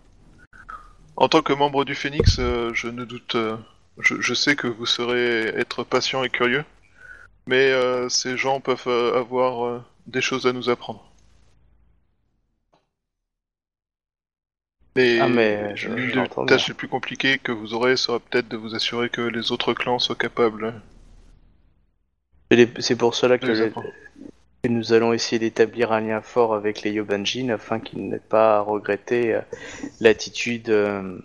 en tant que membre du Phoenix, euh, je ne doute, euh, je, je sais que vous saurez être patient et curieux, mais euh, ces gens peuvent euh, avoir euh, des choses à nous apprendre. Et Ah, mais je- l'une des tâches les plus compliquées que vous aurez sera peut-être de vous assurer que les autres clans soient capables C'est pour cela que, nous allons essayer d'établir un lien fort avec les Yobanjin afin qu'ils n'aient pas à regretter euh, l'attitude euh,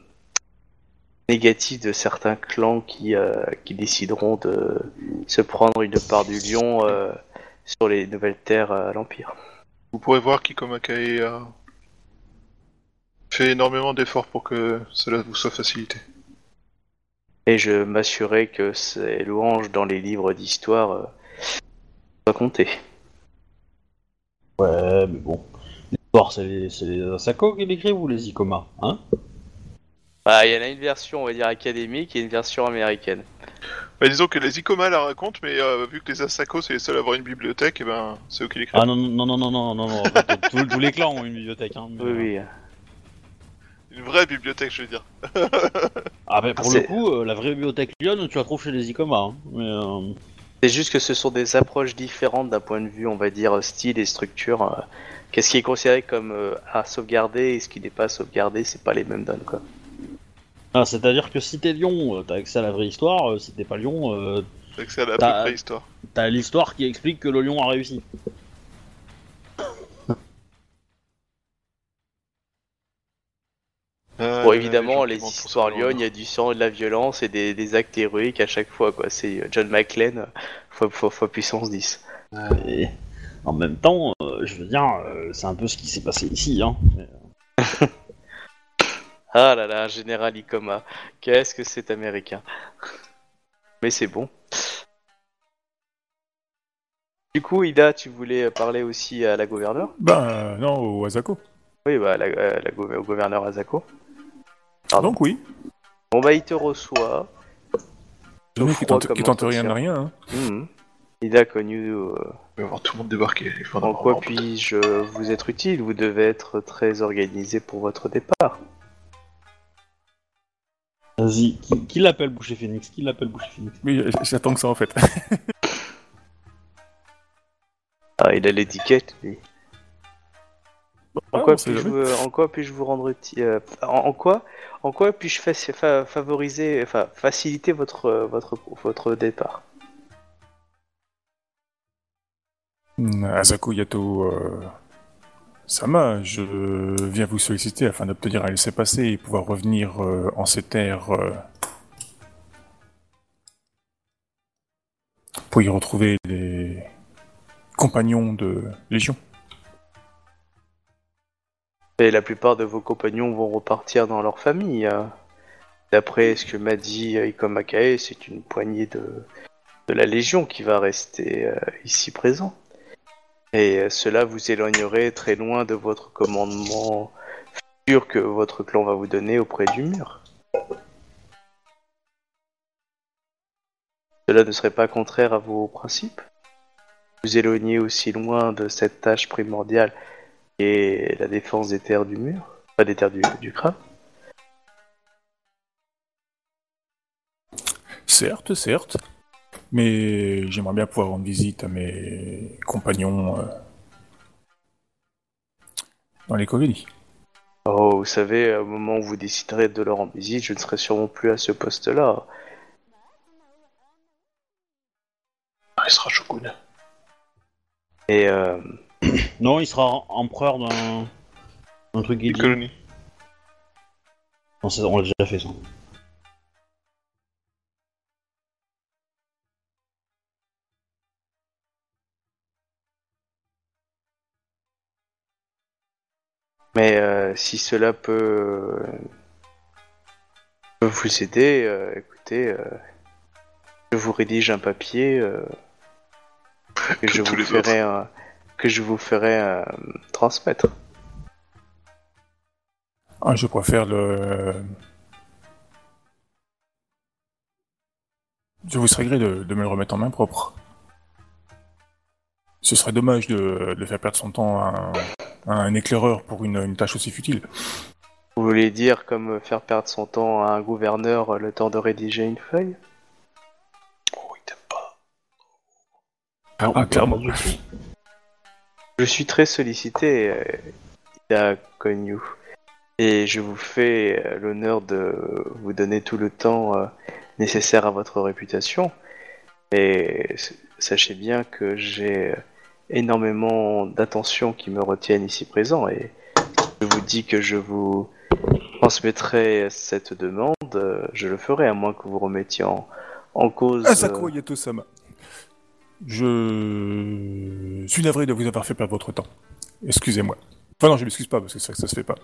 négatif de certains clans qui, euh, qui décideront de se prendre une part du lion euh, sur les nouvelles terres à l'Empire. Vous pourrez voir qu'Ikomakae a fait énormément d'efforts pour que cela vous soit facilité. Et je m'assurais que ces louanges dans les livres d'histoire euh, soient comptées. Ouais, mais bon. L'histoire, c'est les, c'est les Asako qui l'écrivent ou les Ikoma, hein? Bah, il y en a une version, on va dire, académique et une version américaine. Bah, disons que les Ikoma la racontent, mais euh, vu que les Asako c'est les seuls à avoir une bibliothèque, et ben c'est eux qui l'écrivent. Ah non, non, non, non, non, non, non. fait, tous, tous les clans ont une bibliothèque, hein. mais, Oui, euh, oui. Une vraie bibliothèque, je veux dire. Ah, bah pour Ah, le c'est- coup, euh, la vraie bibliothèque Lyon, tu la trouves chez les Ikoma, hein. Mais, euh, C'est juste que ce sont des approches différentes d'un point de vue, on va dire, style et structure. euh. Qu'est-ce qui est considéré comme euh, à sauvegarder et ce qui n'est pas à sauvegarder, c'est pas les mêmes donnes, quoi. Ah, c'est-à-dire que si t'es Lyon, euh, t'as accès à la vraie histoire, euh, si t'es pas Lyon, euh, c'est à la T'as- près histoire. t'as l'histoire qui explique que le lion a réussi. Euh, Bon, évidemment, les histoires Lyon, il y a du sang et de la violence et des, des actes héroïques à chaque fois, quoi. C'est euh, John McClane fois, fois, fois puissance 10. Et en même temps, euh, je veux dire, euh, c'est un peu ce qui s'est passé ici, hein. Ah là là, Général Icoma. Qu'est-ce que c'est américain. Mais c'est bon. Du coup, Ida, tu voulais parler aussi à la gouverneure? Ben non, au Asako. Oui, bah, la, au gouverneur Azako. Pardon. Donc oui. Bon, bah, il te reçoit. Le mec qui froid tente, rien de rien. Hein. Mhm. Ida a connu. euh, Il va voir tout le monde débarquer. Il faut en quoi puis-je vous être utile Vous devez être très organisé pour votre départ. Vas-y, qui, qui l'appelle Boucher Phoenix? Qui l'appelle Boucher Phoenix? Oui, j'attends que ça en fait. Ah, il a l'étiquette, lui. En Ah, quoi puis-je vous, en quoi puis-je vous rendre euh, en, en quoi en quoi puis-je fa- favoriser enfin faciliter votre votre votre départ? Hmm, Asako Yato euh, Sama, je viens vous solliciter afin d'obtenir un laissez-passer et pouvoir revenir euh, en ces terres euh, pour y retrouver les compagnons de Légion. Et la plupart de vos compagnons vont repartir dans leur famille. hein. D'après ce que m'a dit euh, Ikomakae, c'est une poignée de la Légion qui va rester euh, ici présent. Et euh, cela vous éloignerait très loin de votre commandement futur que votre clan va vous donner auprès du mur. Cela ne serait pas contraire à vos principes? Vous éloigner aussi loin de cette tâche primordiale qui est la défense des terres du mur Pas des terres du, du crabe Certes, certes, mais j'aimerais bien pouvoir rendre visite à mes compagnons euh, dans les colonies. Oh, vous savez, au moment où vous déciderez de leur rendre visite, je ne serai sûrement plus à ce poste-là. Il sera shogun. Et euh, Non, il sera empereur d'un truc. Non, c'est- on l'a déjà fait ça. Mais euh, si cela peut, peut vous aider, euh, écoutez, euh, je vous rédige un papier euh, que je vous ferai un- que je vous ferai euh, transmettre. Ah, je préfère le. Je vous serais gré de, de me le remettre en main propre. Ce serait dommage de, de faire perdre son temps à un, à un éclaireur pour une, une tâche aussi futile. Vous voulez dire comme faire perdre son temps à un gouverneur le temps de rédiger une feuille? Oh, il t'aime pas. Ah, clairement. Je suis très sollicité, euh, Ida Konyu, et je vous fais euh, l'honneur de vous donner tout le temps euh, nécessaire à votre réputation. Et sachez bien que j'ai euh, énormément d'attention qui me retiennent ici présent, et je vous dis que je vous transmettrai cette demande je le ferai, à moins que vous remettiez en, en cause. Asako Yato-sama. Je suis navré de vous avoir fait perdre votre temps. Excusez-moi. Enfin non, je m'excuse pas parce que que ça se fait pas.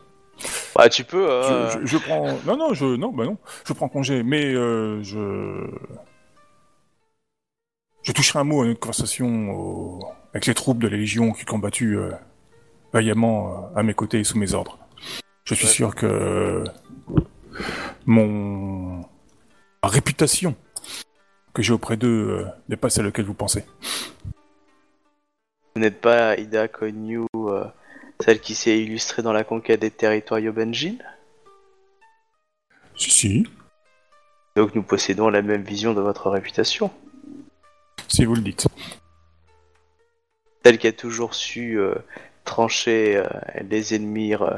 Bah, tu peux. Je, euh, je- je prends. Non, non, je. Non, bah non. Je prends congé, mais euh, je. Je toucherai un mot à notre conversation au- avec les troupes de la Légion qui ont combattu euh, vaillamment à mes côtés et sous mes ordres. Je suis Ouais. sûr que mon ma réputation que j'ai auprès d'eux euh, n'est pas celle à laquelle vous pensez. Vous n'êtes pas Ida Konyu, euh, celle qui s'est illustrée dans la conquête des territoires Yobenjin Si, si, Donc nous possédons la même vision de votre réputation. si vous le dites. Celle qui a toujours su euh, trancher euh, les ennemis euh,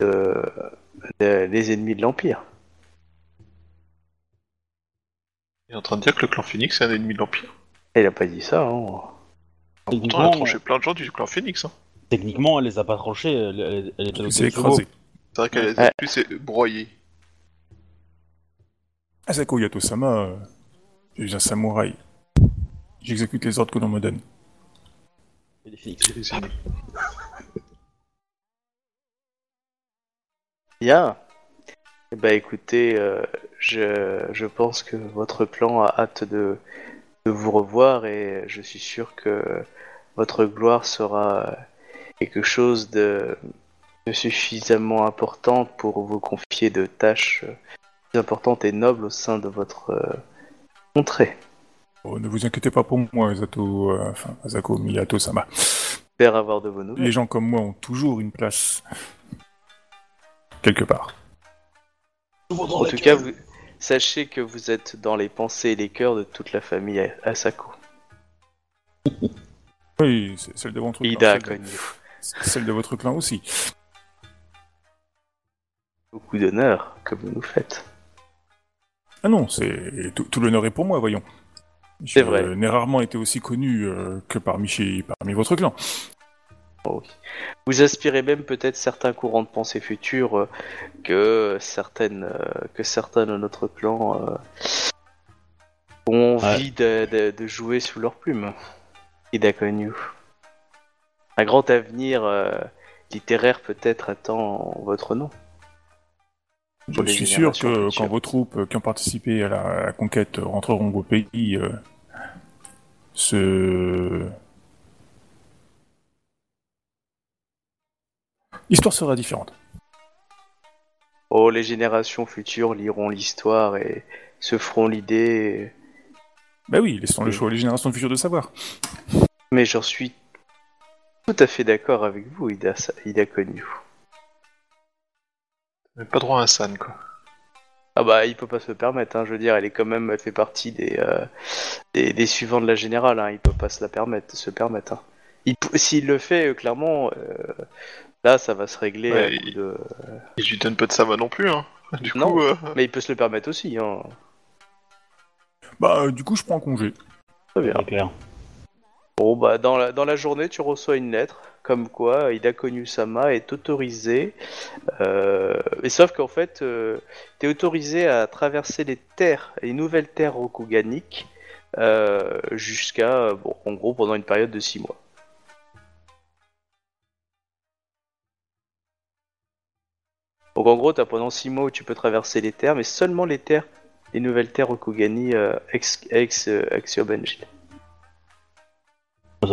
de, de- les ennemis de l'Empire. Il est en train de dire que le clan Phoenix est un ennemi de l'Empire. Elle a pas dit ça, hein. Pourtant, elle a Techniquement, tranché plein de gens du clan Phoenix. Hein. Techniquement, elle les a pas tranchés, elle, elle- elle était C'est au écrasé. C'est vrai qu'elle les Ouais. a plus broyés. Asako Yato-sama, euh, je suis un samouraï. J'exécute les ordres que l'on me donne. Et les Phoenix. Les ennemis. Bien. Eh ben écoutez, euh, je, je pense que votre clan a hâte de, de vous revoir et je suis sûr que votre gloire sera quelque chose de, de suffisamment importante pour vous confier de tâches plus importantes et nobles au sein de votre euh, contrée. Oh, ne vous inquiétez pas pour moi, Zato, euh, enfin, Asako Miyato-sama. J'espère avoir de vos nouvelles. Les gens comme moi ont toujours une place. Quelque part. En tout cas, vous, sachez que vous êtes dans les pensées et les cœurs de toute la famille Asako. Oui, c'est celle de votre clan. Ida Celle de, Konyu. celle de votre clan aussi. Beaucoup d'honneur que vous nous faites. Ah non, c'est tout, tout l'honneur est pour moi, voyons. C'est Je n'ai rarement été aussi connu euh, que parmi, chez, parmi votre clan. Oh oui. Vous aspirez même peut-être certains courants de pensée futurs euh, que certaines euh, que certains de notre clan euh, ont envie de, de- de jouer sous leur plume. Ida Konyu. Un grand avenir euh, littéraire peut-être attend votre nom. Je Pour les suis sûr générations que futures. quand vos troupes euh, qui ont participé à la, à la conquête rentreront au pays, euh, ce... L'histoire sera différente. Oh, les générations futures liront l'histoire et se feront l'idée. Bah oui, laissons le choix aux générations futures de savoir. Mais j'en suis tout à fait d'accord avec vous, Ida, Ida Konyu. On n'a pas droit à un san, quoi. Ah bah il peut pas se le permettre, hein. je veux dire, elle est quand même, elle fait partie des, euh, des, des suivants de la générale, hein. il peut pas se la permettre, se permettre. Hein. S'il le fait, euh, clairement, euh, là ça va se régler Ouais, à il- de... Et je lui donne pas de sama non plus, hein. Du Non. coup, euh, Mais il peut se le permettre aussi, hein. Bah euh, du coup je prends congé. Très bien. Clair. Bon bah dans la, dans la journée tu reçois une lettre comme quoi Ida Konyu-sama est autorisé, euh, et sauf qu'en fait euh, t'es autorisé à traverser les terres, les nouvelles terres rokuganiques euh, jusqu'à, bon en gros pendant une période de 6 mois. Donc en gros t'as pendant 6 mois où tu peux traverser les terres, mais seulement les terres, les nouvelles terres Rokugani euh, ex, ex, euh. Ça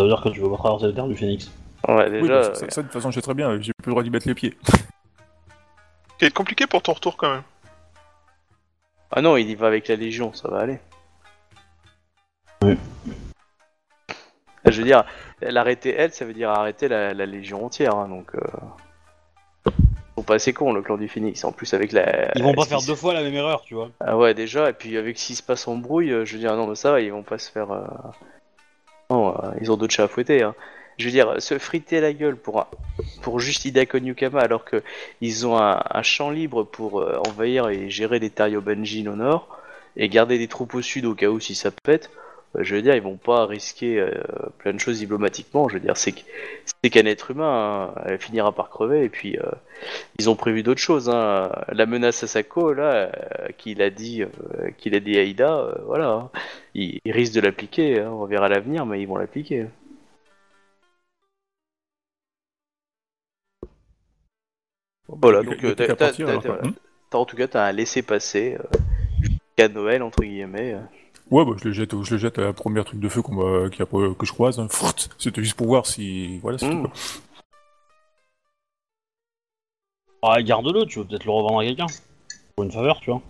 veut dire que tu veux pas traverser le terre du Phoenix. Ouais Oui, déjà... bah, ça, ça, de toute façon je sais très bien, j'ai plus le droit d'y mettre les pieds. être compliqué pour ton retour quand même. Ah non, il y va avec la Légion, ça va aller. Oui. Je veux dire, l'arrêter elle, ça veut dire arrêter la, la Légion entière, hein, donc... Euh... Pas assez cons, le clan du Phoenix, en plus avec la... Ils vont pas faire deux fois la même erreur, tu vois. Ah ouais, déjà, et puis avec ce qui se passe en brouille, euh, je veux dire, non, mais ça va, ils vont pas se faire... euh, Non, euh, ils ont d'autres chats à fouetter, hein. Je veux dire, se friter la gueule pour, un- pour juste Ida Konyukama alors que ils ont un, un champ libre pour euh, envahir et gérer les Tario Benjin au nord et garder des troupes au sud au cas où si ça pète, Je veux dire, ils vont pas risquer euh, plein de choses diplomatiquement. Je veux dire, c'est qu'un être humain, hein, elle finira par crever. Et puis, euh, ils ont prévu d'autres choses. Hein. La menace à Sako, là, euh, qu'il a dit, qu'il a dit à Ida, voilà, hein. ils, ils risquent de l'appliquer. On verra l'avenir, mais ils vont l'appliquer. Voilà, Il- donc t'as- en tout cas, t'as un laissé-passer euh, jusqu'à Noël, entre guillemets. Ouais, bah, je le jette, je le jette à la première truc de feu qu'on a- que je croise. Hein. C'était juste pour voir si. Voilà, c'est Mm. tout. quoi. Ah, garde-le, tu veux peut-être le revendre à quelqu'un. Pour une faveur, tu vois.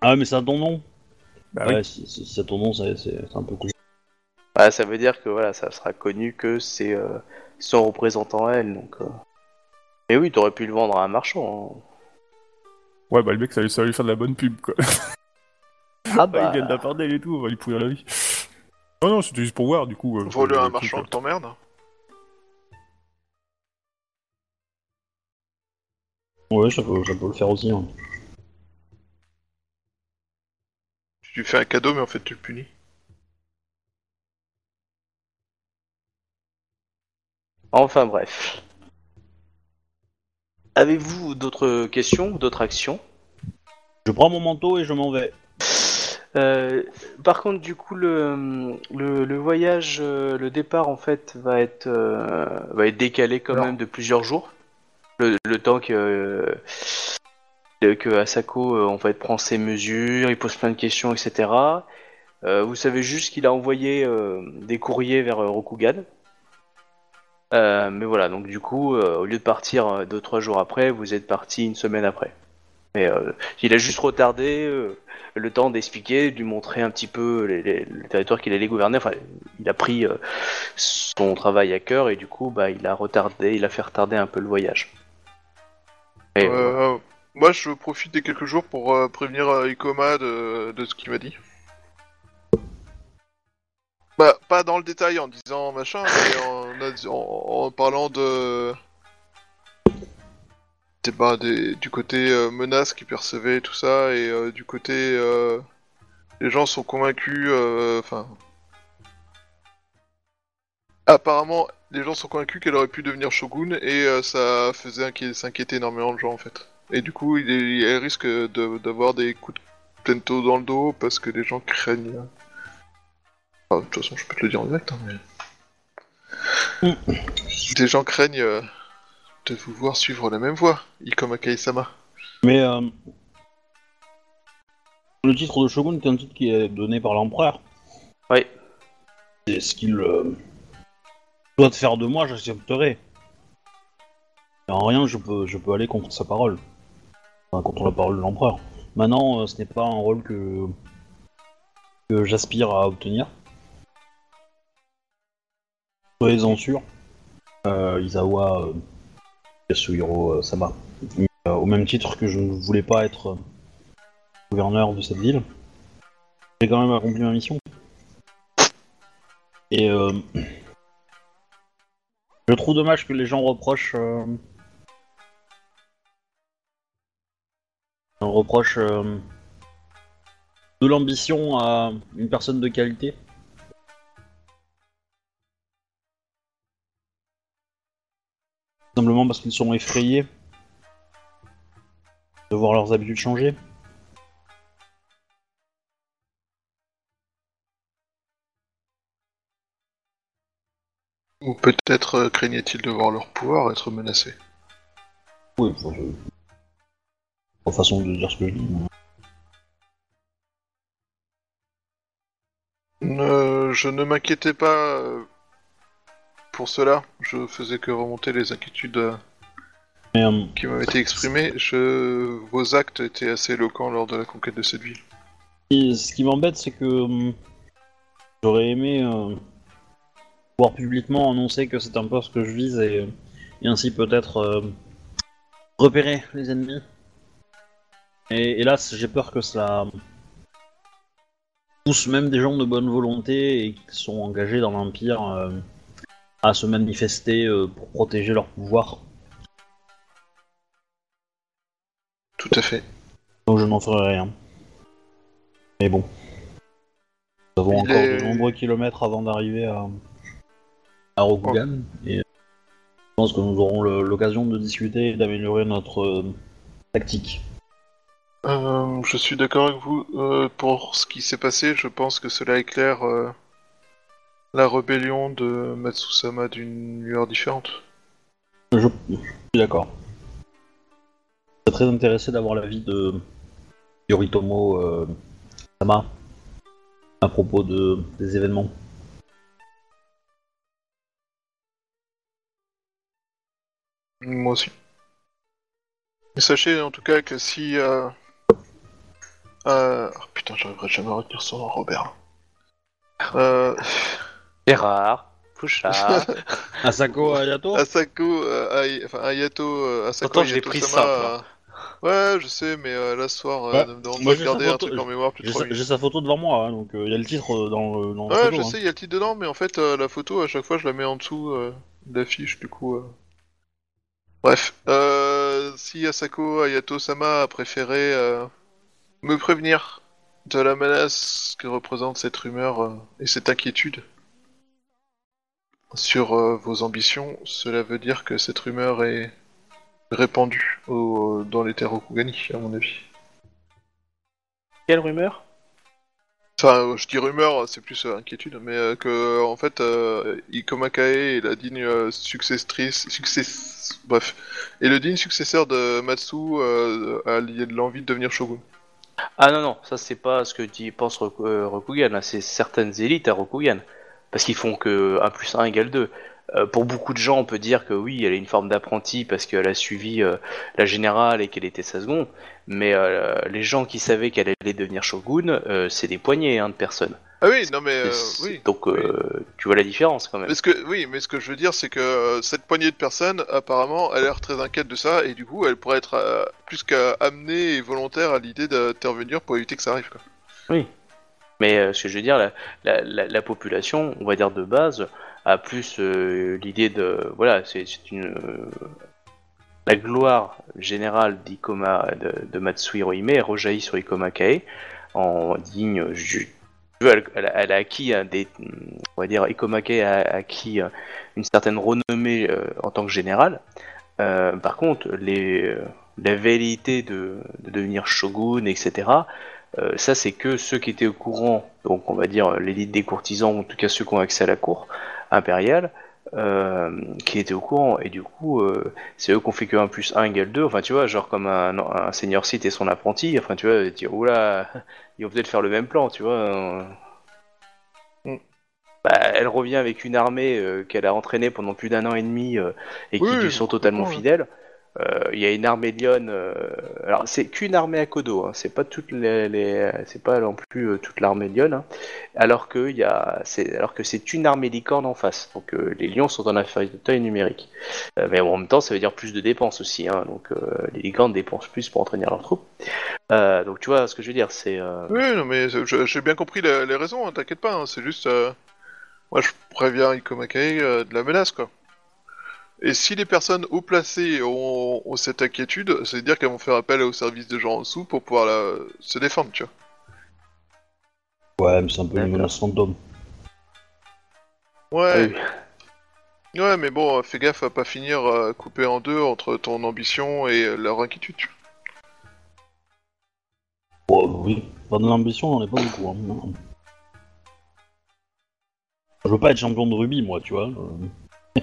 Ah, mais c'est à ton nom. Bah ouais, si, si c'est à ton nom, c'est un peu cool. Bah, ça veut dire que voilà, ça sera connu que c'est euh, son représentant à elle. Donc, euh. Mais oui, t'aurais pu le vendre à un marchand. hein. Ouais, bah le mec, ça, allait- ça va lui faire de la bonne pub, quoi. Ah Bah, il vient de la part d'elle et tout, on va lui pourrir la vie. Non, non, c'était juste pour voir, du coup. euh, Voler le un marchand t'emmerde Ouais, ça peut, ça peut le faire aussi. hein. Tu lui fais un cadeau, mais en fait tu le punis. Enfin bref. Avez-vous d'autres questions, d'autres actions? Je prends mon manteau et je m'en vais. Euh, Par contre, du coup, le, le, le voyage, euh, le départ en fait va être euh, va être décalé quand Alors. même de plusieurs jours. Le, le temps que que Asako en fait prend ses mesures, il pose plein de questions, etc. Euh, vous savez juste qu'il a envoyé des courriers vers Rokugan. Mais voilà, donc du coup, au lieu de partir euh, deux trois jours après, vous êtes parti une semaine après. Mais euh, il a juste retardé euh, le temps d'expliquer, de lui montrer un petit peu les, les- le territoire qu'il allait gouverner. Enfin, il a pris euh, son travail à cœur et du coup, bah, il a retardé, il a fait retarder un peu le voyage. Et, moi, je profite des quelques jours pour prévenir Ikoma de, de ce qu'il m'a dit. Bah, pas dans le détail en disant machin, mais en, en- en parlant de. Bah, des- du côté euh, menace qu'il percevait, tout ça, et euh, du côté. euh, les gens sont convaincus. euh, Enfin. Apparemment, les gens sont convaincus qu'elle aurait pu devenir shogun, et ça faisait inquié- s'inquiéter énormément de gens en fait. Et du coup, il, elle risque de- d'avoir des coups de plento dans le dos parce que les gens craignent. Ah, de toute façon, je peux te le dire en direct, hein, mais. Des gens craignent de vous voir suivre la même voie, Ikoma Kai-sama. Mais euh, le titre de shogun est un titre qui est donné par l'empereur. Oui. Et ce qu'il euh, doit faire de moi, j'accepterai. Et En rien, je peux, je peux aller contre sa parole. Enfin, contre la parole de l'empereur. Maintenant, euh, ce n'est pas un rôle que, que j'aspire à obtenir. Soyez-en sûrs. Euh, Isawa euh, Yasuhiro euh, Sama. Euh, au même titre que je ne voulais pas être euh, gouverneur de cette ville, j'ai quand même accompli ma mission. Et je trouve dommage que les gens reprochent, reprochent de l'ambition à une personne de qualité. Simplement parce qu'ils sont effrayés de voir leurs habitudes changer. Ou peut-être euh, craignait-il de voir leur pouvoir être menacé. Oui, enfin, façon de dire ce que je dis. Euh, je ne m'inquiétais pas euh, pour cela. Je faisais que remonter les inquiétudes euh, qui m'avaient été exprimées. Je... Vos actes étaient assez éloquents lors de la conquête de cette ville. Et ce qui m'embête, c'est que hum, j'aurais aimé euh, pouvoir publiquement annoncer que c'est un ce que je vise et, et ainsi peut-être euh, repérer les ennemis. Et hélas, j'ai peur que ça pousse même des gens de bonne volonté et qui sont engagés dans l'Empire euh, à se manifester euh, pour protéger leur pouvoir. Tout à fait. Donc je n'en ferai rien. Mais bon. Nous avons Il encore est- de nombreux kilomètres avant d'arriver à, à Rokugan. Et je pense que nous aurons l'occasion de discuter et d'améliorer notre euh, tactique. Euh, je suis d'accord avec vous. Euh, pour ce qui s'est passé, je pense que cela éclaire euh, la rébellion de Matsusama d'une lueur différente. Je, je suis d'accord. Je serais très intéressé d'avoir l'avis de Yoritomo euh, Sama à propos de, des événements. Moi aussi. Mais sachez en tout cas que si... Euh... Euh... oh, putain, j'arriverai jamais à retenir son nom, Robert. Euh... Gérard, Fouchard. Asako Ayato Asako, euh, Ay- enfin Ayato, euh, Asako Pourtant, je l'ai Ayato pris Sama, simple, euh, Ouais, je sais, mais euh, là ce soir, euh, Ouais. ne me demande Moi, pas de j'ai sa garder un photo- truc en mémoire plus de J'ai 3 sa, minutes. j'ai sa photo devant moi, hein, donc il y a le titre euh, dans le, dans la Ouais, photo. je hein. sais, il y a le titre dedans, mais en fait, euh, la photo, à chaque fois, je la mets en dessous euh, de l'affiche, du coup. euh. Bref, euh, si Asako Ayato-sama a préféré euh, me prévenir de la menace que représente cette rumeur euh, et cette inquiétude sur euh, vos ambitions, cela veut dire que cette rumeur est répandue au- dans les terres Okugani, à mon avis. Quelle rumeur? Enfin, euh, je dis rumeur, c'est plus euh, inquiétude, mais euh, que en fait, euh, Ikoma Kae est la digne euh, successrice, success, bref, et le digne successeur de Matsu euh, a li- l'envie de devenir shogun. Ah non, non, ça c'est pas ce que dit, pense Roku- euh, Rokugan, là, c'est certaines élites à Rokugan. Parce qu'ils font que 1 plus 1 égale 2. Euh, pour beaucoup de gens, on peut dire que oui, elle est une forme d'apprenti parce qu'elle a suivi euh, la générale et qu'elle était sa seconde. Mais euh, les gens qui savaient qu'elle allait devenir shogun, c'est des poignées hein, de personnes. Ah oui, non mais oui. Donc tu vois la différence quand même. Mais ce que, oui, mais ce que je veux dire, c'est que cette poignée de personnes, apparemment, a l'air très inquiète de ça, et du coup, elle pourrait être plus qu'amenée et volontaire à l'idée d'intervenir pour éviter que ça arrive. Quoi. Mais euh, ce que je veux dire, la, la, la, la population, on va dire de base, a plus euh, l'idée de. Voilà, c'est une. euh, la gloire générale d'Ikoma, de, de Matsui Hirohime rejaillit sur Ikoma Kae en digne. Elle, elle a- acquis des. On va dire, Ikoma Kae a acquis une certaine renommée en tant que général. Par contre, les, la velléité de, de devenir shogun, etc., euh, ça, c'est que ceux qui étaient au courant, donc on va dire euh, l'élite des courtisans, ou en tout cas ceux qui ont accès à la cour impériale, euh, qui étaient au courant. Et du coup, euh, c'est eux qui ont fait que 1 plus 1 égale 2. Enfin, tu vois, genre comme un, un seigneur site et son apprenti. Enfin, tu vois, dire, oula, ils vont peut-être faire le même plan, tu vois. Mm. Bah, elle revient avec une armée euh, qu'elle a entraînée pendant plus d'un an et demi et qui lui sont totalement fidèles. Euh, Il y a une armée Lyon. euh, alors c'est qu'une armée à Kodo, hein, c'est pas toutes les, les- c'est pas non plus euh, toute l'armée Lyon. hein. alors que y a, c'est alors que c'est une armée licorne en face. Donc les lions sont en infériorité numérique. Mais en même temps, ça veut dire plus de dépenses aussi. Hein, donc les licornes dépensent plus pour entraîner leurs troupes. Donc tu vois ce que je veux dire, c'est Oui, non, mais j'ai bien compris les, raisons, hein, t'inquiète pas, c'est juste. moi, je préviens Ikoma Kae euh, de la menace, quoi. Et si les personnes haut placées ont, ont cette inquiétude, ça veut dire qu'elles vont faire appel au service de gens en dessous pour pouvoir la- se défendre, tu vois. Ouais, mais c'est un peu une D'accord. menace fantôme. Ouais, oui. ouais, mais bon, euh, fais gaffe à pas finir euh, coupé en deux entre ton ambition et euh, leur inquiétude. tu vois. Ouais, oui, pas de l'ambition, on est pas beaucoup. Hein. non. Je veux pas être champion de rugby, moi, tu vois. euh.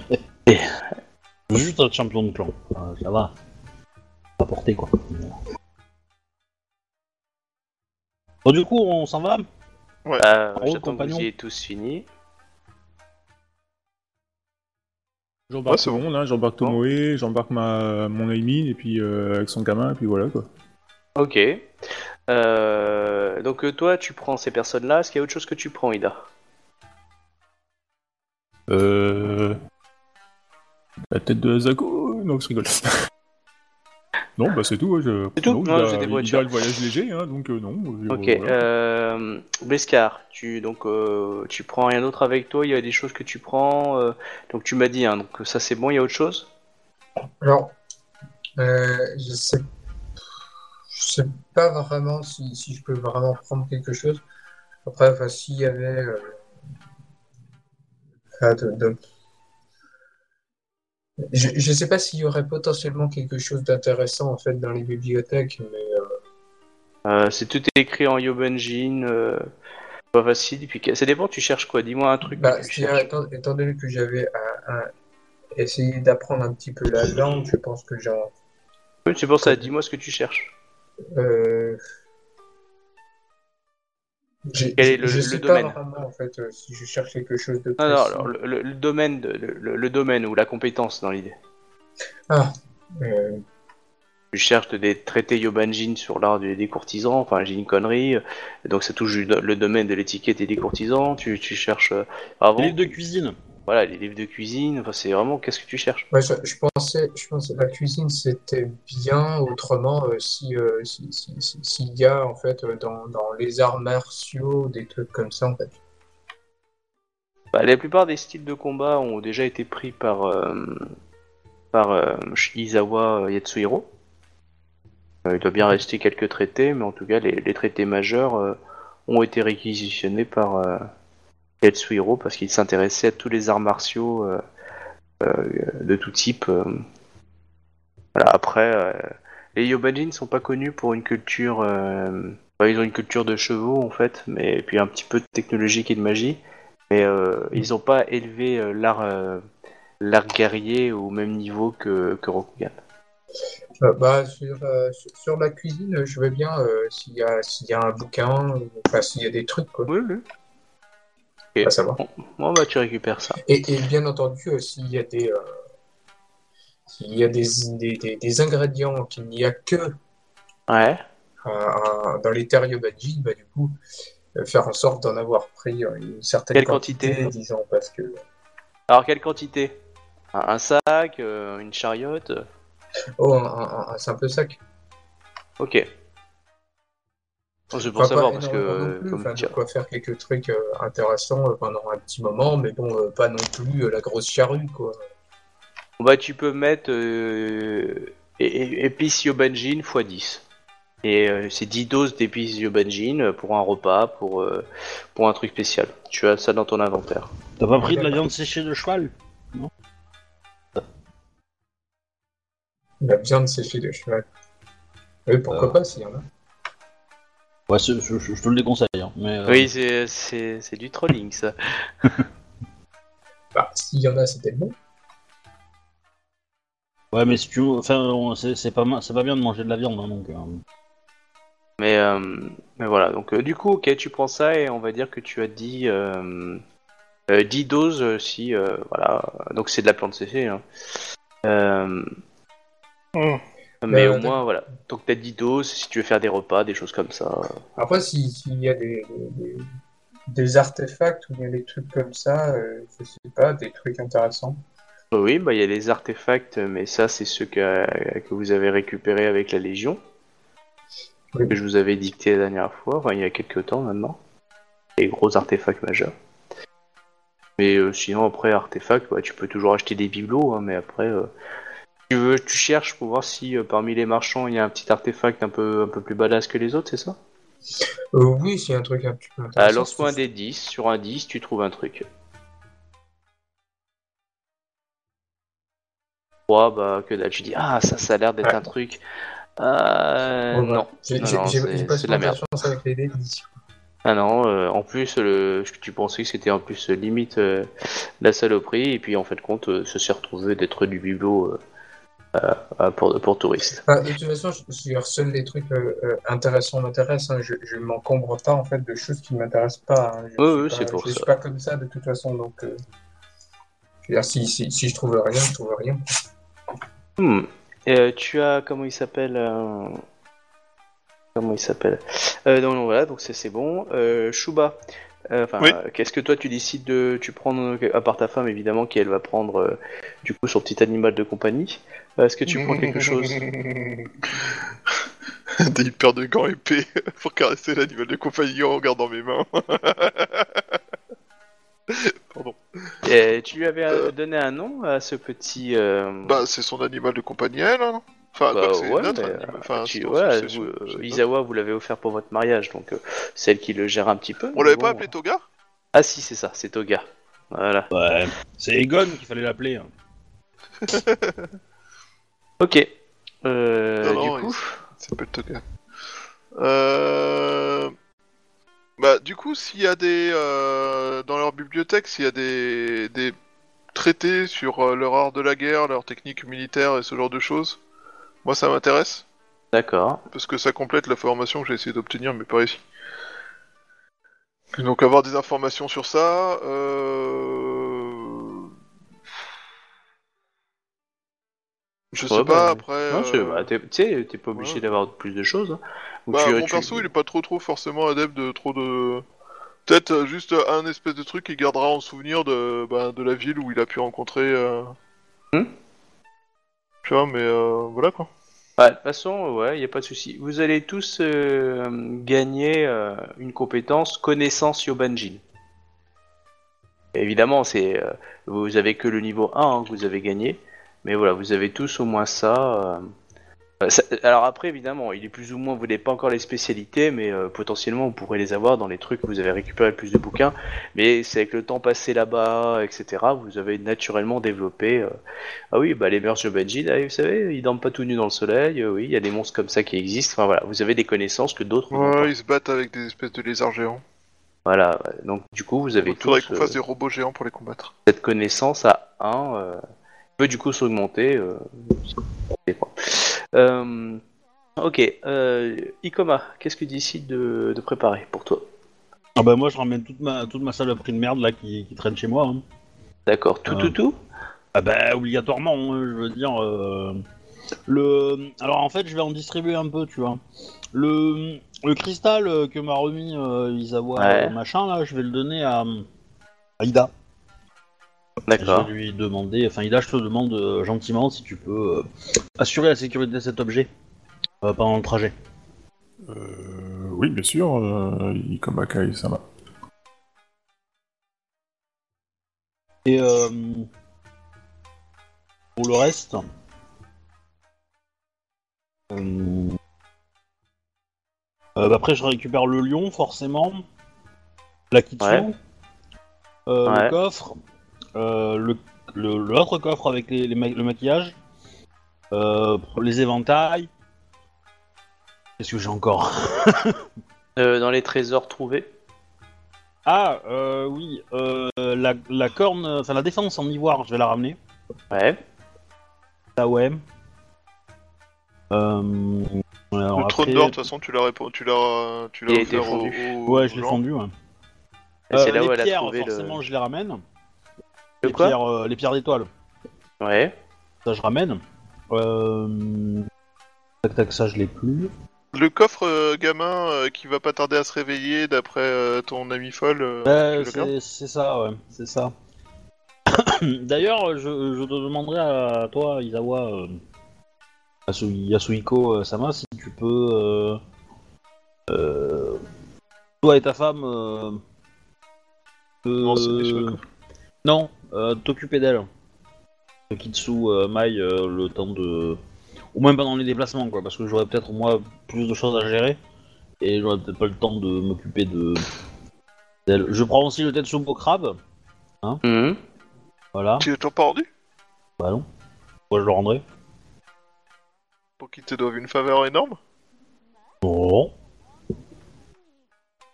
Juste être champion de clan. Euh, ça va. Pas porter, quoi. Bon, du coup, on s'en va Euh, En J'attends que compagnon. vous ayez tous fini. J'embarque Ouais, c'est monde, hein, j'embarque Tomoe, j'embarque ma mon Aimin et puis euh, avec son gamin et puis voilà quoi. Ok. Euh, donc euh, toi, tu prends ces personnes-là. Est-ce qu'il y a autre chose que tu prends, Ida? Euh... La tête de Azako Non, je rigole. non, bah c'est tout. Je... C'est tout non, Non, il a- a le voyage léger, hein, donc euh, non. Ok. voilà. Euh, Beskar, tu donc euh, tu prends rien d'autre avec toi Il y a des choses que tu prends. euh, donc tu m'as dit, hein, donc ça c'est bon. Il y a autre chose? Alors, euh, je sais, je sais pas vraiment si, si je peux vraiment prendre quelque chose. Après, enfin, s'il y avait. euh, de- Je ne sais pas s'il y aurait potentiellement quelque chose d'intéressant en fait dans les bibliothèques, mais euh, Euh, c'est tout écrit en Yobanjin, euh, pas facile. Et puis ça dépend, tu cherches quoi? Dis-moi un truc. bah, tu c'est-à-dire, cherches. étant, étant donné que j'avais essayer d'apprendre un petit peu la langue, je pense que j'en. Oui, c'est pour ça. Dis-moi ce que tu cherches. Euh... Quel est le- je le sais domaine pas vraiment en fait euh, si je cherche quelque chose de Non, non, précis. alors le, le- le domaine, de- le, le- le domaine ou la compétence dans l'idée. Ah, euh, Tu cherches des traités Yobanjin sur l'art des, des courtisans, enfin j'ai une connerie, euh, donc ça touche le domaine de l'étiquette et des courtisans, tu, tu cherches euh, avant, livres de cuisine. Voilà, les livres de cuisine, enfin c'est vraiment qu'est-ce que tu cherches? Ouais, je, je pensais, je pensais que la cuisine c'était bien autrement euh, si euh, si- si- si- s'il y a en fait euh, dans, dans les arts martiaux des trucs comme ça en fait. Bah, La plupart des styles de combat ont déjà été pris par, euh, par Shizawa Yatsuhiro. Il doit bien rester quelques traités, mais en tout cas les, les traités majeurs ont été réquisitionnés par Yatsuhiro parce qu'il s'intéressait à tous les arts martiaux euh, euh, de tout type. euh. Voilà, après, euh, les Yobanjin ne sont pas connus pour une culture... bah, ils ont une culture de chevaux en fait, mais et puis un petit peu de technologique et de magie. Mais euh, ils n'ont pas élevé euh, l'art euh, l'art guerrier au même niveau que, que Rokugan. Euh, bah, sur, euh, sur, sur la cuisine, je veux bien euh, s'il y a s'il y a un bouquin, ou- enfin s'il y a des trucs quoi, Oui, oui. À savoir. Bon, bah tu récupères ça. Et, et bien entendu, euh, s'il y a des, euh, s'il y a des, des, des, des ingrédients qu'il n'y a que Ouais. euh, dans les bah, du coup, faire en sorte d'en avoir pris une certaine Quelle quantité, quantité disons, parce que. Alors quelle quantité? Un, un sac, une chariote? Oh, un, un- un simple sac. Ok. C'est pour Pas- savoir parce que non plus, comme enfin, quoi faire quelques trucs euh, intéressants euh, pendant un petit moment, mais bon, euh, pas non plus euh, la grosse charrue, quoi. bah tu peux mettre euh, épices Yobanjin x 10. Et euh, c'est 10 doses d'épices Yobanjin pour un repas, pour, euh, pour un truc spécial. Tu as ça dans ton inventaire. T'as pas pris de la viande séchée de cheval? La viande séchée de cheval. Oui, pourquoi Euh. pas, s'il y en a. Ouais, je, je- je te le déconseille. hein, mais, euh, Oui, c'est- c'est c'est du trolling ça. Bah, s'il y en a, c'était bon. Ouais, mais si tu veux- enfin, c'est c'est pas, c'est pas bien de manger de la viande, hein, donc. euh, Mais, euh, mais voilà, donc euh, du coup, ok, tu prends ça et on va dire que tu as dit euh, euh, 10 doses si, euh, voilà, donc c'est de la plante séchée. Hein. Euh, Mais Euh, au moins, voilà, donc t'as 10 doses si tu veux faire des repas, des choses comme ça. Après, si- s'il y a des, des, des- des artefacts ou bien des trucs comme ça, euh, je sais pas, des trucs intéressants. Oui, bah il y a les artefacts, mais ça c'est ceux que, que vous avez récupérés avec la Légion, Oui. que je vous avais dicté la dernière fois, enfin il y a quelques temps maintenant. Les gros artefacts majeurs. Mais euh, sinon après artefacts, ouais, tu peux toujours acheter des bibelots, hein, mais après euh, tu veux, tu cherches pour voir si euh, parmi les marchands il y a un petit artefact un peu un peu plus badass que les autres, c'est ça? Euh, oui, a un truc un petit peu Ah, intéressant. Lance-moi un c'est- des 10, sur un 10 tu trouves un truc. 3, bah que dalle, tu dis ah ça ça a l'air d'être Ouais. un truc. Euh, Bon, bah, non. J'ai Non, non, c'est- pas c'est de la merde. chance avec les dés. Ah non, euh, en plus, le, tu pensais que c'était en plus limite euh, la saloperie, et puis en fait compte, euh, s'est retrouvé d'être du bibelot euh, euh, pour, pour touristes. Enfin, de toute façon, je, je- seuls les trucs euh, intéressants m'intéressent. hein. Je, je m'encombre pas en fait de choses qui m'intéressent pas. hein. Je ouais, pas- c'est pour je ça. suis pas comme ça de toute façon, donc. euh, je veux dire, si, si, si je trouve rien, je trouve rien. Hmm. Et, euh, tu as, comment il s'appelle euh, Comment il s'appelle euh, non, non, voilà, donc c'est bon. Enfin, Oui. euh, qu'est-ce que toi tu décides de. Tu prends, à part ta femme évidemment, qui elle va prendre euh, du coup son petit animal de compagnie. Euh, Est-ce que tu prends quelque chose Des hyper de gants épais pour caresser l'animal de compagnie en regardant mes mains. Pardon. Et Tu lui avais euh, donné un nom à ce petit. euh, Bah, c'est son animal de compagnie, elle. hein. Enfin, Bah, c'est ouais, notre mais, anime. euh, Enfin, tu- vous, euh, Izawa, vous l'avez offert pour votre mariage, donc euh, c'est elle qui le gère un petit peu. On l'avait bon. pas appelé Toga? Ah si, c'est ça, c'est Toga. Voilà. Ouais. C'est Egon qu'il fallait l'appeler. hein. Ok. Euh, Non, non, du coup, Il s'appelle Toga. Euh... Bah, du coup, s'il y a des. euh, Dans leur bibliothèque, s'il y a des. des traités sur euh, leur art de la guerre, leur technique militaire et ce genre de choses, moi ça m'intéresse. d'accord. Parce que ça complète la formation que j'ai essayé d'obtenir, mais pas ici. Donc avoir des informations sur ça. Euh... Je sais Ouais, pas, bah, après... Non, euh, bah, tu sais, t'es pas obligé ouais. d'avoir plus de choses. hein. Bah, tu- mon tu- perso, il est pas trop trop forcément adepte de trop de... Peut-être euh, juste un espèce de truc qu'il gardera en souvenir de, bah, de la ville où il a pu rencontrer... Euh... Hmm Tu vois, mais euh, voilà quoi. Ouais, de toute façon, ouais, y a pas de souci. Vous allez tous gagner une compétence connaissance Yobanjin. Évidemment, c'est vous avez que le niveau 1 hein, que vous avez gagné, mais voilà, vous avez tous au moins ça. euh. Ça- alors après, évidemment, il est plus ou moins, vous n'avez pas encore les spécialités, mais euh, potentiellement vous pourrez les avoir dans les trucs que vous avez récupéré le plus de bouquins. Mais c'est avec le temps passé là-bas, etc. Vous avez naturellement développé. euh, Ah oui, bah les mœurs Yobanjin, ah, vous savez, ils dorment pas tout nus dans le soleil. oui, il y a des monstres comme ça qui existent. Enfin voilà, vous avez des connaissances que d'autres. Ouais, ils se battent avec des espèces de lézards géants. Voilà, donc du coup, vous avez Il faudrait qu'on fasse des robots géants pour les combattre. cette connaissance à 1. Euh, peut du coup s'augmenter. Euh. Euh, ok, euh, Ikoma, qu'est-ce que tu décides de, de préparer pour toi? Ah bah moi je ramène toute ma toute ma saloperie de merde là qui, qui traîne chez moi. hein. D'accord, tout, Ah. tout, tout? Ah bah obligatoirement, hein, je veux dire. euh, Le... Alors en fait je vais en distribuer un peu, tu vois. Le, le cristal euh, que m'a remis euh, Isawa Ouais. euh, machin là, je vais le donner à, à Ida. D'accord. Je vais lui demander, enfin Ida, je te demande euh, gentiment si tu peux euh, assurer la sécurité de cet objet euh, pendant le trajet. Euh, oui, bien sûr, euh, Ikomakai Sama. Et euh, pour le reste, euh, euh, bah après je récupère le lion forcément, la kitsu, Ouais. euh, Ouais. le coffre, le le- l'autre coffre avec les, les ma- le maquillage, euh, les éventails. Qu'est-ce que j'ai encore Euh, dans les trésors trouvés Ah euh, oui, euh, la, la corne, enfin la défense en ivoire, je vais la ramener. Ouais. Ah ouais. Euh, alors le trône après- d'or, de toute façon, tu l'as répo- tu l'as, tu l'as Il a été offert au, fondu. au- Ouais, aux je l'ai gens. fendu. Ouais. Et c'est Euh, là où les elle a pierres, trouvé forcément, le. je les ramène. Le les, quoi pierres, euh, les pierres d'étoile, Ouais. ça je ramène. Euh... Tac tac, ça je l'ai plus. Le coffre euh, gamin euh, qui va pas tarder à se réveiller d'après euh, ton ami folle. euh, c'est ça, ouais, c'est ça. D'ailleurs, je, je te demanderai à toi, Isawa, euh, Yasu- Yasuhiko euh, Sama, si tu peux, euh, euh, toi et ta femme, euh, euh, Renseigner sur le coffre. non, euh, t'occuper d'elle. De Kitsu euh, Mai euh, le temps de, ou même pendant les déplacements, quoi, parce que j'aurais peut-être moi plus de choses à gérer et j'aurais peut-être pas le temps de m'occuper de d'elle. Je prends aussi le Tetsubo crabe, Mhm. voilà. Tu l'as toujours pas rendu? Bah non. Moi je le rendrai. Pour qu'il te doive une faveur énorme? Non.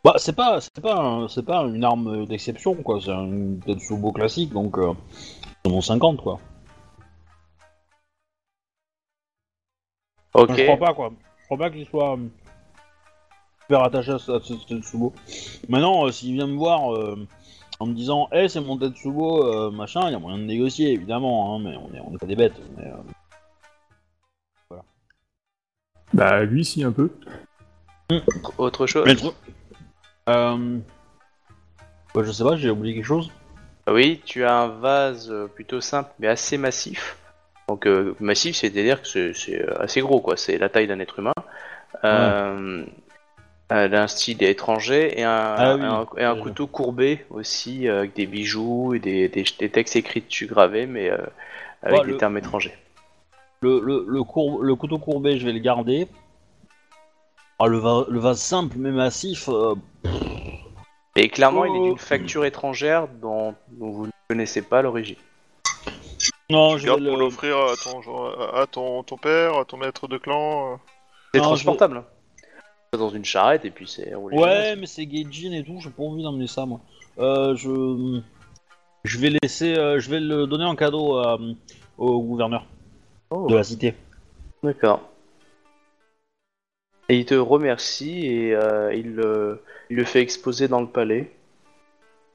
Bah c'est pas c'est pas un- c'est pas une arme d'exception quoi, c'est un Tetsubo classique donc euh, c'est mon 50 quoi. Ok. Enfin, je crois pas quoi. Je crois pas qu'il soit euh, super attaché à ce, à ce Tetsubo. Maintenant euh, s'il vient me voir euh, en me disant Eh c'est mon Tetsubo euh, machin, il y a moyen de négocier évidemment hein, mais on est on est pas des bêtes. mais, euh, Bah, lui, si, un peu. Autre chose Mais le truc- Euh... ouais, je sais pas, j'ai oublié quelque chose. Oui, tu as un vase euh, plutôt simple mais assez massif. Donc euh, massif, c'est-à-dire que c'est- euh, assez gros, quoi. C'est la taille d'un être humain. Euh, euh, d'un style étranger et un, Ah oui, et un, et un déjà. couteau courbé aussi avec des bijoux et des, des, des textes écrits dessus gravés mais avec Ouais, des le- termes étrangers. Le, le, le, cour- le couteau courbé, je vais le garder. Ah, le, va- le vase simple mais massif, Et clairement, il est Oh. d'une facture étrangère dont, dont vous ne connaissez pas l'origine. non, Tu je vais pour le... l'offrir à ton genre- à ton, ton père, à ton maître de clan. euh. C'est Non, transportable. Dans une charrette et puis c'est roulé. Ouais, mais c'est Gaijin et tout, j'ai pas envie d'emmener ça, moi. Euh, je... Je vais laisser... euh, je vais le donner en cadeau à- au gouverneur Oh. de la cité. D'accord. Et il te remercie et euh, il, il le fait exposer dans le palais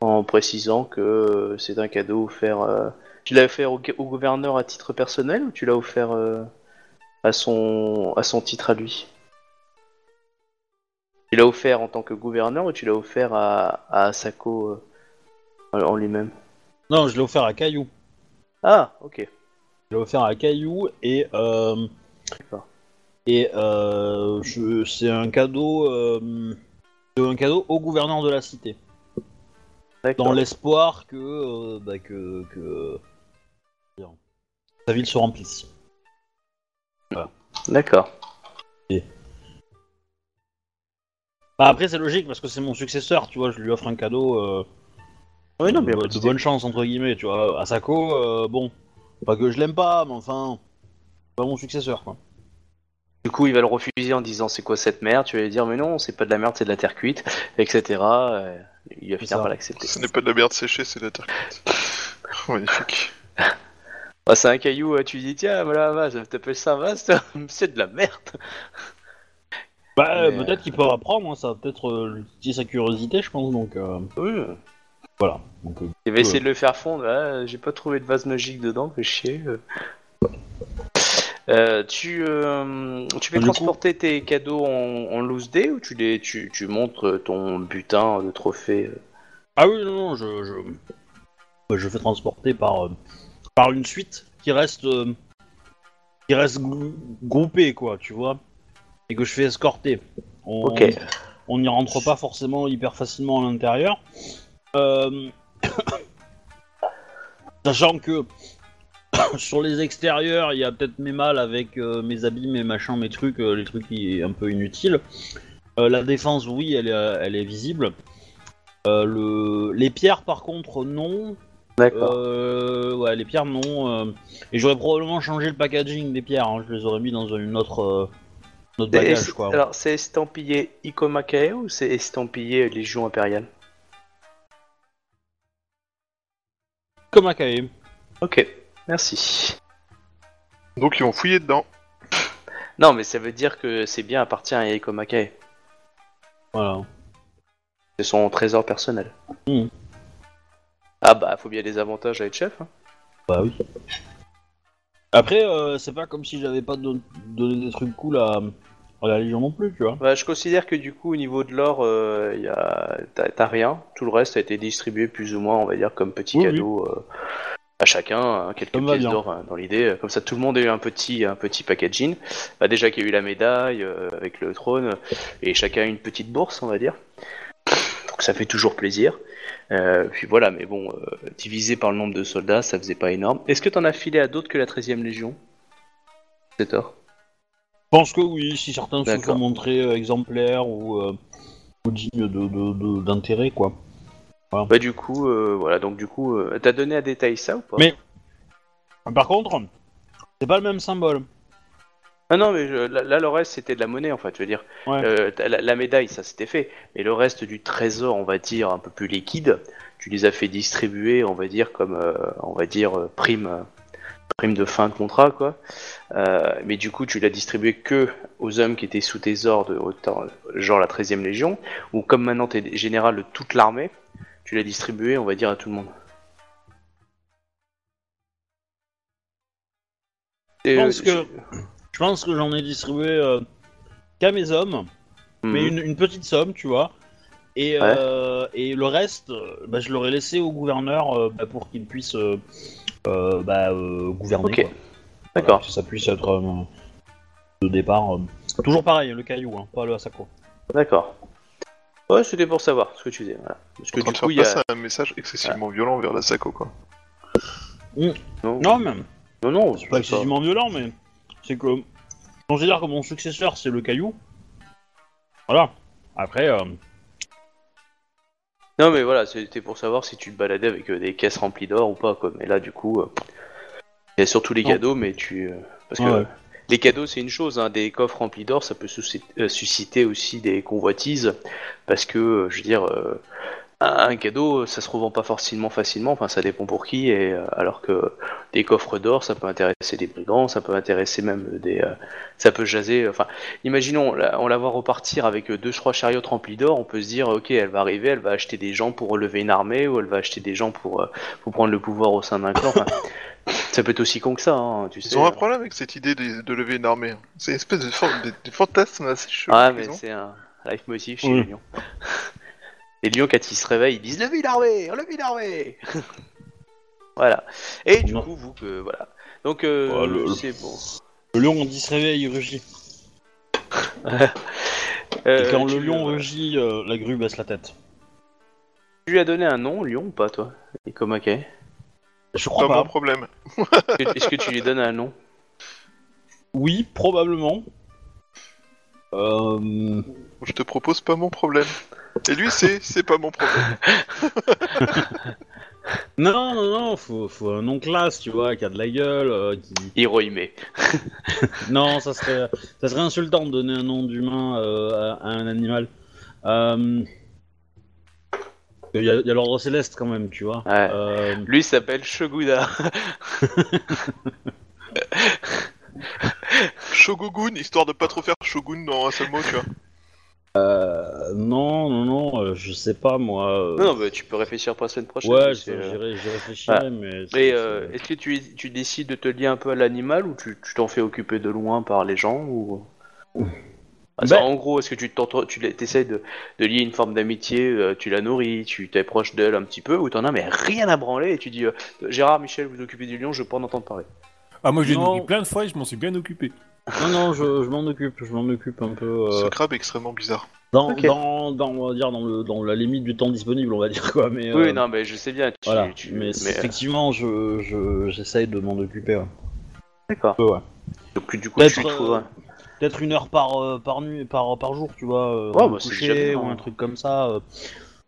en précisant que euh, c'est un cadeau offert. euh, Tu l'as offert au, au gouverneur à titre personnel ou tu l'as offert euh, à son à son titre à lui? Tu l'as offert en tant que gouverneur ou tu l'as offert à, à Asako euh, en- en lui-même? Non, je l'ai offert à Caillou. Ah, ok. Je l'ai offert à Caillou et... Euh... D'accord. Et euh, je- c'est un cadeau... Euh... c'est un cadeau au gouverneur de la cité. Dans l'espoir que, euh, bah, que, sa ville se remplisse. D'accord. Bah, après c'est logique parce que c'est mon successeur, tu vois, je lui offre un cadeau euh, Oui, non, mais de, de de bonne chance entre guillemets, tu vois. Asako, euh, bon, pas que je l'aime pas, mais enfin, pas mon successeur quoi. Du coup, il va le refuser en disant c'est quoi cette merde? Tu vas lui dire mais non, c'est pas de la merde, c'est de la terre cuite, etc. Euh, Il va finir ça. par l'accepter. Ce n'est pas de la merde séchée, c'est de la terre cuite. Magnifique. Ah, c'est un caillou, euh, tu lui dis tiens, voilà, vas, t'appelles ça un vase C'est de la merde. Bah, Mais, euh, peut-être qu'il peut apprendre, hein, ça va peut-être euh, titiller sa curiosité, je pense, donc euh, Oui. voilà. Donc, euh, Il va essayer de le faire fondre. Ah, J'ai pas trouvé de vase magique dedans, que chier. euh. Euh, tu, euh, tu fais Du coup- transporter tes cadeaux en, en loose day ou tu, les, tu, tu montres ton butin de trophée euh Ah oui, non, non, je, je, je fais transporter par, euh, par une suite qui reste, qui reste grou- groupée, quoi, tu vois, et que je fais escorter. On, Ok. On n'y rentre pas forcément hyper facilement à l'intérieur. Sachant que sur les extérieurs, il y a peut-être mes malles avec euh, mes habits, mes machins, mes trucs, euh, les trucs qui un peu inutiles. Euh, la défense, oui, elle est, elle est visible. Le... Les pierres, par contre, non. D'accord. Ouais, les pierres, non. Et j'aurais probablement changé le packaging des pierres. hein, Je les aurais mis dans une autre, notre bagage, quoi. Alors, c'est estampillé Ikomakae ou c'est estampillé Légion Impériale Comme à Kae. Ok, merci. Donc ils vont fouiller dedans. Non, mais ça veut dire que c'est bien appartient à Ikomakae. Voilà. C'est son trésor personnel. Mhm. Ah bah, faut bien des avantages à être chef. hein. Bah oui. Après, euh, c'est pas comme si j'avais pas don- donné des trucs cool à, à la Légion non plus, tu vois. Bah, je considère que du coup, au niveau de l'or, euh, y a... t'as rien. Tout le reste a été distribué plus ou moins, on va dire, comme petit Oui, cadeau euh, à chacun, hein, quelques Ça pièces d'or hein, dans l'idée. Comme ça, tout le monde a eu un petit, un petit packaging. Bah, déjà qu'il y a eu la médaille euh, avec le trône, et chacun a une petite bourse, on va dire. Donc ça fait toujours plaisir. Euh, puis voilà, mais bon, euh, divisé par le nombre de soldats, ça faisait pas énorme. Est-ce que t'en as filé à d'autres que la 13ème Légion? C'est tort. Je pense que oui, si certains se sont montrés euh, exemplaires ou, euh, ou dignes de- de- de- d'intérêt, Bah du coup, euh, voilà, donc du coup, euh, t'as donné à détail ça ou pas? Mais- Par contre, c'est pas le même symbole. Ah non, mais je- là, là, le reste c'était de la monnaie en fait. Je veux dire, Ouais. Euh, t'as la, la médaille, ça c'était fait. Mais le reste du trésor, on va dire un peu plus liquide, tu les as fait distribuer, on va dire comme, euh, on va dire euh, prime, euh, prime de fin de contrat quoi. Euh, mais du coup, tu l'as distribué que aux hommes qui étaient sous tes ordres, autant, genre la 13e Légion, ou comme maintenant t'es général de toute l'armée, tu l'as distribué, on va dire à tout le monde. Je Et, pense euh, que, je pense que j'en ai distribué euh, qu'à mes hommes, mais Mhm. une, une petite somme, tu vois. Et, euh, et le reste, euh, bah, je l'aurais laissé au gouverneur euh, bah, pour qu'il puisse euh, euh, bah, euh, gouverner. Ok. quoi. D'accord. Voilà, ça puisse être euh, de départ. euh, Toujours pareil, le caillou, hein, pas le Asako. D'accord. Ouais, c'était pour savoir ce que tu disais. Voilà. Parce que En train du de coup, faire il y a. passer un message excessivement violent vers la Sako, quoi. Non, Non, même. non, non, C'est pas excessivement violent, mais c'est que je considère que mon successeur c'est le caillou. Voilà. Après, euh, Non, mais voilà, c'était pour savoir si tu te baladais avec euh, des caisses remplies d'or ou pas, quoi. Mais là, du coup, euh, il y a surtout les Non. cadeaux, mais tu. euh, parce que ouais. Les cadeaux, c'est une chose, hein, des coffres remplis d'or, ça peut euh, susciter aussi des convoitises, parce que, euh, je veux dire, euh, un cadeau, ça se revend pas forcément facilement, enfin, ça dépend pour qui, et alors que des coffres d'or, ça peut intéresser des brigands, ça peut intéresser même des. ça peut jaser, enfin, imaginons, on la voit repartir avec deux, trois chariots remplis d'or, on peut se dire, ok, elle va arriver, elle va acheter des gens pour relever une armée, ou elle va acheter des gens pour, prendre le pouvoir au sein d'un clan. Ça peut être aussi con que ça, hein, tu sais. Ils ont un problème avec cette idée de, de lever une armée. C'est une espèce de, de, de fantasme assez chelou. Ah, mais c'est un life chez Oui. les lions. Les lions, quand ils se réveillent, ils disent Levez une armée Levez une armée Voilà. Et du Non. coup, vous, que voilà. Donc, euh, Ouais, le- c'est bon. le lion, on dit se réveille, il rugit. Euh, Et quand le lion euh, rugit, euh, la grue baisse la tête. Tu lui as donné un nom, lion, ou pas, toi? Et comme Je Pas crois mon pas. problème. Est-ce que tu lui donnes un nom Oui, probablement. Euh... Je te propose pas mon problème. Et lui, c'est c'est pas mon problème. Non, non, non, faut, faut un nom classe, tu vois, qui a de la gueule, euh, qui... Hirohime. Non, ça serait, ça serait insultant de donner un nom d'humain euh, à, à un animal. Euh... Il y a, l'ordre céleste quand même, tu vois. Ouais. Euh, Lui s'appelle Shoguda. Shogogun, histoire de pas trop faire Shogun dans un seul mot, tu vois. euh, non, non, non, euh, je sais pas moi. euh, non, bah, tu peux réfléchir pour la semaine prochaine. ouais, mais euh, j'y réfléchirai, voilà. mais. Et euh, est-ce que tu, tu décides de te lier un peu à l'animal ou tu tu t'en fais occuper de loin par les gens ou? Ah, Ben- En gros, est-ce que tu tu essaies de, de lier une forme d'amitié, euh, tu la nourris, tu t'approches d'elle un petit peu ou t'en as mais rien à branler et tu dis euh, Gérard, Michel, vous occupez du lion, je veux pas en entendre parler. Ah, moi, je l'ai Non. nourri plein de fois et je m'en suis bien occupé. Non, non, je, je m'en occupe, je m'en occupe un peu. euh, Ce crabe est extrêmement bizarre. dans, dans, dans, on va dire, dans, le, dans la limite du temps disponible, on va dire quoi. Mais, Oui, euh, non, mais je sais bien. Tu, Voilà, tu- mais, mais, euh, effectivement, je, je, j'essaye de m'en occuper. Ouais. D'accord. Ouais, ouais. Donc du coup, tu trouves. Peut-être une heure par, euh, par nuit, par, par jour, tu vois. euh, bah, coucher, ou hein. un truc comme ça. euh,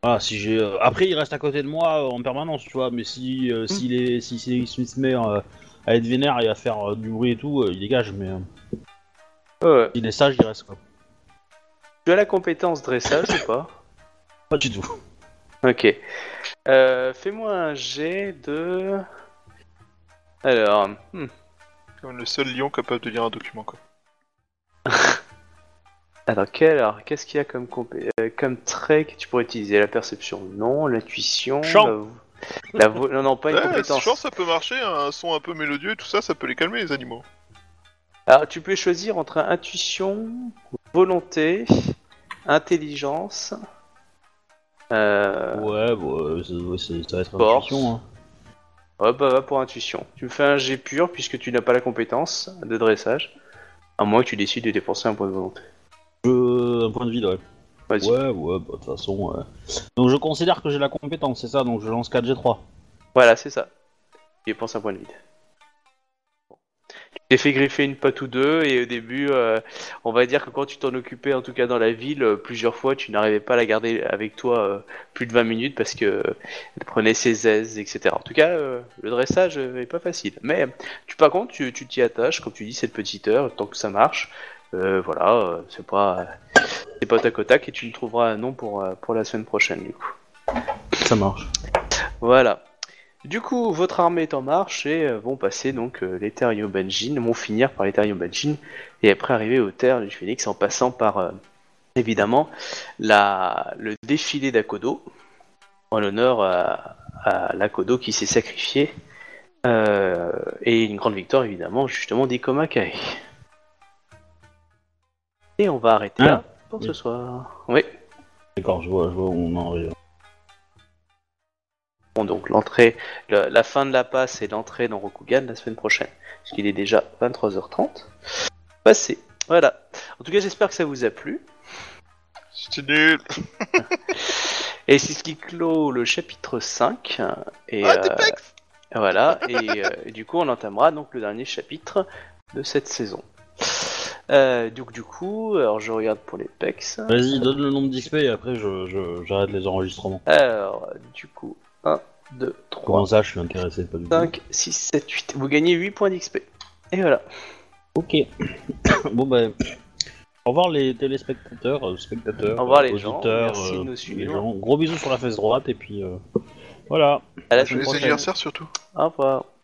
Voilà, si j'ai. euh, Après, il reste à côté de moi euh, en permanence, tu vois. Mais si euh, s'il est, si, si, s'il se met euh, à être vénère et à faire euh, du bruit et tout, euh, il dégage. Mais euh, Ouais. s'il est sage, il reste quoi. Tu as la compétence dressage ou pas? Pas du tout. Ok. Euh, Fais-moi un jet de. Alors. hmm. Comme le seul lion capable de lire un document, quoi. Alors, quel, alors qu'est-ce qu'il y a comme, compé- euh, comme trait que tu pourrais utiliser? La perception Non. L'intuition Chant. la vo- la vo- Non, non, pas une Ouais, compétence. je pense que ça peut marcher, un son un peu mélodieux et tout ça, ça peut les calmer, les animaux. Alors, tu peux choisir entre intuition, volonté, intelligence. Euh... Ouais, bon, euh, c'est- ouais, ça va être Force. intuition. Hein. Ouais, bah va pour intuition. Tu me fais un jet pur puisque tu n'as pas la compétence de dressage. À moins que tu décides de dépenser un point de volonté. Je- Un point de vide, ouais. Vas-y. Ouais, ouais, bah, de toute façon. ouais. Donc je considère que j'ai la compétence, c'est ça, donc je lance 4G3. Voilà, c'est ça. Tu dépenses un point de vide. T'es fait griffer une patte ou deux, et au début, euh, on va dire que quand tu t'en occupais, en tout cas dans la ville, euh, plusieurs fois, tu n'arrivais pas à la garder avec toi euh, plus de 20 minutes parce que elle prenait ses aises, etc. En tout cas, le dressage est pas facile. Mais tu, par contre, tu tu t'y attaches, comme tu dis, cette petite heure, tant que ça marche. Voilà, c'est pas, c'est pas tac au tac, et tu me trouveras un nom pour, pour la semaine prochaine, du coup. Ça marche. Voilà. Du coup, votre armée est en marche et euh, vont passer donc euh, les terres Yobanjin, vont finir par les terres Yobanjin et après arriver aux terres du Phénix en passant par euh, évidemment la, le défilé d'Akodo en l'honneur à, à l'Akodo qui s'est sacrifié euh, et une grande victoire évidemment justement d'Ikomakai. Et on va arrêter là Ah, pour oui. ce soir. Oui. D'accord, je vois, je vois où on en arrive. Bon, donc l'entrée, le- la fin de la passe et l'entrée dans Rokugan la semaine prochaine, puisqu'il est déjà 23h30. Passé. Voilà. En tout cas, j'espère que ça vous a plu. C'était nul. Et c'est ce qui clôt le chapitre 5. Et, Ah, euh, voilà. Et, euh, et du coup, on entamera donc le dernier chapitre de cette saison. Euh, donc du coup, alors je regarde pour les pecs. Vas-y, donne le nombre d'XP et après je, je- j'arrête les enregistrements. Alors, du coup, 1, 2, Comment 3, ça, je suis intéressé pas du tout. 5, 6, 7, 8. Vous gagnez 8 points d'XP. Et voilà. Ok. bon bah. Au revoir les téléspectateurs, euh, spectateurs, Au revoir les gens, auditeurs, merci de euh, nous les suivre. gens. Gros bisous sur la fesse droite et puis euh, voilà. À la Joyeux semaine prochaine. anniversaire surtout. Au revoir.